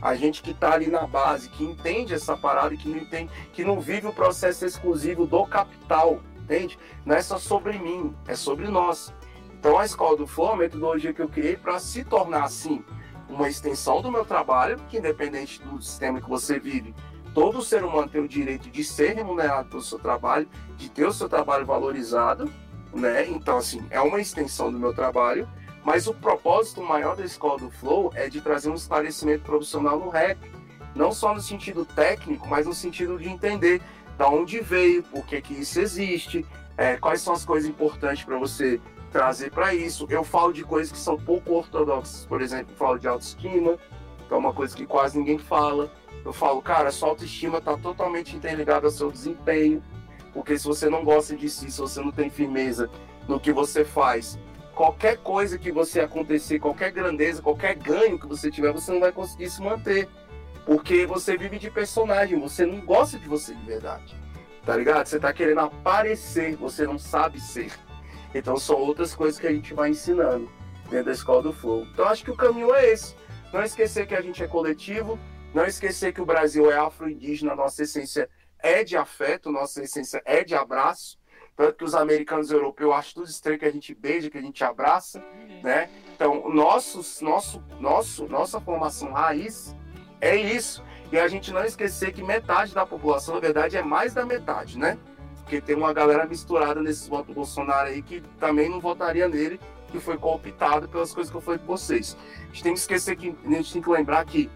A gente que está ali na base, que entende essa parada que não entende, que não vive o processo exclusivo do capital, entende? Não é só sobre mim, é sobre nós. Então a escola do Flow é a metodologia que eu criei para se tornar assim uma extensão do meu trabalho, que independente do sistema que você vive, todo ser humano tem o direito de ser remunerado pelo seu trabalho, de ter o seu trabalho valorizado, né? Então, assim, é uma extensão do meu trabalho, mas o propósito maior da Escola do Flow é de trazer um esclarecimento profissional no rap, não só no sentido técnico, mas no sentido de entender da onde veio, por que que isso existe, é, quais são as coisas importantes para você trazer para isso. Eu falo de coisas que são pouco ortodoxas, por exemplo, falo de autoestima, que é uma coisa que quase ninguém fala. Eu falo, cara, sua autoestima está totalmente interligada ao seu desempenho, porque se você não gosta de si, se você não tem firmeza no que você faz, qualquer coisa que você acontecer, qualquer grandeza, qualquer ganho que você tiver, você não vai conseguir se manter. Porque você vive de personagem, você não gosta de você de verdade. Tá ligado? Você tá querendo aparecer, você não sabe ser. Então são outras coisas que a gente vai ensinando dentro da escola do Flow. Então acho que o caminho é esse. Não esquecer que a gente é coletivo, não esquecer que o Brasil é afro-indígena, nossa essência é de afeto, nossa essência é de abraço. Tanto que os americanos e europeus acham tudo estranho que a gente beija, que a gente abraça, né? Então, nossos, nosso, nosso, nossa formação raiz é isso. E a gente não esquecer que metade da população, na verdade, é mais da metade, né? Porque tem uma galera misturada nesses votos do Bolsonaro aí que também não votaria nele, que foi cooptado pelas coisas que eu falei com vocês. A gente tem que esquecer que a gente tem que lembrar que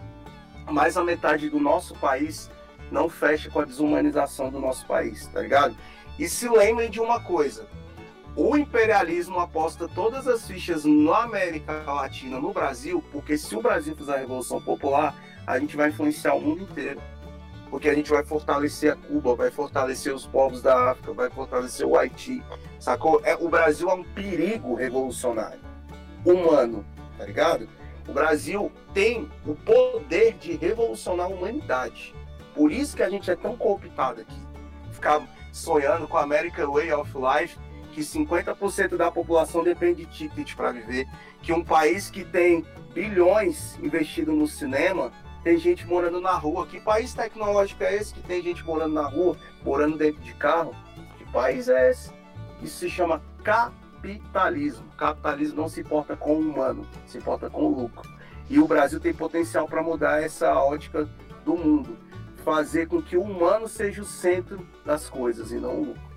mais da metade do nosso país não fecha com a desumanização do nosso país, tá ligado? E se lembrem de uma coisa: o imperialismo aposta todas as fichas na América Latina, no Brasil, porque se o Brasil fizer a Revolução Popular, a gente vai influenciar o mundo inteiro. Porque a gente vai fortalecer a Cuba, vai fortalecer os povos da África, vai fortalecer o Haiti, sacou? É, o Brasil é um perigo revolucionário, humano, tá ligado? O Brasil tem o poder de revolucionar a humanidade. Por isso que a gente é tão cooptado aqui. Ficar sonhando com a American Way of Life, que 50% da população depende de ticket para viver, que um país que tem bilhões investido no cinema tem gente morando na rua. Que país tecnológico é esse que tem gente morando na rua, morando dentro de carro? Que país é esse? Isso se chama capitalismo. Capitalismo não se importa com o humano, se importa com o lucro. E o Brasil tem potencial para mudar essa ótica do mundo. Fazer com que o humano seja o centro das coisas e não o lucro.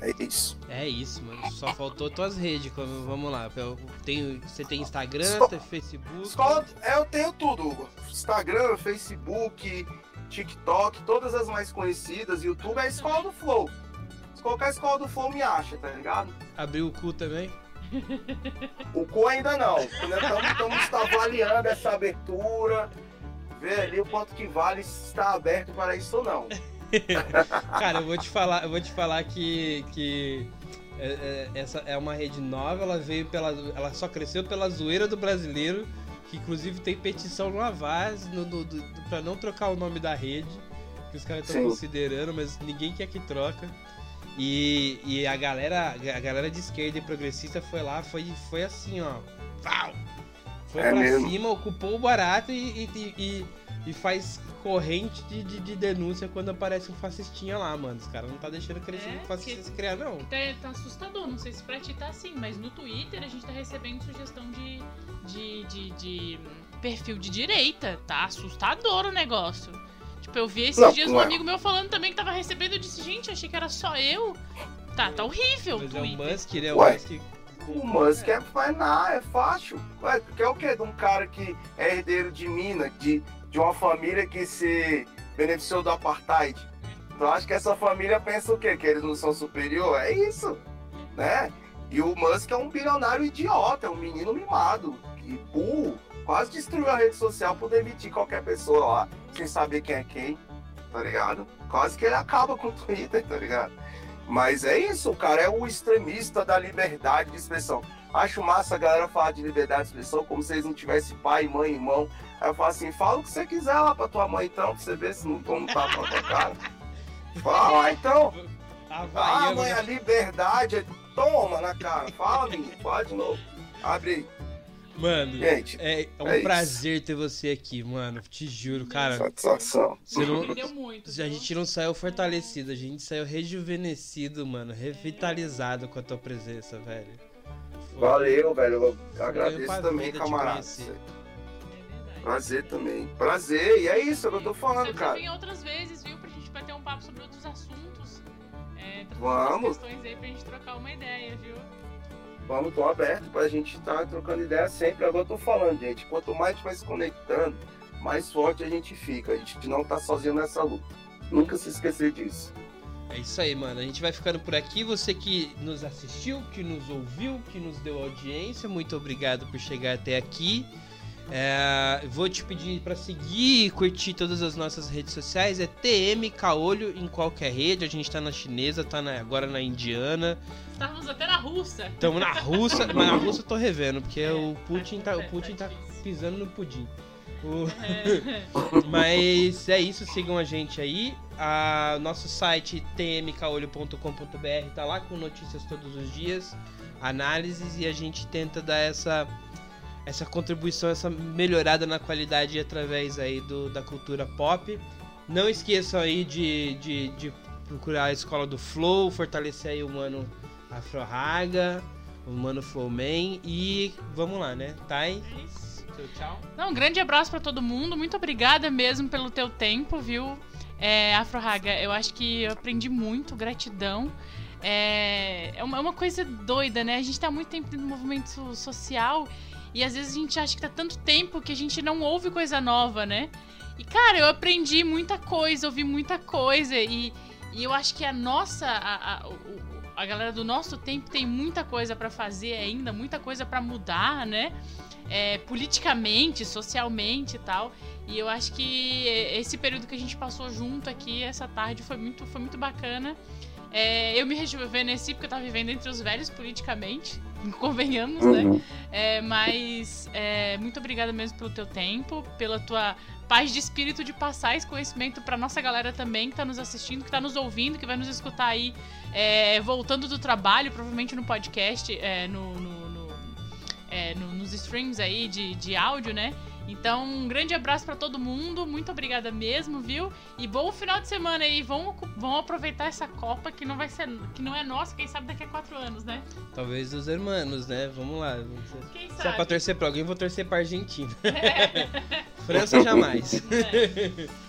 É isso. É isso, mano. Só faltou tuas redes. Como, vamos lá. Eu tenho, você tem Instagram, tem Facebook. Escola, é, eu tenho tudo, Hugo. Instagram, Facebook, TikTok, todas as mais conhecidas. YouTube é a Escola do Flow. Se colocar Escola do Flow, me acha, tá ligado? Abriu o cu também. O cu ainda não. Estamos avaliando essa abertura. Ver ali o quanto que vale se está aberto para isso ou não. Cara, eu vou te falar, eu vou te falar que, que é, é, essa é uma rede nova, ela veio pela. Ela só cresceu pela zoeira do brasileiro, que inclusive tem petição no Avaz no, do, do- pra não trocar o nome da rede, que os caras estão considerando, mas ninguém quer que troca. E, e a galera, a galera de esquerda e progressista foi lá, foi, foi assim, ó. Pau! Foi É pra mesmo. cima, ocupou o barato e, e, e, e faz corrente de, de, de denúncia quando aparece um fascistinha lá, mano. Os caras não tá deixando crescer É, um fascista se criar, não. Tá, tá assustador, não sei se pra ti tá assim, mas no Twitter a gente tá recebendo sugestão de, de, de, de perfil de direita. Tá assustador o negócio. Tipo, eu vi esses Não, dias não um é. amigo meu falando também que tava recebendo. Eu disse, gente, achei que era só eu. Tá, tá horrível o Mas é o Twitter. Musk, né? O. Musk. O Musk é, nada, é fácil. Ué, tu quer o quê? De um cara que é herdeiro de mina, de, de uma família que se beneficiou do apartheid. Tu acha que essa família pensa o quê? Que eles não são superior? É isso, né? E o Musk é um bilionário idiota, é um menino mimado, e burro. Quase destruiu a rede social por demitir qualquer pessoa lá, sem saber quem é quem, tá ligado? Quase que ele acaba com o Twitter, tá ligado? Mas é isso, o cara é o extremista da liberdade de expressão. Acho massa a galera falar de liberdade de expressão como se eles não tivessem pai, mãe, irmão. Aí eu falo assim, fala o que você quiser lá pra tua mãe então, pra você ver se não toma um tapa na tua cara. Fala lá então. Ah, mãe, a liberdade. Toma na cara. Fala, menino. Fala de novo. Abre aí. Mano, Gente, é um é isso. prazer ter você aqui, mano. Te juro, cara. satisfação. Você não, Aprendeu muito. a gente não saiu fortalecido, a gente saiu rejuvenescido, mano. Revitalizado com a tua presença, velho. Foi- Valeu, velho. Eu agradeço também, camarada. É verdade. Prazer também. Prazer. E é isso é que eu tô falando, Você cara. vem outras vezes, viu? Pra gente bater um papo sobre outros assuntos. É, Vamos. umas questões aí pra gente trocar uma ideia, viu? Vamos, tô aberto pra gente estar trocando ideia sempre. Agora tô falando, gente. Quanto mais a gente vai se conectando, mais forte a gente fica. A gente não tá sozinho nessa luta. Nunca se esquecer disso. É isso aí, mano. A gente vai ficando por aqui. Você que nos assistiu, que nos ouviu, que nos deu audiência, muito obrigado por chegar até aqui. É, vou te pedir para seguir e curtir todas as nossas redes sociais. É TM Caolho em qualquer rede. A gente tá na chinesa, tá na- agora na indiana. Estávamos até na russa. Estamos na russa, mas na russa eu tô revendo, porque É, o Putin tá, o tá- Putin tá tá difícil. pisando no pudim. O- Mas é isso, sigam a gente aí. A, nosso site tmcaolho.com.br tá lá com notícias todos os dias, análises e a gente tenta dar essa essa contribuição, essa melhorada na qualidade através aí do, da cultura pop. Não esqueçam aí de, de, de procurar a escola do Flow, fortalecer aí o mano Afro Raga, o mano Flowman e vamos lá, né? Thay, É isso. tchau. Não, um grande abraço pra todo mundo. Muito obrigada mesmo pelo teu tempo, viu? É, Afro Raga, eu acho que eu aprendi muito, gratidão. É, é uma, é uma coisa doida, né? A gente tá muito tempo no movimento social e às vezes a gente acha que tá tanto tempo que a gente não ouve coisa nova, né? E cara, eu aprendi muita coisa, ouvi muita coisa e, e eu acho que a nossa, a, a, o- a galera do nosso tempo tem muita coisa pra fazer ainda, muita coisa pra mudar, né? É, politicamente, socialmente e tal. E eu acho que esse período que a gente passou junto aqui essa tarde foi muito, foi muito bacana. É, eu me rejuvenesci porque eu tava vivendo entre os velhos politicamente, convenhamos, né? É, mas é, muito obrigada mesmo pelo teu tempo, pela tua paz de espírito de passar esse conhecimento pra nossa galera também que tá nos assistindo, que tá nos ouvindo, que vai nos escutar aí é, voltando do trabalho, provavelmente no podcast, é, no, no- no- é, no- nos streams aí de, de áudio, né? Então, um grande abraço pra todo mundo, muito obrigada mesmo, viu? E bom final de semana aí, vão, vão aproveitar essa Copa que não vai ser, que não é nossa, quem sabe daqui a quatro anos, né? Talvez dos hermanos, né? Vamos lá. Quem Se é pra sabe? torcer pra alguém, vou torcer pra Argentina. França jamais. É.